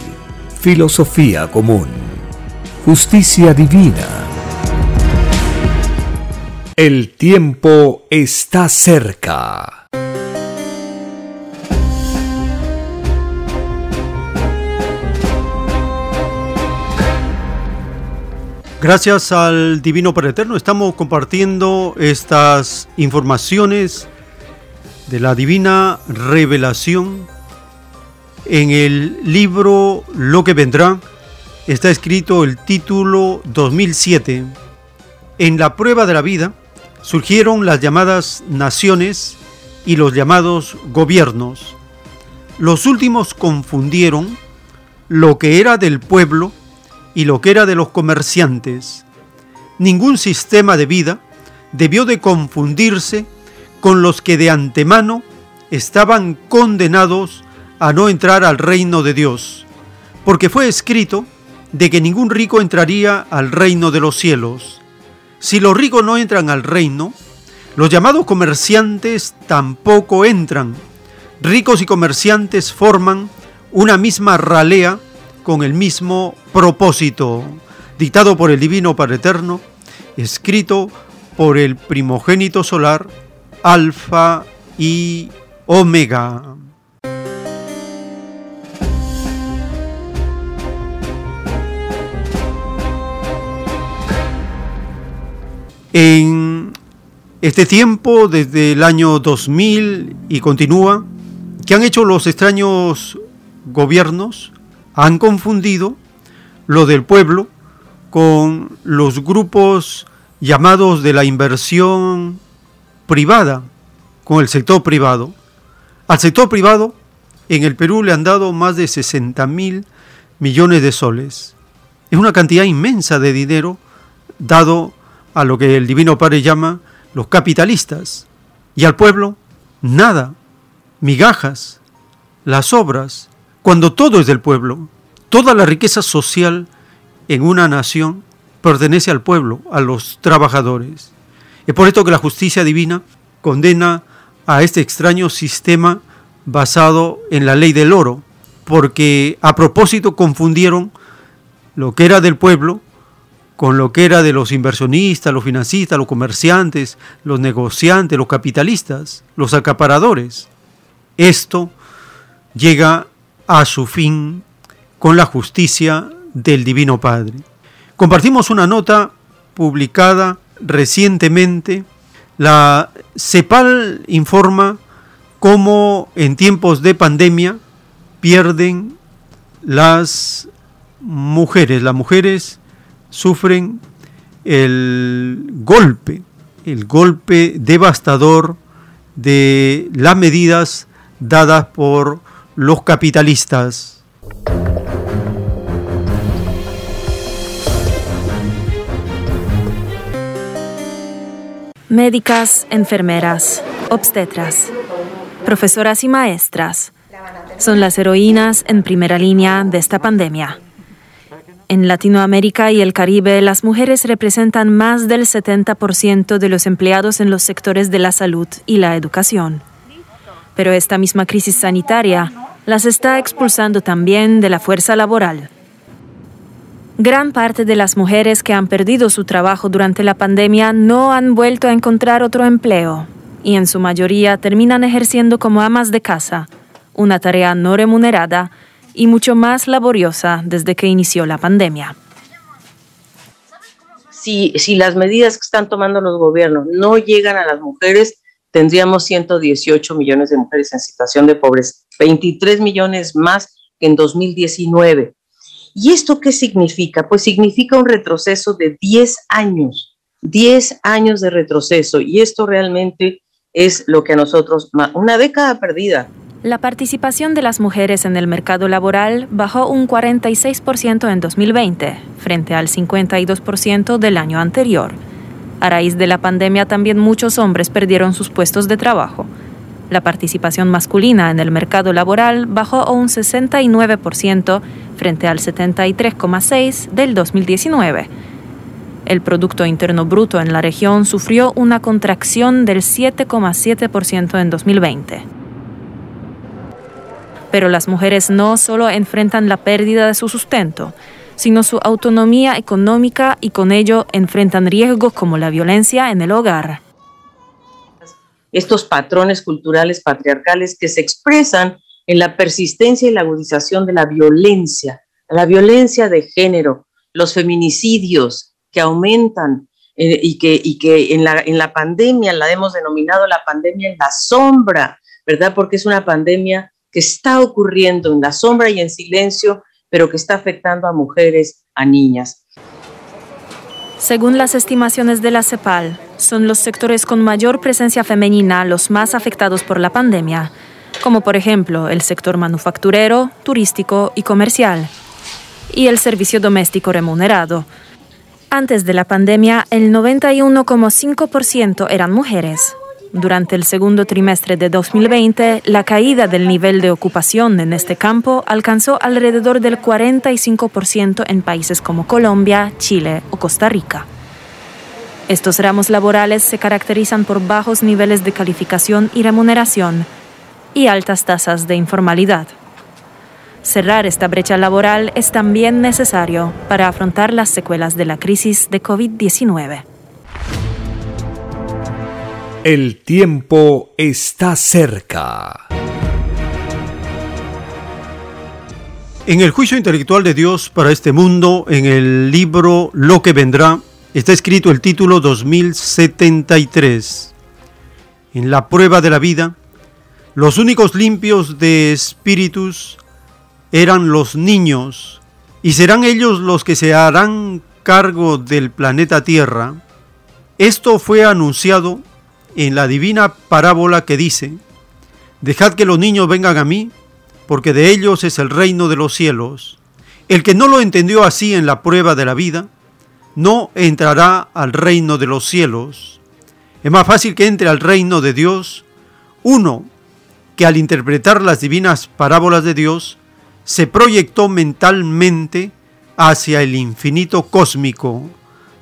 filosofía común, justicia divina. El tiempo está cerca. Gracias al Divino Padre Eterno estamos compartiendo estas informaciones de la divina revelación en el libro Lo que vendrá. Está escrito el título 2007. En la prueba de la vida surgieron las llamadas naciones y los llamados gobiernos. Los últimos confundieron lo que era del pueblo y lo que era de los comerciantes. Ningún sistema de vida debió de confundirse con los que de antemano estaban condenados a no entrar al reino de Dios, porque fue escrito de que ningún rico entraría al reino de los cielos. Si los ricos no entran al reino, los llamados comerciantes tampoco entran. Ricos y comerciantes forman una misma ralea con el mismo propósito, dictado por el Divino Padre Eterno, escrito por el primogénito solar, Alfa y Omega. En este tiempo, desde el año 2000 y continúa, que han hecho los extraños gobiernos? Han confundido lo del pueblo con los grupos llamados de la inversión privada, con el sector privado. Al sector privado, en el Perú le han dado más de 60 mil millones de soles. Es una cantidad inmensa de dinero dado a lo que el Divino Padre llama los capitalistas. Y al pueblo, nada, migajas, las obras, cuando todo es del pueblo. Toda la riqueza social en una nación pertenece al pueblo, a los trabajadores. Es por esto que la justicia divina condena a este extraño sistema basado en la ley del oro, porque a propósito confundieron lo que era del pueblo con lo que era de los inversionistas, los financistas, los comerciantes, los negociantes, los capitalistas, los acaparadores. Esto llega a su fin con la justicia del Divino Padre. Compartimos una nota publicada recientemente. La CEPAL informa cómo en tiempos de pandemia pierden las mujeres. Las mujeres sufren el golpe, el golpe devastador de las medidas dadas por los capitalistas. Médicas, enfermeras, obstetras, profesoras y maestras son las heroínas en primera línea de esta pandemia. En Latinoamérica y el Caribe, las mujeres representan más del 70% de los empleados en los sectores de la salud y la educación. Pero esta misma crisis sanitaria las está expulsando también de la fuerza laboral. Gran parte de las mujeres que han perdido su trabajo durante la pandemia no han vuelto a encontrar otro empleo y en su mayoría terminan ejerciendo como amas de casa, una tarea no remunerada y mucho más laboriosa desde que inició la pandemia. Si, si las medidas que están tomando los gobiernos no llegan a las mujeres, tendríamos 118 millones de mujeres en situación de pobreza, 23 millones más que en 2019 ¿Y esto qué significa? Pues significa un retroceso de 10 años, 10 años de retroceso. Y esto realmente es lo que a nosotros, una década perdida. La participación de las mujeres en el mercado laboral bajó un 46% en 2020, frente al 52% del año anterior. A raíz de la pandemia también muchos hombres perdieron sus puestos de trabajo. La participación masculina en el mercado laboral bajó un 69% frente al 73,6% del 2019. El Producto Interno Bruto en la región sufrió una contracción del 7,7% en 2020. Pero las mujeres no solo enfrentan la pérdida de su sustento, sino su autonomía económica y con ello enfrentan riesgos como la violencia en el hogar estos patrones culturales patriarcales que se expresan en la persistencia y la agudización de la violencia, la violencia de género, los feminicidios que aumentan eh, y que, en, la, en la pandemia la hemos denominado la pandemia en la sombra, ¿verdad? Porque es una pandemia que está ocurriendo en la sombra y en silencio, pero que está afectando a mujeres, a niñas. Según las estimaciones de la CEPAL, son los sectores con mayor presencia femenina los más afectados por la pandemia, como por ejemplo el sector manufacturero, turístico y comercial, y el servicio doméstico remunerado. Antes de la pandemia, el 91,5% eran mujeres, durante el segundo trimestre de 2020, la caída del nivel de ocupación en este campo alcanzó alrededor del 45% en países como Colombia, Chile o Costa Rica. Estos ramos laborales se caracterizan por bajos niveles de calificación y remuneración y altas tasas de informalidad. Cerrar esta brecha laboral es también necesario para afrontar las secuelas de la crisis de COVID-19. El tiempo está cerca. En el juicio intelectual de Dios para este mundo, en el libro Lo que vendrá, está escrito el título 2073. En la prueba de la vida, los únicos limpios de espíritus eran los niños, y serán ellos los que se harán cargo del planeta Tierra. Esto fue anunciado en la divina parábola que dice, Dejad que los niños vengan a mí, porque de ellos es el reino de los cielos. El que no lo entendió así en la prueba de la vida, no entrará al reino de los cielos. Es más fácil que entre al reino de Dios uno que al interpretar las divinas parábolas de Dios se proyectó mentalmente hacia el infinito cósmico,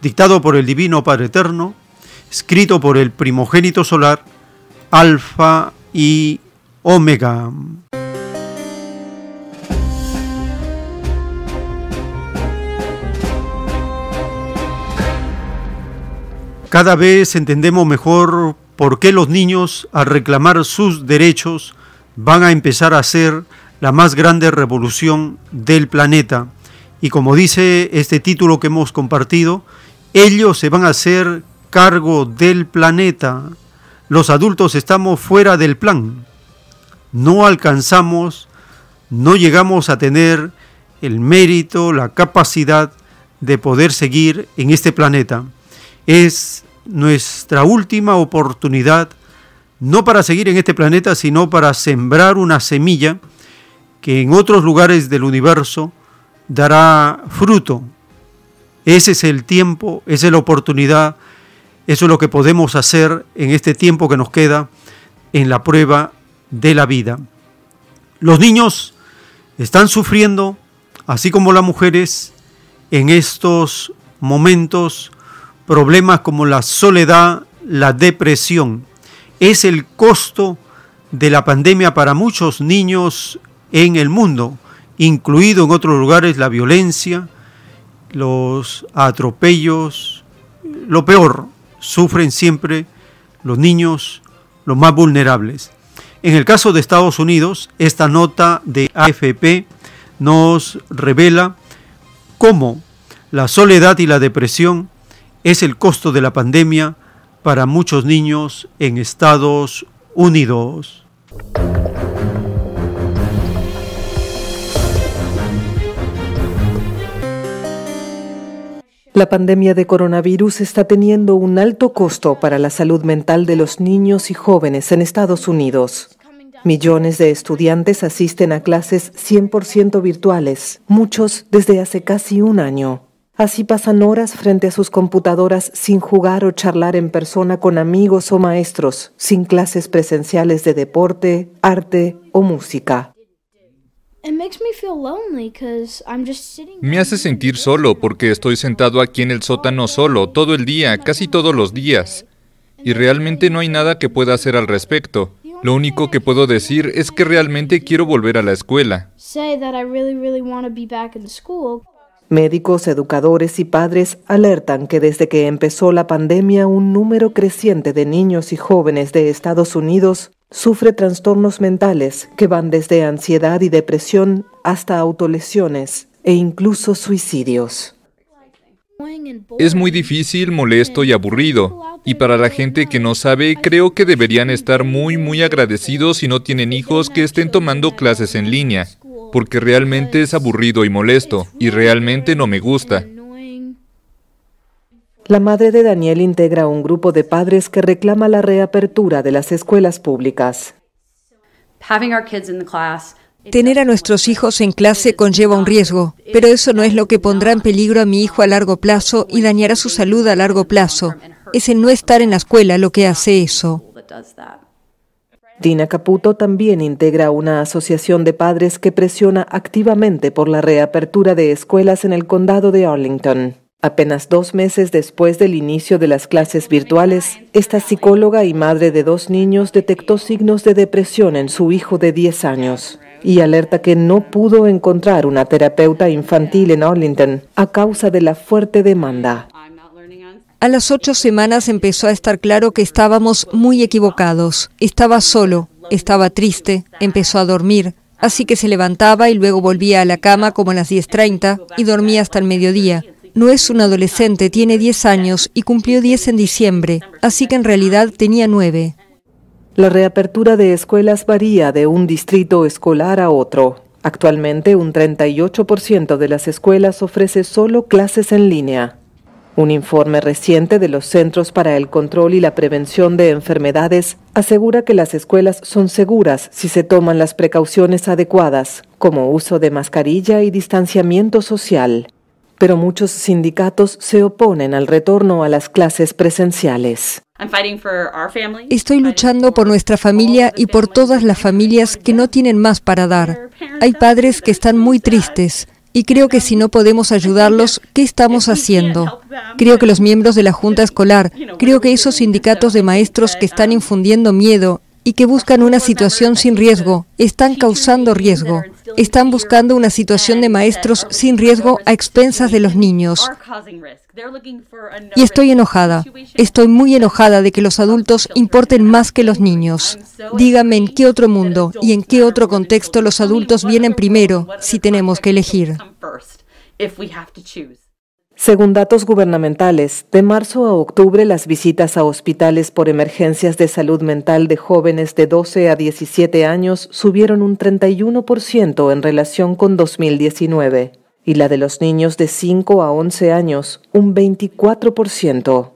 dictado por el Divino Padre Eterno, escrito por el primogénito solar, Alfa y Omega. Cada vez entendemos mejor por qué los niños, al reclamar sus derechos, van a empezar a hacer la más grande revolución del planeta. Y como dice este título que hemos compartido, ellos se van a hacer cargo del planeta. Los adultos estamos fuera del plan. No alcanzamos, no llegamos a tener el mérito, la capacidad de poder seguir en este planeta es nuestra última oportunidad, no para seguir en este planeta, sino para sembrar una semilla que en otros lugares del universo dará fruto. Ese es el tiempo, esa es la oportunidad, eso es lo que podemos hacer en este tiempo que nos queda en la prueba de la vida. Los niños están sufriendo, así como las mujeres, en estos momentos problemas como la soledad, la depresión. Es el costo de la pandemia para muchos niños en el mundo, incluido en otros lugares la violencia, los atropellos, lo peor, sufren siempre los niños, los más vulnerables. En el caso de Estados Unidos, esta nota de AFP nos revela cómo la soledad y la depresión es el costo de la pandemia para muchos niños en Estados Unidos. La pandemia de coronavirus está teniendo un alto costo para la salud mental de los niños y jóvenes en Estados Unidos. Millones de estudiantes asisten a clases 100% virtuales, muchos desde hace casi un año. Así pasan horas frente a sus computadoras sin jugar o charlar en persona con amigos o maestros, sin clases presenciales de deporte, arte o música. Me hace sentir solo porque estoy sentado aquí en el sótano solo todo el día, casi todos los días. Y realmente no hay nada que pueda hacer al respecto. Lo único que puedo decir es que realmente quiero volver a la escuela. Médicos, educadores y padres alertan que desde que empezó la pandemia un número creciente de niños y jóvenes de Estados Unidos sufre trastornos mentales que van desde ansiedad y depresión hasta autolesiones e incluso suicidios. Es muy difícil, molesto y aburrido. Y para la gente que no sabe, creo que deberían estar muy, muy agradecidos si no tienen hijos que estén tomando clases en línea porque realmente es aburrido y molesto, y realmente no me gusta. La madre de Daniel integra un grupo de padres que reclama la reapertura de las escuelas públicas. Tener a nuestros hijos en clase conlleva un riesgo, pero eso no es lo que pondrá en peligro a mi hijo a largo plazo y dañará su salud a largo plazo. Es el no estar en la escuela lo que hace eso. Dina Caputo también integra una asociación de padres que presiona activamente por la reapertura de escuelas en el condado de Arlington. Apenas dos meses después del inicio de las clases virtuales, esta psicóloga y madre de dos niños detectó signos de depresión en su hijo de 10 años y alerta que no pudo encontrar una terapeuta infantil en Arlington a causa de la fuerte demanda. A las ocho semanas empezó a estar claro que estábamos muy equivocados. Estaba solo, estaba triste, empezó a dormir, así que se levantaba y luego volvía a la cama como a las 10.30 y dormía hasta el mediodía. No es un adolescente, tiene 10 años y cumplió 10 en diciembre, así que en realidad tenía 9. La reapertura de escuelas varía de un distrito escolar a otro. Actualmente un 38% de las escuelas ofrece solo clases en línea. Un informe reciente de los Centros para el Control y la Prevención de Enfermedades asegura que las escuelas son seguras si se toman las precauciones adecuadas, como uso de mascarilla y distanciamiento social. Pero muchos sindicatos se oponen al retorno a las clases presenciales. Estoy luchando por nuestra familia y por todas las familias que no tienen más para dar. Hay padres que están muy tristes y creo que si no podemos ayudarlos, ¿qué estamos haciendo? Creo que los miembros de la Junta Escolar, creo que esos sindicatos de maestros que están infundiendo miedo y que buscan una situación sin riesgo, están causando riesgo. Están buscando una situación de maestros sin riesgo a expensas de los niños. Y estoy enojada. Estoy muy enojada de que los adultos importen más que los niños. Dígame en qué otro mundo y en qué otro contexto los adultos vienen primero si tenemos que elegir. Según datos gubernamentales, de marzo a octubre las visitas a hospitales por emergencias de salud mental de jóvenes de 12 a 17 años subieron un 31% en relación con 2019 y la de los niños de 5 a 11 años un 24%.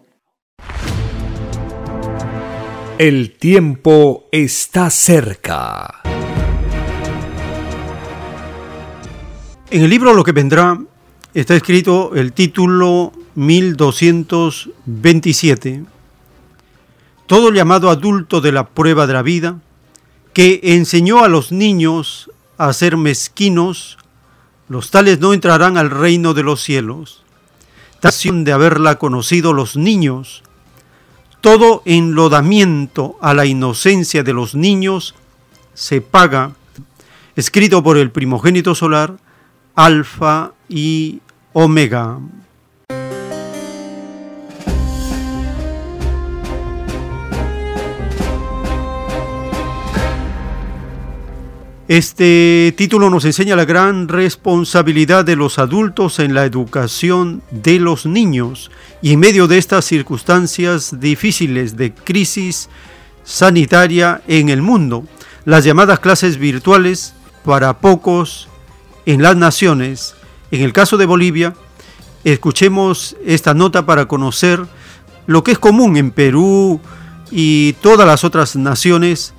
El tiempo está cerca. En el libro Lo que vendrá está escrito el título 1227. Todo llamado adulto de la prueba de la vida, que enseñó a los niños a ser mezquinos, los tales no entrarán al reino de los cielos. Tación de haberla conocido los niños, todo enlodamiento a la inocencia de los niños se paga, escrito por el primogénito solar, Alfa y Omega. Este título nos enseña la gran responsabilidad de los adultos en la educación de los niños y en medio de estas circunstancias difíciles de crisis sanitaria en el mundo, las llamadas clases virtuales para pocos en las naciones. En el caso de Bolivia, escuchemos esta nota para conocer lo que es común en Perú y todas las otras naciones,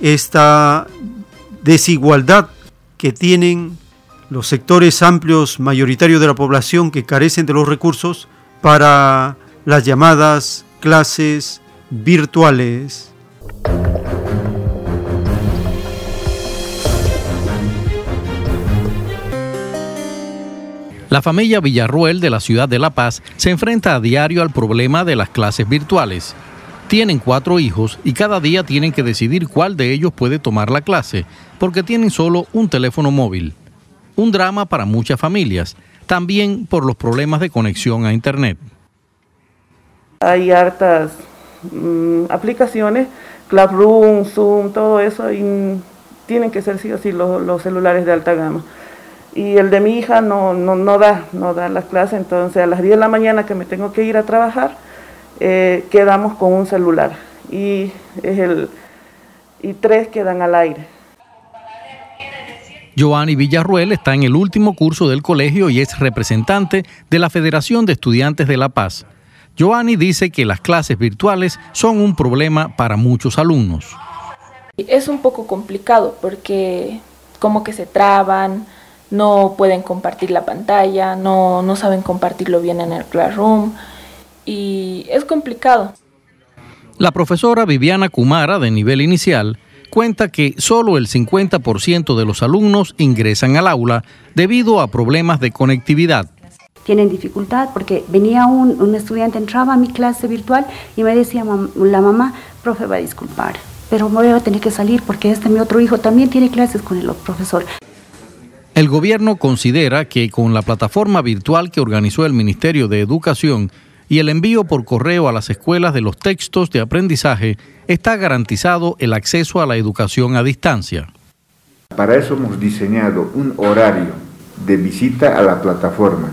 esta desigualdad que tienen los sectores amplios mayoritarios de la población que carecen de los recursos para las llamadas clases virtuales. La familia Villarruel de la ciudad de La Paz se enfrenta a diario al problema de las clases virtuales. Tienen cuatro hijos y cada día tienen que decidir cuál de ellos puede tomar la clase, porque tienen solo un teléfono móvil. Un drama para muchas familias, también por los problemas de conexión a Internet. Hay hartas mm, aplicaciones, Classroom, Zoom, todo eso, y tienen que ser sí o sí los celulares de alta gama y el de mi hija no, no, no da, no da las clases, entonces a las 10 de la mañana que me tengo que ir a trabajar, eh, quedamos con un celular y, es el, y tres quedan al aire. Joanny Villarruel está en el último curso del colegio y es representante de la Federación de Estudiantes de La Paz. Joanny dice que las clases virtuales son un problema para muchos alumnos. Es un poco complicado porque como que se traban, no pueden compartir la pantalla, no, no saben compartirlo bien en el Classroom y es complicado. La profesora Viviana Kumara, de nivel inicial, cuenta que solo el 50% de los alumnos ingresan al aula debido a problemas de conectividad. Tienen dificultad porque venía un, un estudiante, entraba a mi clase virtual y me decía la mamá, profe va a disculpar, pero me voy a tener que salir porque este mi otro hijo también tiene clases con el profesor. El gobierno considera que con la plataforma virtual que organizó el Ministerio de Educación y el envío por correo a las escuelas de los textos de aprendizaje, está garantizado el acceso a la educación a distancia. Para eso hemos diseñado un horario de visita a la plataforma.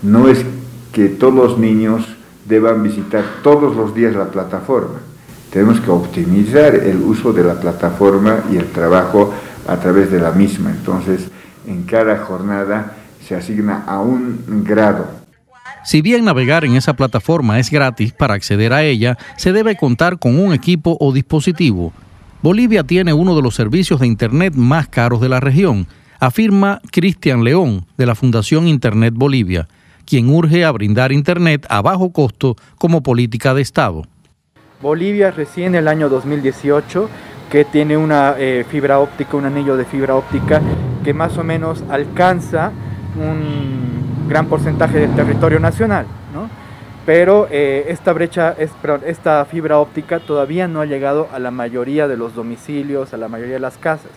No es que todos los niños deban visitar todos los días la plataforma. Tenemos que optimizar el uso de la plataforma y el trabajo a través de la misma. Entonces, en cada jornada se asigna a un grado. Si bien navegar en esa plataforma es gratis, para acceder a ella se debe contar con un equipo o dispositivo. Bolivia tiene uno de los servicios de Internet más caros de la región, afirma Cristian León de la Fundación Internet Bolivia, quien urge a brindar Internet a bajo costo como política de Estado. Bolivia recién el año 2018 que tiene una eh, fibra óptica, un anillo de fibra óptica que más o menos alcanza un gran porcentaje del territorio nacional, ¿no? Pero eh, esta brecha, esta fibra óptica todavía no ha llegado a la mayoría de los domicilios, a la mayoría de las casas.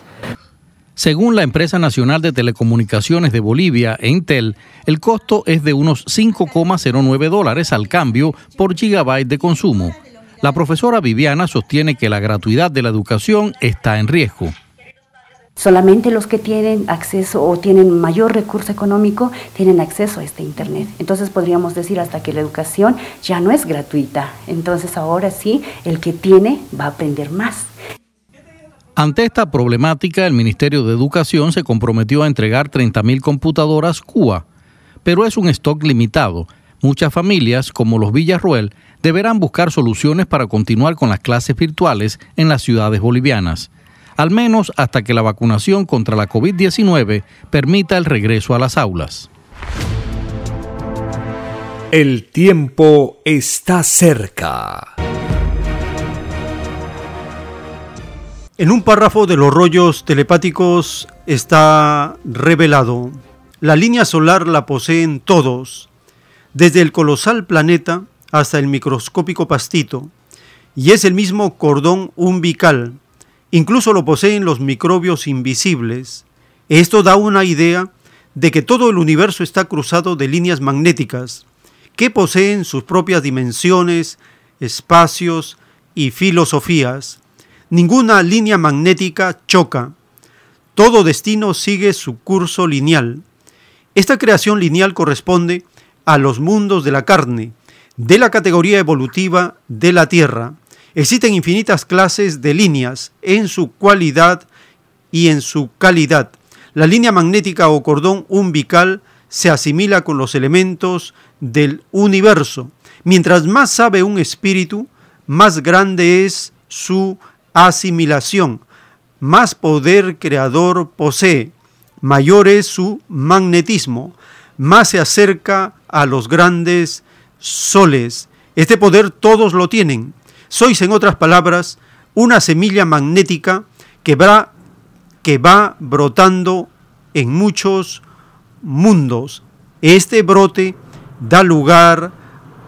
Según la empresa nacional de telecomunicaciones de Bolivia, Entel, el costo es de unos 5,09 dólares al cambio por gigabyte de consumo. La profesora Viviana sostiene que la gratuidad de la educación está en riesgo. Solamente los que tienen acceso o tienen mayor recurso económico tienen acceso a este Internet. Entonces podríamos decir hasta que la educación ya no es gratuita. Entonces ahora sí, el que tiene va a aprender más. Ante esta problemática, el Ministerio de Educación se comprometió a entregar 30.000 computadoras CUA, pero es un stock limitado. Muchas familias, como los Villarruel, deberán buscar soluciones para continuar con las clases virtuales en las ciudades bolivianas al menos hasta que la vacunación contra la COVID-19 permita el regreso a las aulas. El tiempo está cerca. En un párrafo de los rollos telepáticos está revelado, la línea solar la poseen todos, desde el colosal planeta hasta el microscópico pastito, y es el mismo cordón umbilical Incluso lo poseen los microbios invisibles. Esto da una idea de que todo el universo está cruzado de líneas magnéticas que poseen sus propias dimensiones, espacios y filosofías. Ninguna línea magnética choca. Todo destino sigue su curso lineal. Esta creación lineal corresponde a los mundos de la carne, de la categoría evolutiva de la Tierra. Existen infinitas clases de líneas en su cualidad y en su calidad. La línea magnética o cordón umbilical se asimila con los elementos del universo. Mientras más sabe un espíritu, más grande es su asimilación, más poder creador posee, mayor es su magnetismo, más se acerca a los grandes soles. Este poder todos lo tienen. Sois, en otras palabras, una semilla magnética que va, que va brotando en muchos mundos. Este brote da lugar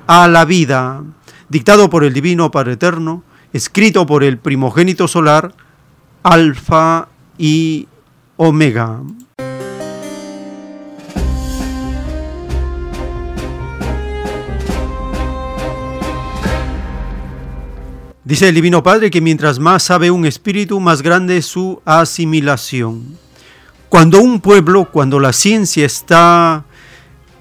a la vida, dictado por el Divino Padre Eterno, escrito por el primogénito solar, Alfa y Omega. Dice el Divino Padre que mientras más sabe un espíritu, más grande es su asimilación. Cuando un pueblo, cuando la ciencia está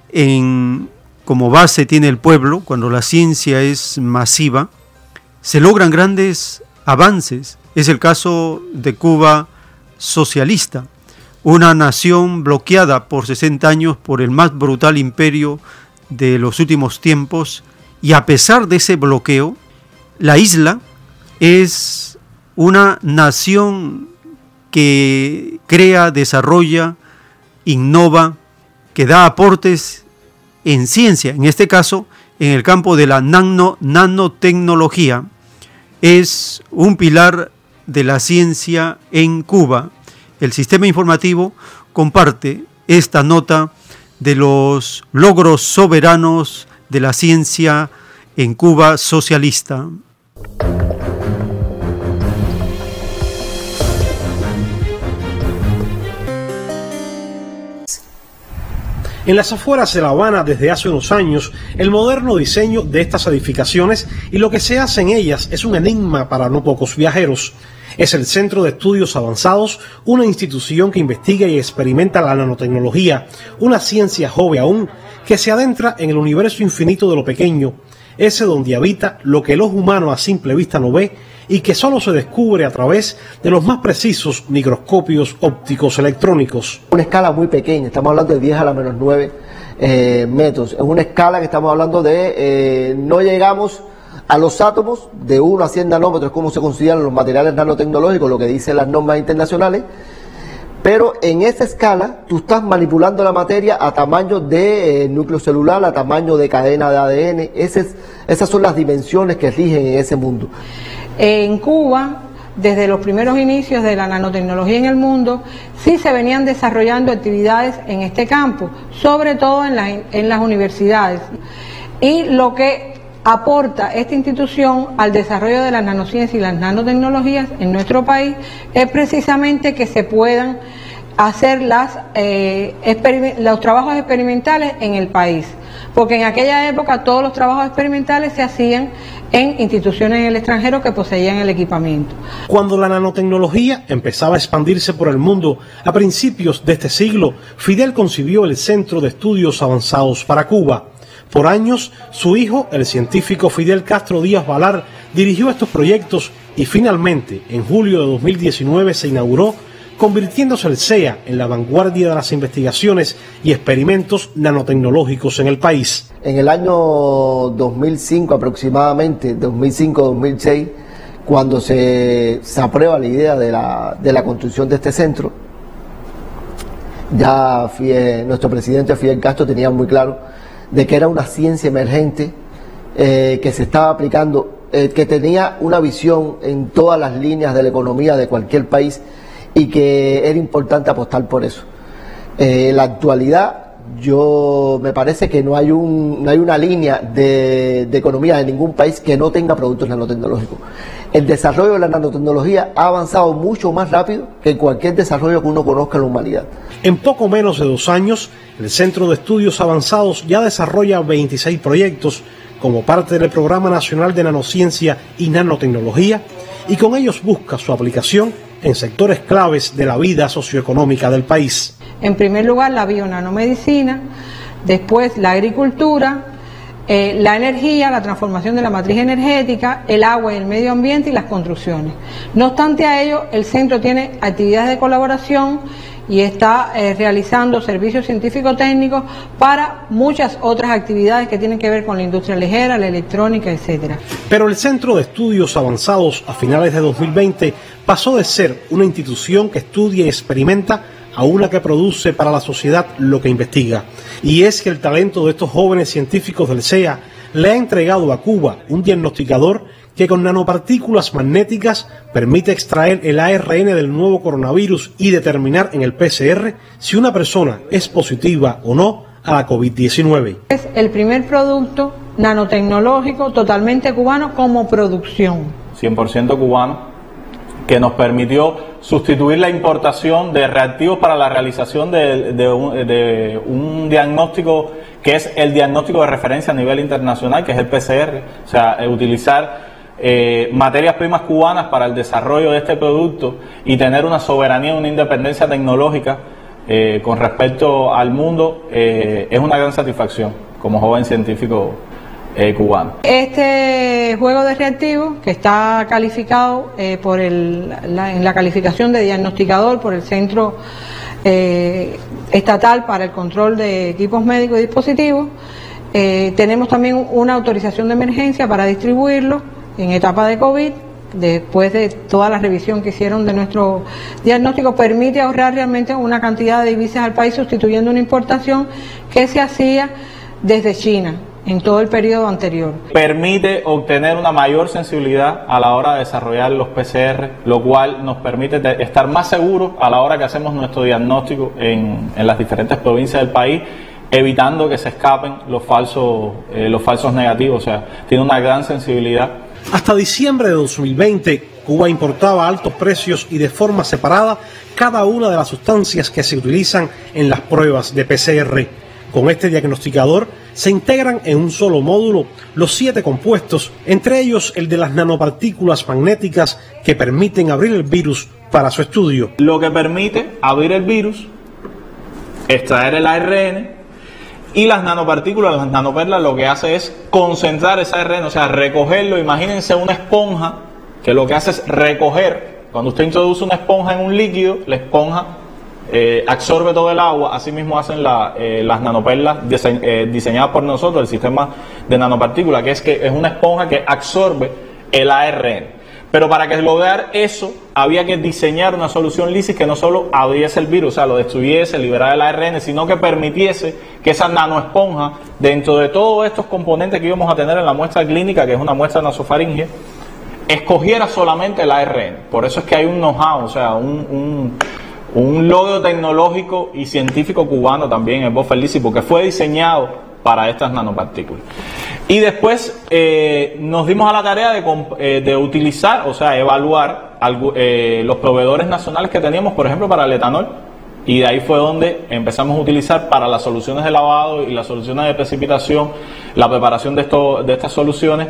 en como base tiene el pueblo, cuando la ciencia es masiva, se logran grandes avances. Es el caso de Cuba socialista, una nación bloqueada por 60 años por el más brutal imperio de los últimos tiempos, y a pesar de ese bloqueo, la isla es una nación que crea, desarrolla, innova, que da aportes en ciencia, en este caso en el campo de la nano, nanotecnología, es un pilar de la ciencia en Cuba. El sistema informativo comparte esta nota de los logros soberanos de la ciencia en Cuba socialista. En las afueras de La Habana desde hace unos años, el moderno diseño de estas edificaciones y lo que se hace en ellas es un enigma para no pocos viajeros. Es el Centro de Estudios Avanzados, una institución que investiga y experimenta la nanotecnología, una ciencia joven aún que se adentra en el universo infinito de lo pequeño, ese donde habita lo que el ojo humano a simple vista no ve y que solo se descubre a través de los más precisos microscopios ópticos electrónicos. Una escala muy pequeña, estamos hablando de 10 a la menos 9 eh, metros. En una escala que estamos hablando de, eh, no llegamos a los átomos de 1 a 100 nanómetros, como se consideran los materiales nanotecnológicos, lo que dicen las normas internacionales, pero en esa escala tú estás manipulando la materia a tamaño de eh, núcleo celular, a tamaño de cadena de ADN, esas son las dimensiones que rigen en ese mundo. En Cuba, desde los primeros inicios de la nanotecnología en el mundo, sí se venían desarrollando actividades en este campo, sobre todo en, en las universidades. Y lo que aporta esta institución al desarrollo de las nanociencias y las nanotecnologías en nuestro país es precisamente que se puedan hacer eh, los trabajos experimentales en el país. Porque en aquella época todos los trabajos experimentales se hacían en instituciones en el extranjero que poseían el equipamiento. Cuando la nanotecnología empezaba a expandirse por el mundo a principios de este siglo, Fidel concibió el Centro de Estudios Avanzados para Cuba. Por años, su hijo, el científico Fidel Castro Díaz Valar, dirigió estos proyectos y finalmente, en julio de 2019, se inauguró convirtiéndose el CEA en la vanguardia de las investigaciones y experimentos nanotecnológicos en el país. En el año 2005 aproximadamente, 2005-2006, cuando se, aprueba la idea de la, de la construcción de este centro, ya nuestro presidente Fidel Castro tenía muy claro de que era una ciencia emergente eh, que se estaba aplicando, eh, que tenía una visión en todas las líneas de la economía de cualquier país y que era importante apostar por eso. Eh, la actualidad, yo me parece que no hay, un, no hay una línea de, de economía de ningún país que no tenga productos nanotecnológicos. El desarrollo de la nanotecnología ha avanzado mucho más rápido que cualquier desarrollo que uno conozca en la humanidad. En poco menos de dos años, el Centro de Estudios Avanzados ya desarrolla 26 proyectos como parte del Programa Nacional de Nanociencia y Nanotecnología y con ellos busca su aplicación en sectores claves de la vida socioeconómica del país. En primer lugar, la bionanomedicina, después la agricultura, eh, la energía, la transformación de la matriz energética, el agua y el medio ambiente y las construcciones. No obstante a ello, el centro tiene actividades de colaboración y está eh, realizando servicios científico-técnicos para muchas otras actividades que tienen que ver con la industria ligera, la electrónica, etcétera. Pero el Centro de Estudios Avanzados a finales de 2020 pasó de ser una institución que estudia y experimenta a una que produce para la sociedad lo que investiga. Y es que el talento de estos jóvenes científicos del CEA le ha entregado a Cuba un diagnosticador que con nanopartículas magnéticas permite extraer el ARN del nuevo coronavirus y determinar en el PCR si una persona es positiva o no a la COVID-19. Es el primer producto nanotecnológico totalmente cubano como producción. 100% cubano que nos permitió sustituir la importación de reactivos para la realización de, un, diagnóstico que es el diagnóstico de referencia a nivel internacional, que es el PCR, o sea, utilizar eh, materias primas cubanas para el desarrollo de este producto y tener una soberanía, una independencia tecnológica eh, con respecto al mundo eh, es una gran satisfacción como joven científico cubano. Este juego de reactivos que está calificado en la calificación de diagnosticador por el Centro Estatal para el Control de Equipos Médicos y Dispositivos, tenemos también una autorización de emergencia para distribuirlo en etapa de COVID, después de toda la revisión que hicieron de nuestro diagnóstico, permite ahorrar realmente una cantidad de divisas al país sustituyendo una importación que se hacía desde China en todo el periodo anterior. Permite obtener una mayor sensibilidad a la hora de desarrollar los PCR, lo cual nos permite estar más seguros a la hora que hacemos nuestro diagnóstico en, las diferentes provincias del país evitando que se escapen los falsos, eh, los falsos negativos, o sea, tiene una gran sensibilidad hasta diciembre de 2020, Cuba importaba a altos precios y de forma separada cada una de las sustancias que se utilizan en las pruebas de PCR. Con este diagnosticador se integran en un solo módulo los siete compuestos, entre ellos el de las nanopartículas magnéticas que permiten abrir el virus para su estudio. Lo que permite abrir el virus, extraer el ARN y las nanopartículas, las nanoperlas, lo que hace es concentrar ese ARN, o sea, recogerlo. Imagínense una esponja que lo que hace es recoger. Cuando usted introduce una esponja en un líquido, la esponja eh, absorbe todo el agua, así mismo hacen eh, las nanoperlas eh, diseñadas por nosotros, el sistema de nanopartículas, que es que es una esponja que absorbe el ARN. Pero para que lograr eso, había que diseñar una solución LISIS que no solo abriese el virus, o sea, lo destruyese, liberara el ARN, sino que permitiese que esa nanoesponja, dentro de todos estos componentes que íbamos a tener en la muestra clínica, que es una muestra nasofaringe, escogiera solamente el ARN. Por eso es que hay un know-how, o sea, un, un, logro tecnológico y científico cubano también, el Buffer LISIS, porque fue diseñado para estas nanopartículas. Y después eh, nos dimos a la tarea de, eh, de utilizar, o sea, evaluar eh, los proveedores nacionales que teníamos, por ejemplo, para el etanol. Y de ahí fue donde empezamos a utilizar para las soluciones de lavado y las soluciones de precipitación, la preparación de, esto, de estas soluciones,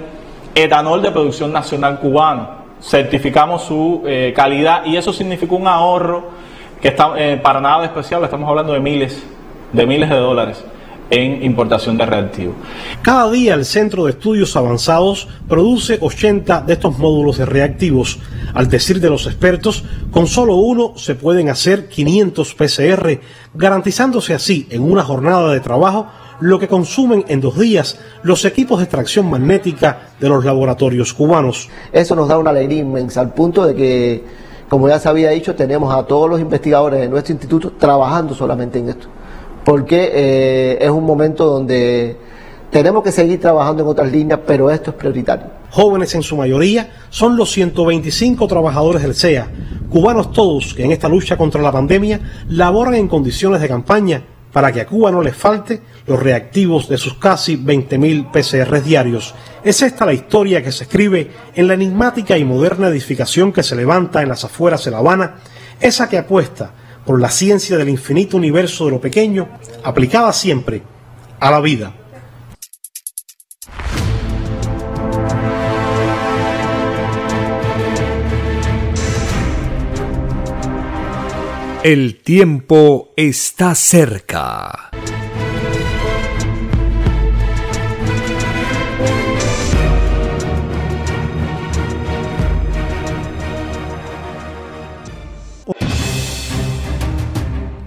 etanol de producción nacional cubano. Certificamos su calidad y eso significó un ahorro que está para nada especial, estamos hablando de miles, de miles de dólares en importación de reactivos. Cada día el Centro de Estudios Avanzados produce 80 de estos módulos de reactivos. Al decir de los expertos, con solo uno se pueden hacer 500 PCR, garantizándose así en una jornada de trabajo lo que consumen en dos días los equipos de extracción magnética de los laboratorios cubanos. Eso nos da una alegría inmensa, al punto de que, como ya se había dicho, tenemos a todos los investigadores de nuestro instituto trabajando solamente en esto porque eh, es un momento donde tenemos que seguir trabajando en otras líneas, pero esto es prioritario. Jóvenes en su mayoría son los 125 trabajadores del CEA, cubanos todos que en esta lucha contra la pandemia laboran en condiciones de campaña para que a Cuba no les falte los reactivos de sus casi 20.000 PCR diarios. Es esta la historia que se escribe en la enigmática y moderna edificación que se levanta en las afueras de La Habana, esa que apuesta por la ciencia del infinito universo de lo pequeño, aplicada siempre a la vida. El tiempo está cerca.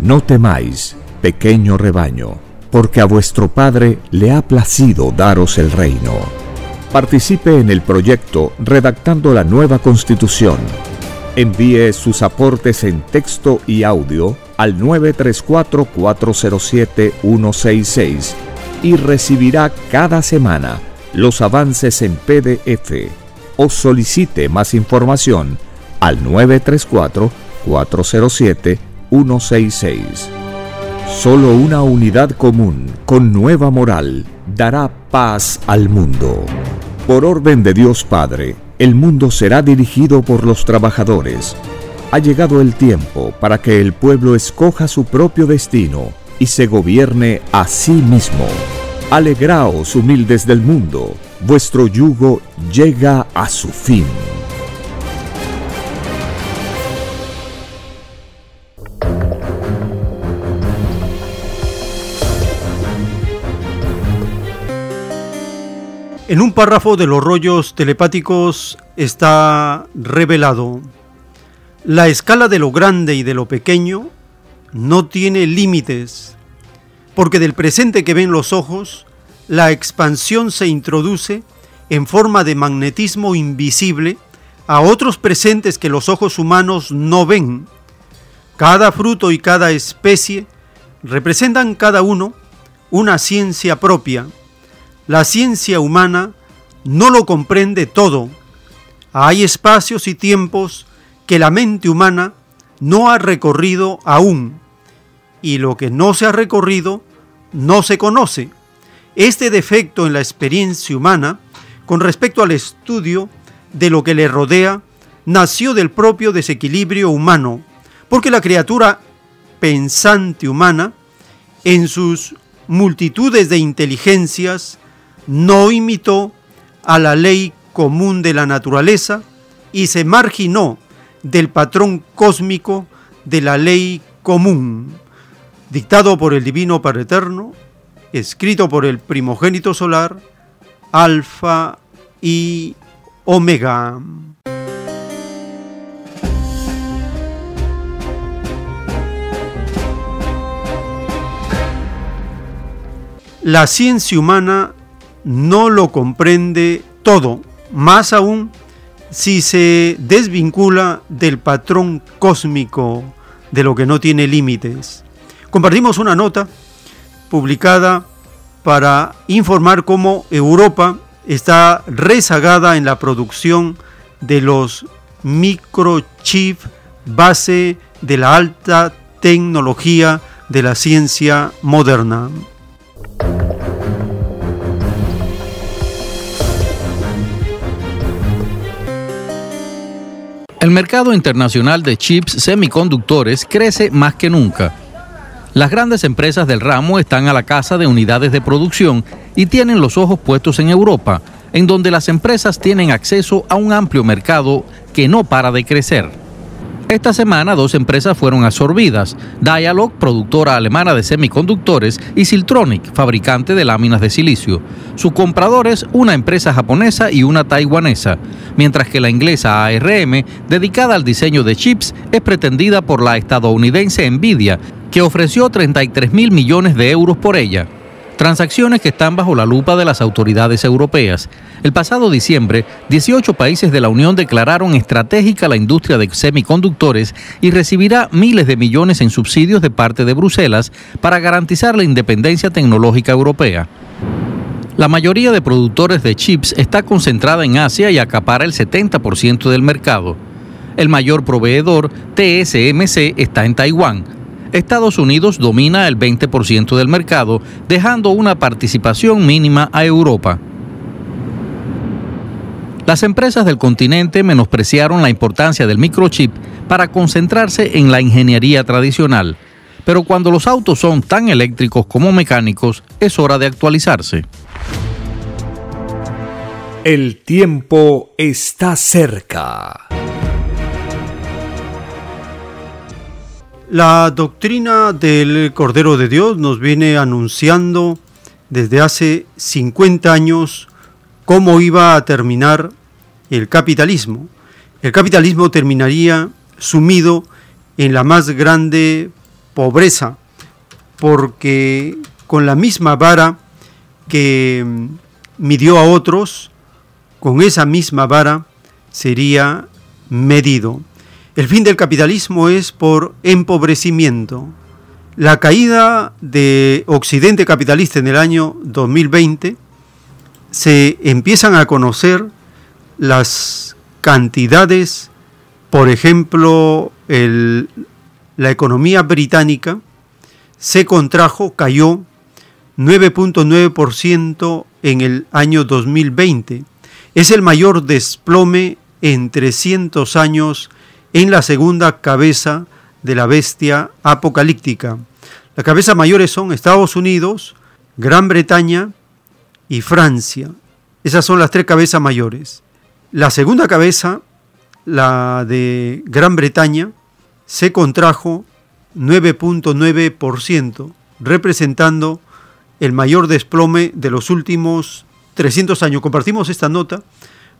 no temáis, pequeño rebaño, porque a vuestro Padre le ha placido daros el reino. Participe en el proyecto redactando la nueva constitución. Envíe sus aportes en texto y audio al 934-407-166 y recibirá cada semana los avances en PDF o solicite más información al 934 407 166. Solo una unidad común, con nueva moral, dará paz al mundo. Por orden de Dios Padre, el mundo será dirigido por los trabajadores. Ha llegado el tiempo para que el pueblo escoja su propio destino y se gobierne a sí mismo. Alegraos, humildes del mundo, vuestro yugo llega a su fin. En un párrafo de los rollos telepáticos está revelado, la escala de lo grande y de lo pequeño no tiene límites, porque del presente que ven los ojos, la expansión se introduce en forma de magnetismo invisible a otros presentes que los ojos humanos no ven. Cada fruto y cada especie representan cada uno una ciencia propia la ciencia humana no lo comprende todo. Hay espacios y tiempos que la mente humana no ha recorrido aún. Y lo que no se ha recorrido no se conoce. Este defecto en la experiencia humana con respecto al estudio de lo que le rodea nació del propio desequilibrio humano, porque la criatura pensante humana, en sus multitudes de inteligencias, no imitó a la ley común de la naturaleza y se marginó del patrón cósmico de la ley común, dictado por el Divino Padre Eterno, escrito por el primogénito solar, Alfa y Omega. La ciencia humana no lo comprende todo, más aún si se desvincula del patrón cósmico de lo que no tiene límites. Compartimos una nota publicada para informar cómo Europa está rezagada en la producción de los microchips base de la alta tecnología de la ciencia moderna. El mercado internacional de chips semiconductores crece más que nunca. Las grandes empresas del ramo están a la casa de unidades de producción y tienen los ojos puestos en Europa, en donde las empresas tienen acceso a un amplio mercado que no para de crecer. Esta semana dos empresas fueron absorbidas, Dialog, productora alemana de semiconductores, y Siltronic, fabricante de láminas de silicio. Su comprador es una empresa japonesa y una taiwanesa, mientras que la inglesa ARM, dedicada al diseño de chips, es pretendida por la estadounidense Nvidia, que ofreció 33 mil millones de euros por ella. Transacciones que están bajo la lupa de las autoridades europeas. El pasado diciembre, 18 países de la Unión declararon estratégica la industria de semiconductores y recibirá miles de millones en subsidios de parte de Bruselas para garantizar la independencia tecnológica europea. La mayoría de productores de chips está concentrada en Asia y acapara el 70% del mercado. El mayor proveedor, TSMC, está en Taiwán, Estados Unidos domina el 20% del mercado, dejando una participación mínima a Europa. Las empresas del continente menospreciaron la importancia del microchip para concentrarse en la ingeniería tradicional, pero cuando los autos son tan eléctricos como mecánicos, es hora de actualizarse. El tiempo está cerca. La doctrina del Cordero de Dios nos viene anunciando desde hace 50 años cómo iba a terminar el capitalismo. El capitalismo terminaría sumido en la más grande pobreza, porque con la misma vara que midió a otros, con esa misma vara sería medido. El fin del capitalismo es por empobrecimiento. La caída de Occidente capitalista en el año 2020 se empiezan a conocer las cantidades, por ejemplo, la economía británica se contrajo, cayó 9.9% en el año 2020. Es el mayor desplome en 300 años en la segunda cabeza de la bestia apocalíptica. Las cabezas mayores son Estados Unidos, Gran Bretaña y Francia. Esas son las tres cabezas mayores. La segunda cabeza, la de Gran Bretaña, se contrajo 9.9%, representando el mayor desplome de los últimos 300 años. Compartimos esta nota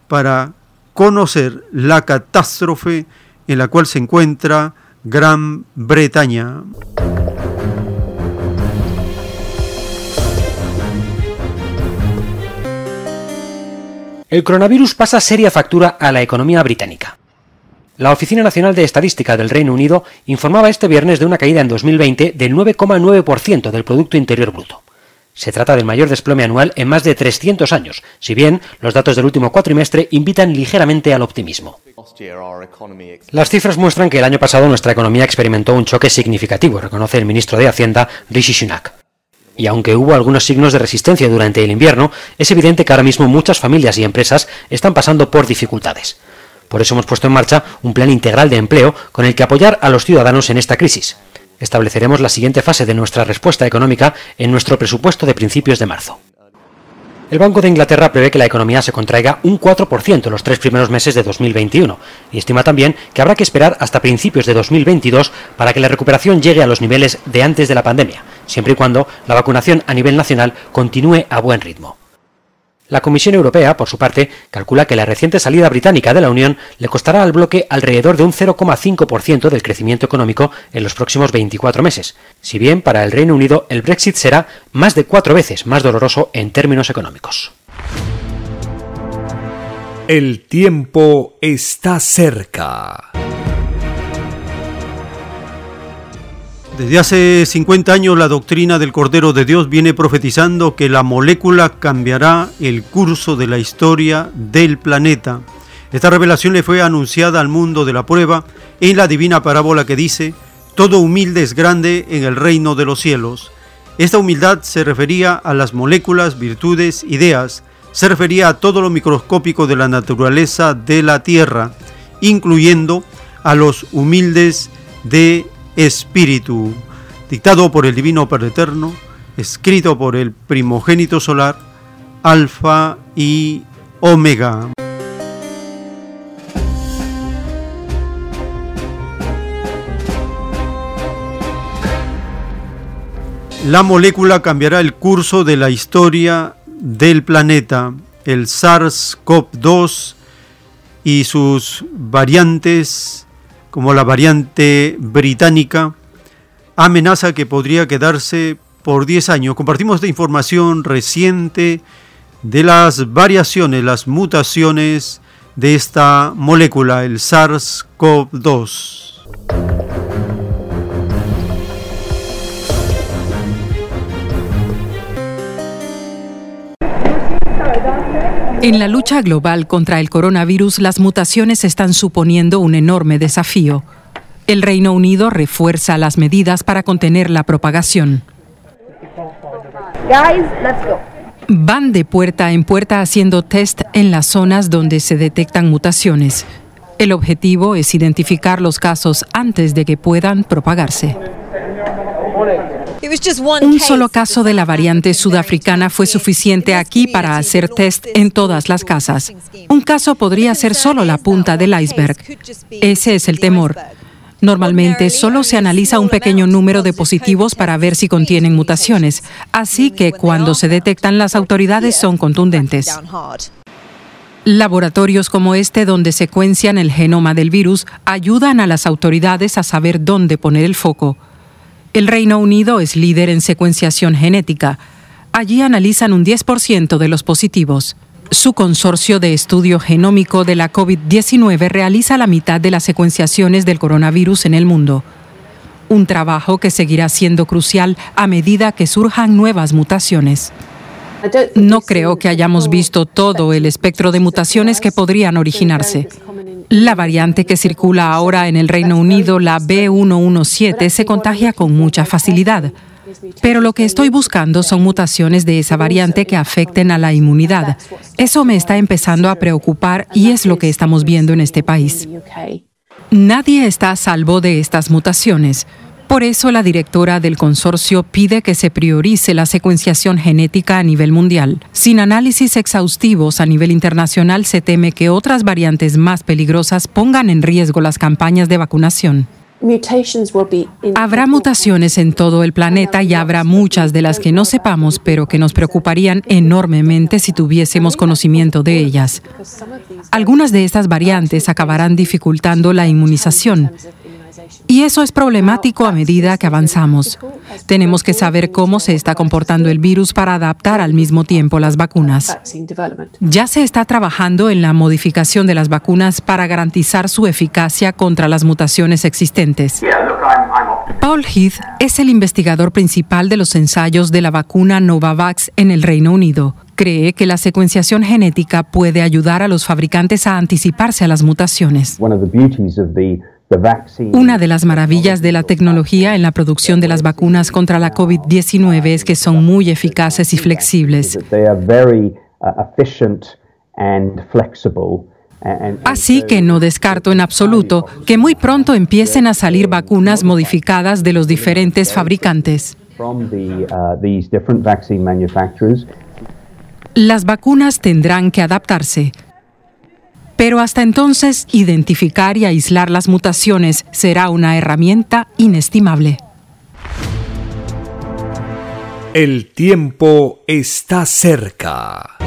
para conocer la catástrofe en la cual se encuentra Gran Bretaña. El coronavirus pasa seria factura a la economía británica. La Oficina Nacional de Estadística del Reino Unido informaba este viernes de una caída en 2020 del 9,9% del Producto Interior Bruto. Se trata del mayor desplome anual en más de 300 años, si bien los datos del último cuatrimestre invitan ligeramente al optimismo. Las cifras muestran que el año pasado nuestra economía experimentó un choque significativo, reconoce el ministro de Hacienda, Rishi Sunak. Y aunque hubo algunos signos de resistencia durante el invierno, es evidente que ahora mismo muchas familias y empresas están pasando por dificultades. Por eso hemos puesto en marcha un plan integral de empleo con el que apoyar a los ciudadanos en esta crisis. Estableceremos la siguiente fase de nuestra respuesta económica en nuestro presupuesto de principios de marzo. El Banco de Inglaterra prevé que la economía se contraiga un 4% en los tres primeros meses de 2021 y estima también que habrá que esperar hasta principios de 2022 para que la recuperación llegue a los niveles de antes de la pandemia, siempre y cuando la vacunación a nivel nacional continúe a buen ritmo. La Comisión Europea, por su parte, calcula que la reciente salida británica de la Unión le costará al bloque alrededor de un 0,5% del crecimiento económico en los próximos 24 meses, si bien para el Reino Unido el Brexit será más de cuatro veces más doloroso en términos económicos. El tiempo está cerca. Desde hace 50 años la doctrina del Cordero de Dios viene profetizando que la molécula cambiará el curso de la historia del planeta. Esta revelación le fue anunciada al mundo de la prueba en la divina parábola que dice, todo humilde es grande en el reino de los cielos. Esta humildad se refería a las moléculas, virtudes, ideas, se refería a todo lo microscópico de la naturaleza de la Tierra, incluyendo a los humildes de espíritu, dictado por el Divino Padre Eterno, escrito por el primogénito solar, Alfa y Omega. La molécula cambiará el curso de la historia del planeta. El SARS-CoV-2 y sus variantes como la variante británica, amenaza que podría quedarse por 10 años. Compartimos esta información reciente de las variaciones, las mutaciones de esta molécula, el SARS-CoV-2. En la lucha global contra el coronavirus, las mutaciones están suponiendo un enorme desafío. El Reino Unido refuerza las medidas para contener la propagación. Van de puerta en puerta haciendo test en las zonas donde se detectan mutaciones. El objetivo es identificar los casos antes de que puedan propagarse. Un solo caso de la variante sudafricana fue suficiente aquí para hacer test en todas las casas. Un caso podría ser solo la punta del iceberg. Ese es el temor. Normalmente solo se analiza un pequeño número de positivos para ver si contienen mutaciones, así que cuando se detectan las autoridades son contundentes. Laboratorios como este donde secuencian el genoma del virus ayudan a las autoridades a saber dónde poner el foco. El Reino Unido es líder en secuenciación genética. Allí analizan un 10% de los positivos. Su consorcio de estudio genómico de la COVID-19 realiza la mitad de las secuenciaciones del coronavirus en el mundo. Un trabajo que seguirá siendo crucial a medida que surjan nuevas mutaciones. No creo que hayamos visto todo el espectro de mutaciones que podrían originarse. La variante que circula ahora en el Reino Unido, la B117, se contagia con mucha facilidad. Pero lo que estoy buscando son mutaciones de esa variante que afecten a la inmunidad. Eso me está empezando a preocupar y es lo que estamos viendo en este país. Nadie está a salvo de estas mutaciones. Por eso la directora del consorcio pide que se priorice la secuenciación genética a nivel mundial. Sin análisis exhaustivos a nivel internacional se teme que otras variantes más peligrosas pongan en riesgo las campañas de vacunación. Habrá mutaciones en todo el planeta y habrá muchas de las que no sepamos, pero que nos preocuparían enormemente si tuviésemos conocimiento de ellas. Algunas de estas variantes acabarán dificultando la inmunización. Y eso es problemático a medida que avanzamos. Tenemos que saber cómo se está comportando el virus para adaptar al mismo tiempo las vacunas. Ya se está trabajando en la modificación de las vacunas para garantizar su eficacia contra las mutaciones existentes. Paul Heath es el investigador principal de los ensayos de la vacuna Novavax en el Reino Unido cree que la secuenciación genética puede ayudar a los fabricantes a anticiparse a las mutaciones. Una de las maravillas de la tecnología en la producción de las vacunas contra la COVID-19 es que son muy eficaces y flexibles. Así que no descarto en absoluto que muy pronto empiecen a salir vacunas modificadas de los diferentes fabricantes. Las vacunas tendrán que adaptarse. Pero hasta entonces, identificar y aislar las mutaciones será una herramienta inestimable. El tiempo está cerca.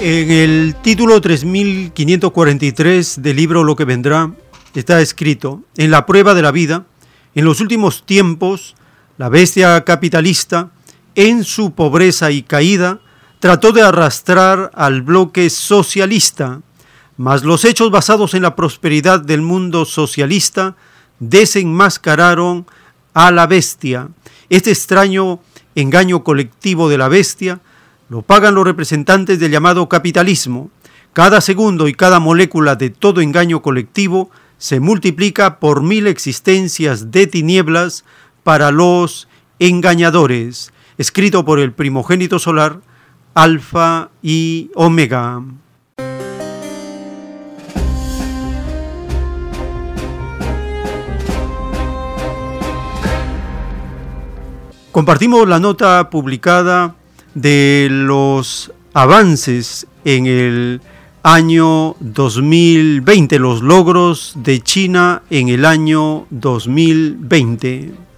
En el título 3543 del libro Lo que vendrá está escrito, en la prueba de la vida, en los últimos tiempos, la bestia capitalista, en su pobreza y caída, trató de arrastrar al bloque socialista, mas los hechos basados en la prosperidad del mundo socialista desenmascararon a la bestia. Este extraño engaño colectivo de la bestia lo pagan los representantes del llamado capitalismo. Cada segundo y cada molécula de todo engaño colectivo se multiplica por mil existencias de tinieblas para los engañadores, escrito por el primogénito solar, Alfa y Omega. Compartimos la nota publicada de los avances en el año 2020, los logros de China en el año 2020.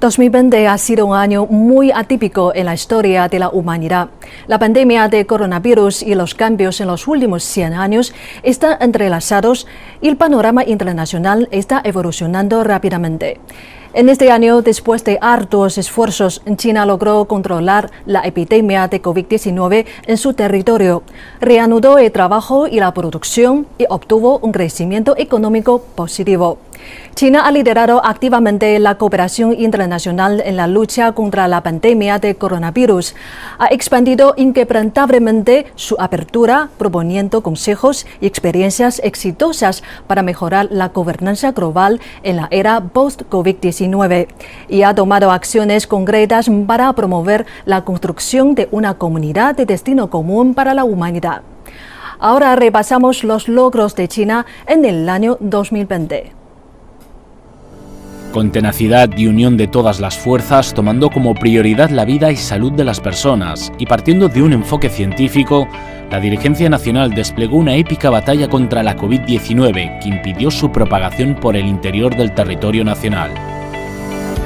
2020 ha sido un año muy atípico en la historia de la humanidad. La pandemia de coronavirus y los cambios en los últimos 100 años están entrelazados y el panorama internacional está evolucionando rápidamente. En este año, después de hartos esfuerzos, China logró controlar la epidemia de COVID-19 en su territorio, reanudó el trabajo y la producción y obtuvo un crecimiento económico positivo. China ha liderado activamente la cooperación internacional en la lucha contra la pandemia de coronavirus. Ha expandido inquebrantablemente su apertura, proponiendo consejos y experiencias exitosas para mejorar la gobernanza global en la era post-COVID-19 y ha tomado acciones concretas para promover la construcción de una comunidad de destino común para la humanidad. Ahora repasamos los logros de China en el año 2020 con tenacidad y unión de todas las fuerzas, tomando como prioridad la vida y salud de las personas, y partiendo de un enfoque científico, la dirigencia nacional desplegó una épica batalla contra la COVID-19 que impidió su propagación por el interior del territorio nacional.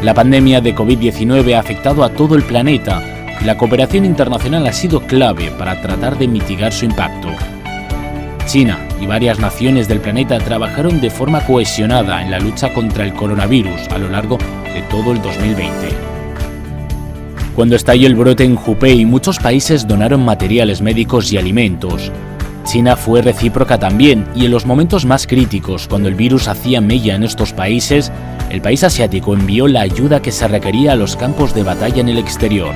La pandemia de COVID-19 ha afectado a todo el planeta y la cooperación internacional ha sido clave para tratar de mitigar su impacto. China y varias naciones del planeta trabajaron de forma cohesionada en la lucha contra el coronavirus a lo largo de todo el 2020. Cuando estalló el brote en Hubei, muchos países donaron materiales médicos y alimentos. China fue recíproca también y en los momentos más críticos, cuando el virus hacía mella en estos países, el país asiático envió la ayuda que se requería a los campos de batalla en el exterior,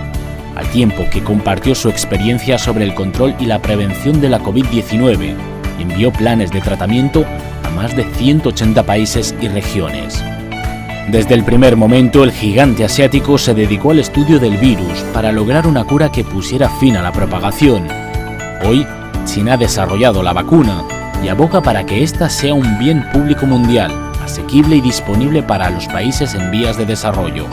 al tiempo que compartió su experiencia sobre el control y la prevención de la COVID-19 envió planes de tratamiento a más de 180 países y regiones. Desde el primer momento, el gigante asiático se dedicó al estudio del virus para lograr una cura que pusiera fin a la propagación. Hoy, China ha desarrollado la vacuna y aboga para que ésta sea un bien público mundial, asequible y disponible para los países en vías de desarrollo.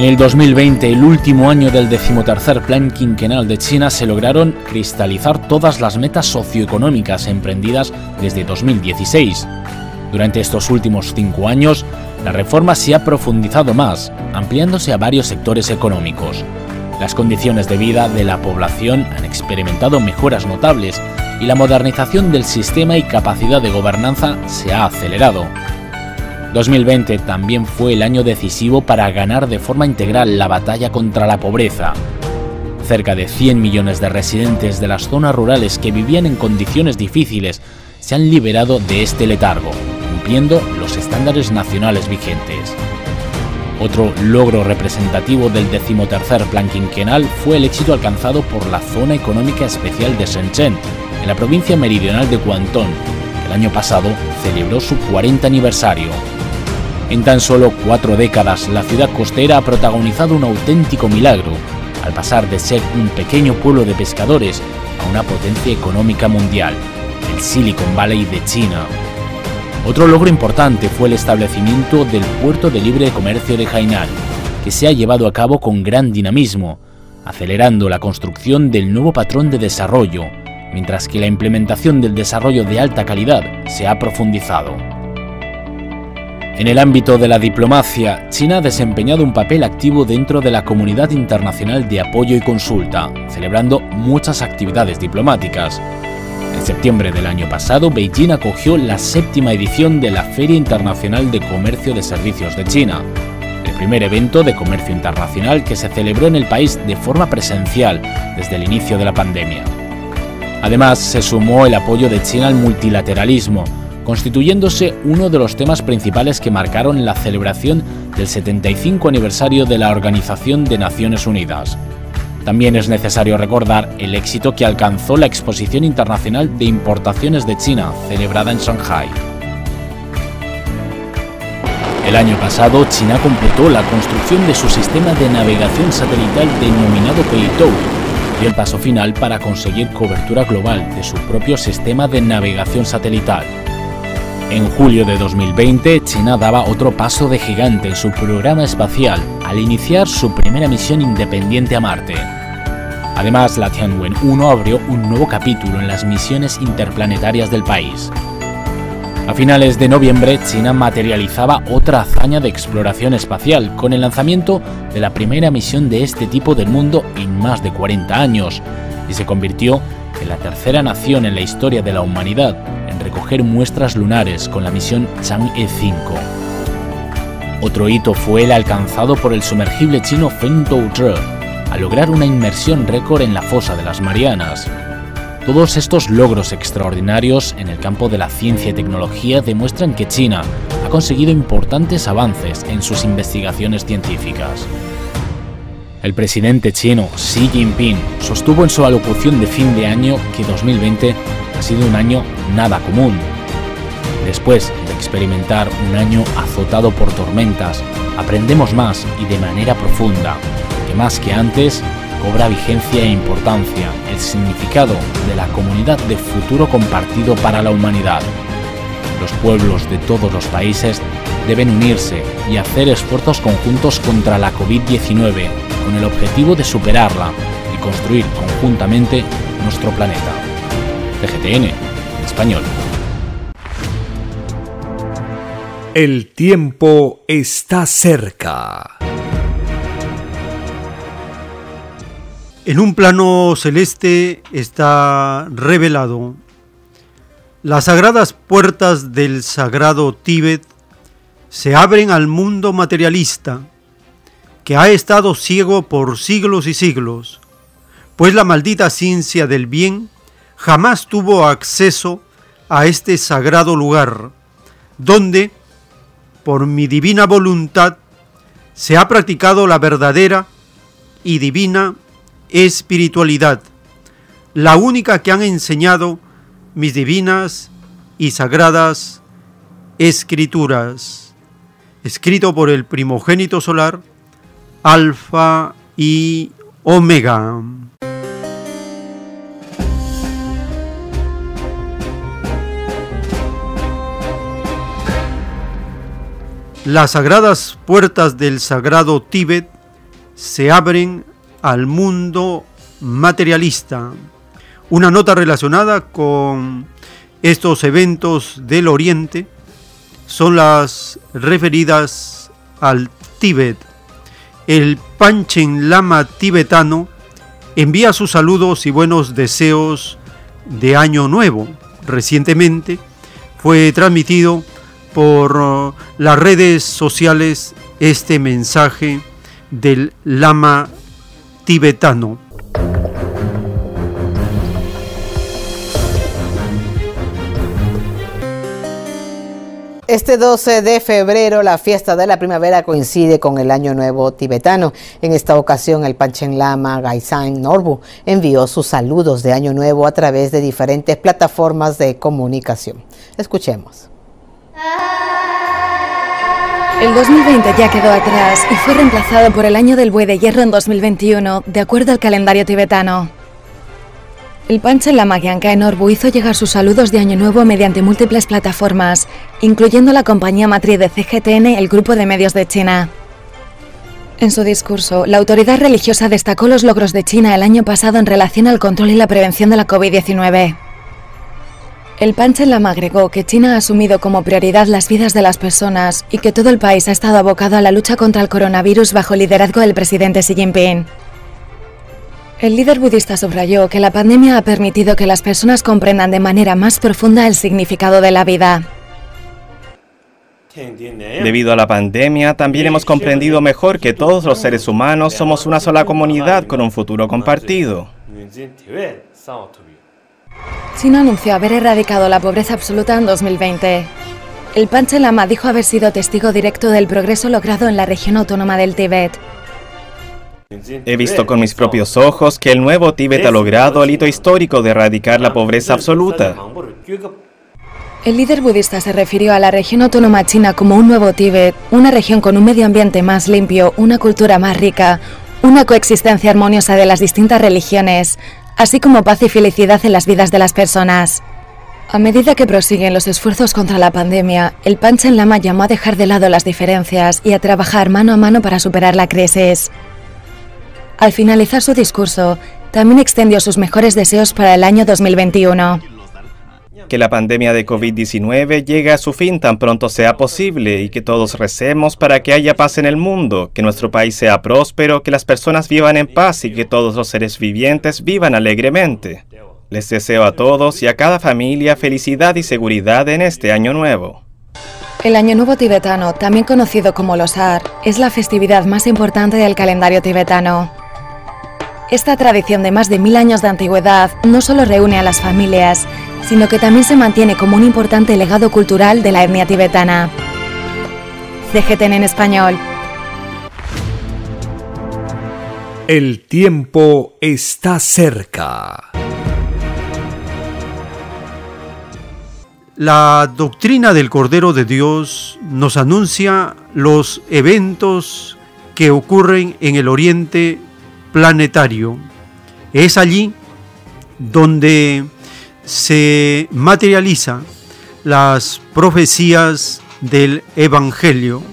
En el 2020, el último año del decimotercer plan quinquenal de China, se lograron cristalizar todas las metas socioeconómicas emprendidas desde 2016. Durante estos últimos cinco años, la reforma se ha profundizado más, ampliándose a varios sectores económicos. Las condiciones de vida de la población han experimentado mejoras notables y la modernización del sistema y capacidad de gobernanza se ha acelerado. 2020 también fue el año decisivo para ganar de forma integral la batalla contra la pobreza. Cerca de 100 millones de residentes de las zonas rurales que vivían en condiciones difíciles se han liberado de este letargo, cumpliendo los estándares nacionales vigentes. Otro logro representativo del decimotercer plan quinquenal fue el éxito alcanzado por la Zona Económica Especial de Shenzhen, en la provincia meridional de Guangdong, el año pasado celebró su 40 aniversario. En tan solo cuatro décadas, la ciudad costera ha protagonizado un auténtico milagro, al pasar de ser un pequeño pueblo de pescadores a una potencia económica mundial, el Silicon Valley de China. Otro logro importante fue el establecimiento del puerto de libre comercio de Hainan, que se ha llevado a cabo con gran dinamismo, acelerando la construcción del nuevo patrón de desarrollo, mientras que la implementación del desarrollo de alta calidad se ha profundizado. En el ámbito de la diplomacia, China ha desempeñado un papel activo dentro de la comunidad internacional de apoyo y consulta, celebrando muchas actividades diplomáticas. En septiembre del año pasado, Beijing acogió la séptima edición de la Feria Internacional de Comercio de Servicios de China, el primer evento de comercio internacional que se celebró en el país de forma presencial desde el inicio de la pandemia. Además, se sumó el apoyo de China al multilateralismo, constituyéndose uno de los temas principales que marcaron la celebración del 75 aniversario de la Organización de Naciones Unidas. También es necesario recordar el éxito que alcanzó la Exposición Internacional de Importaciones de China, celebrada en Shanghai. El año pasado, China completó la construcción de su sistema de navegación satelital denominado Peitou y el paso final para conseguir cobertura global de su propio sistema de navegación satelital. En julio de 2020, China daba otro paso de gigante en su programa espacial al iniciar su primera misión independiente a Marte. Además, la Tianwen-1 abrió un nuevo capítulo en las misiones interplanetarias del país. A finales de noviembre, China materializaba otra hazaña de exploración espacial con el lanzamiento de la primera misión de este tipo del mundo en más de 40 años y se convirtió en la tercera nación en la historia de la humanidad en recoger muestras lunares con la misión Chang'e 5. Otro hito fue el alcanzado por el sumergible chino Fengtou 3, al lograr una inmersión récord en la fosa de las Marianas. Todos estos logros extraordinarios en el campo de la ciencia y tecnología demuestran que China ha conseguido importantes avances en sus investigaciones científicas. El presidente chino Xi Jinping sostuvo en su alocución de fin de año que 2020 ha sido un año nada común. Después de experimentar un año azotado por tormentas, aprendemos más y de manera profunda, que más que antes cobra vigencia e importancia el significado de la comunidad de futuro compartido para la humanidad. Los pueblos de todos los países deben unirse y hacer esfuerzos conjuntos contra la COVID-19 con el objetivo de superarla y construir conjuntamente nuestro planeta. TGTN, en español. El tiempo está cerca. En un plano celeste está revelado las sagradas puertas del sagrado Tíbet se abren al mundo materialista que ha estado ciego por siglos y siglos, pues la maldita ciencia del bien jamás tuvo acceso a este sagrado lugar, donde, por mi divina voluntad, se ha practicado la verdadera y divina espiritualidad, la única que han enseñado mis divinas y sagradas escrituras, escrito por el primogénito solar, Alfa y Omega. Las sagradas puertas del sagrado Tíbet se abren al mundo materialista. Una nota relacionada con estos eventos del Oriente son las referidas al Tíbet. El Panchen Lama tibetano envía sus saludos y buenos deseos de Año Nuevo. Recientemente fue transmitido por uh, las redes sociales este mensaje del Lama tibetano. Este 12 de febrero la fiesta de la primavera coincide con el Año Nuevo tibetano. En esta ocasión el Panchen Lama Gaisang Norbu envió sus saludos de Año Nuevo a través de diferentes plataformas de comunicación. Escuchemos. El 2020 ya quedó atrás y fue reemplazado por el año del buey de hierro en 2021, de acuerdo al calendario tibetano. El Panchen Lama Khyentse Norbu hizo llegar sus saludos de Año Nuevo mediante múltiples plataformas, incluyendo la compañía matriz de CGTN, el grupo de medios de China. En su discurso, la autoridad religiosa destacó los logros de China el año pasado en relación al control y la prevención de la COVID-19. El Panchen Lama agregó que China ha asumido como prioridad las vidas de las personas y que todo el país ha estado abocado a la lucha contra el coronavirus bajo el liderazgo del presidente Xi Jinping. El líder budista subrayó que la pandemia ha permitido que las personas comprendan de manera más profunda el significado de la vida. Debido a la pandemia, también hemos comprendido mejor que todos los seres humanos somos una sola comunidad con un futuro compartido. China anunció haber erradicado la pobreza absoluta en 2020. El Panchen Lama dijo haber sido testigo directo del progreso logrado en la región autónoma del Tíbet. He visto con mis propios ojos que el nuevo Tíbet ha logrado el hito histórico de erradicar la pobreza absoluta. El líder budista se refirió a la región autónoma china como un nuevo Tíbet, una región con un medio ambiente más limpio, una cultura más rica, una coexistencia armoniosa de las distintas religiones, así como paz y felicidad en las vidas de las personas. A medida que prosiguen los esfuerzos contra la pandemia, el Panchen Lama llamó a dejar de lado las diferencias y a trabajar mano a mano para superar la crisis. Al finalizar su discurso, también extendió sus mejores deseos para el año 2021. Que la pandemia de COVID-19 llegue a su fin tan pronto sea posible y que todos recemos para que haya paz en el mundo, que nuestro país sea próspero, que las personas vivan en paz y que todos los seres vivientes vivan alegremente. Les deseo a todos y a cada familia felicidad y seguridad en este año nuevo. El Año Nuevo tibetano, también conocido como Losar, es la festividad más importante del calendario tibetano. Esta tradición de más de mil años de antigüedad no solo reúne a las familias, sino que también se mantiene como un importante legado cultural de la etnia tibetana. CGTN en español. El tiempo está cerca. La doctrina del Cordero de Dios nos anuncia los eventos que ocurren en el Oriente planetario. Es allí donde se materializa las profecías del Evangelio,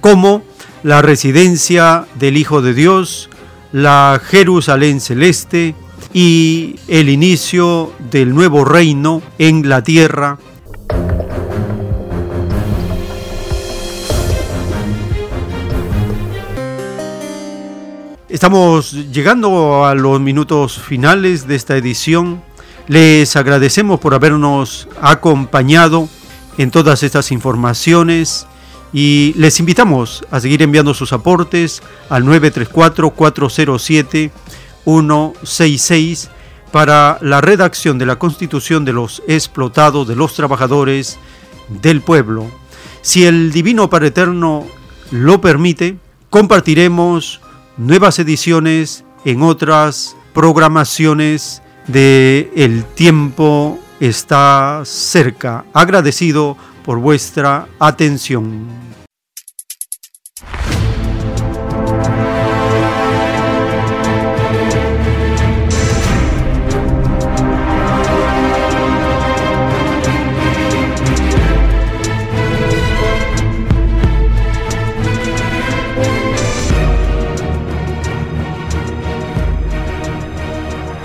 como la residencia del Hijo de Dios, la Jerusalén celeste y el inicio del nuevo reino en la tierra Estamos llegando a los minutos finales de esta edición. Les agradecemos por habernos acompañado en todas estas informaciones y les invitamos a seguir enviando sus aportes al 934-407-166 para la redacción de la Constitución de los explotados, de los trabajadores del pueblo. Si el Divino Padre Eterno lo permite, compartiremos nuevas ediciones en otras programaciones de El tiempo está cerca. Agradecido por vuestra atención.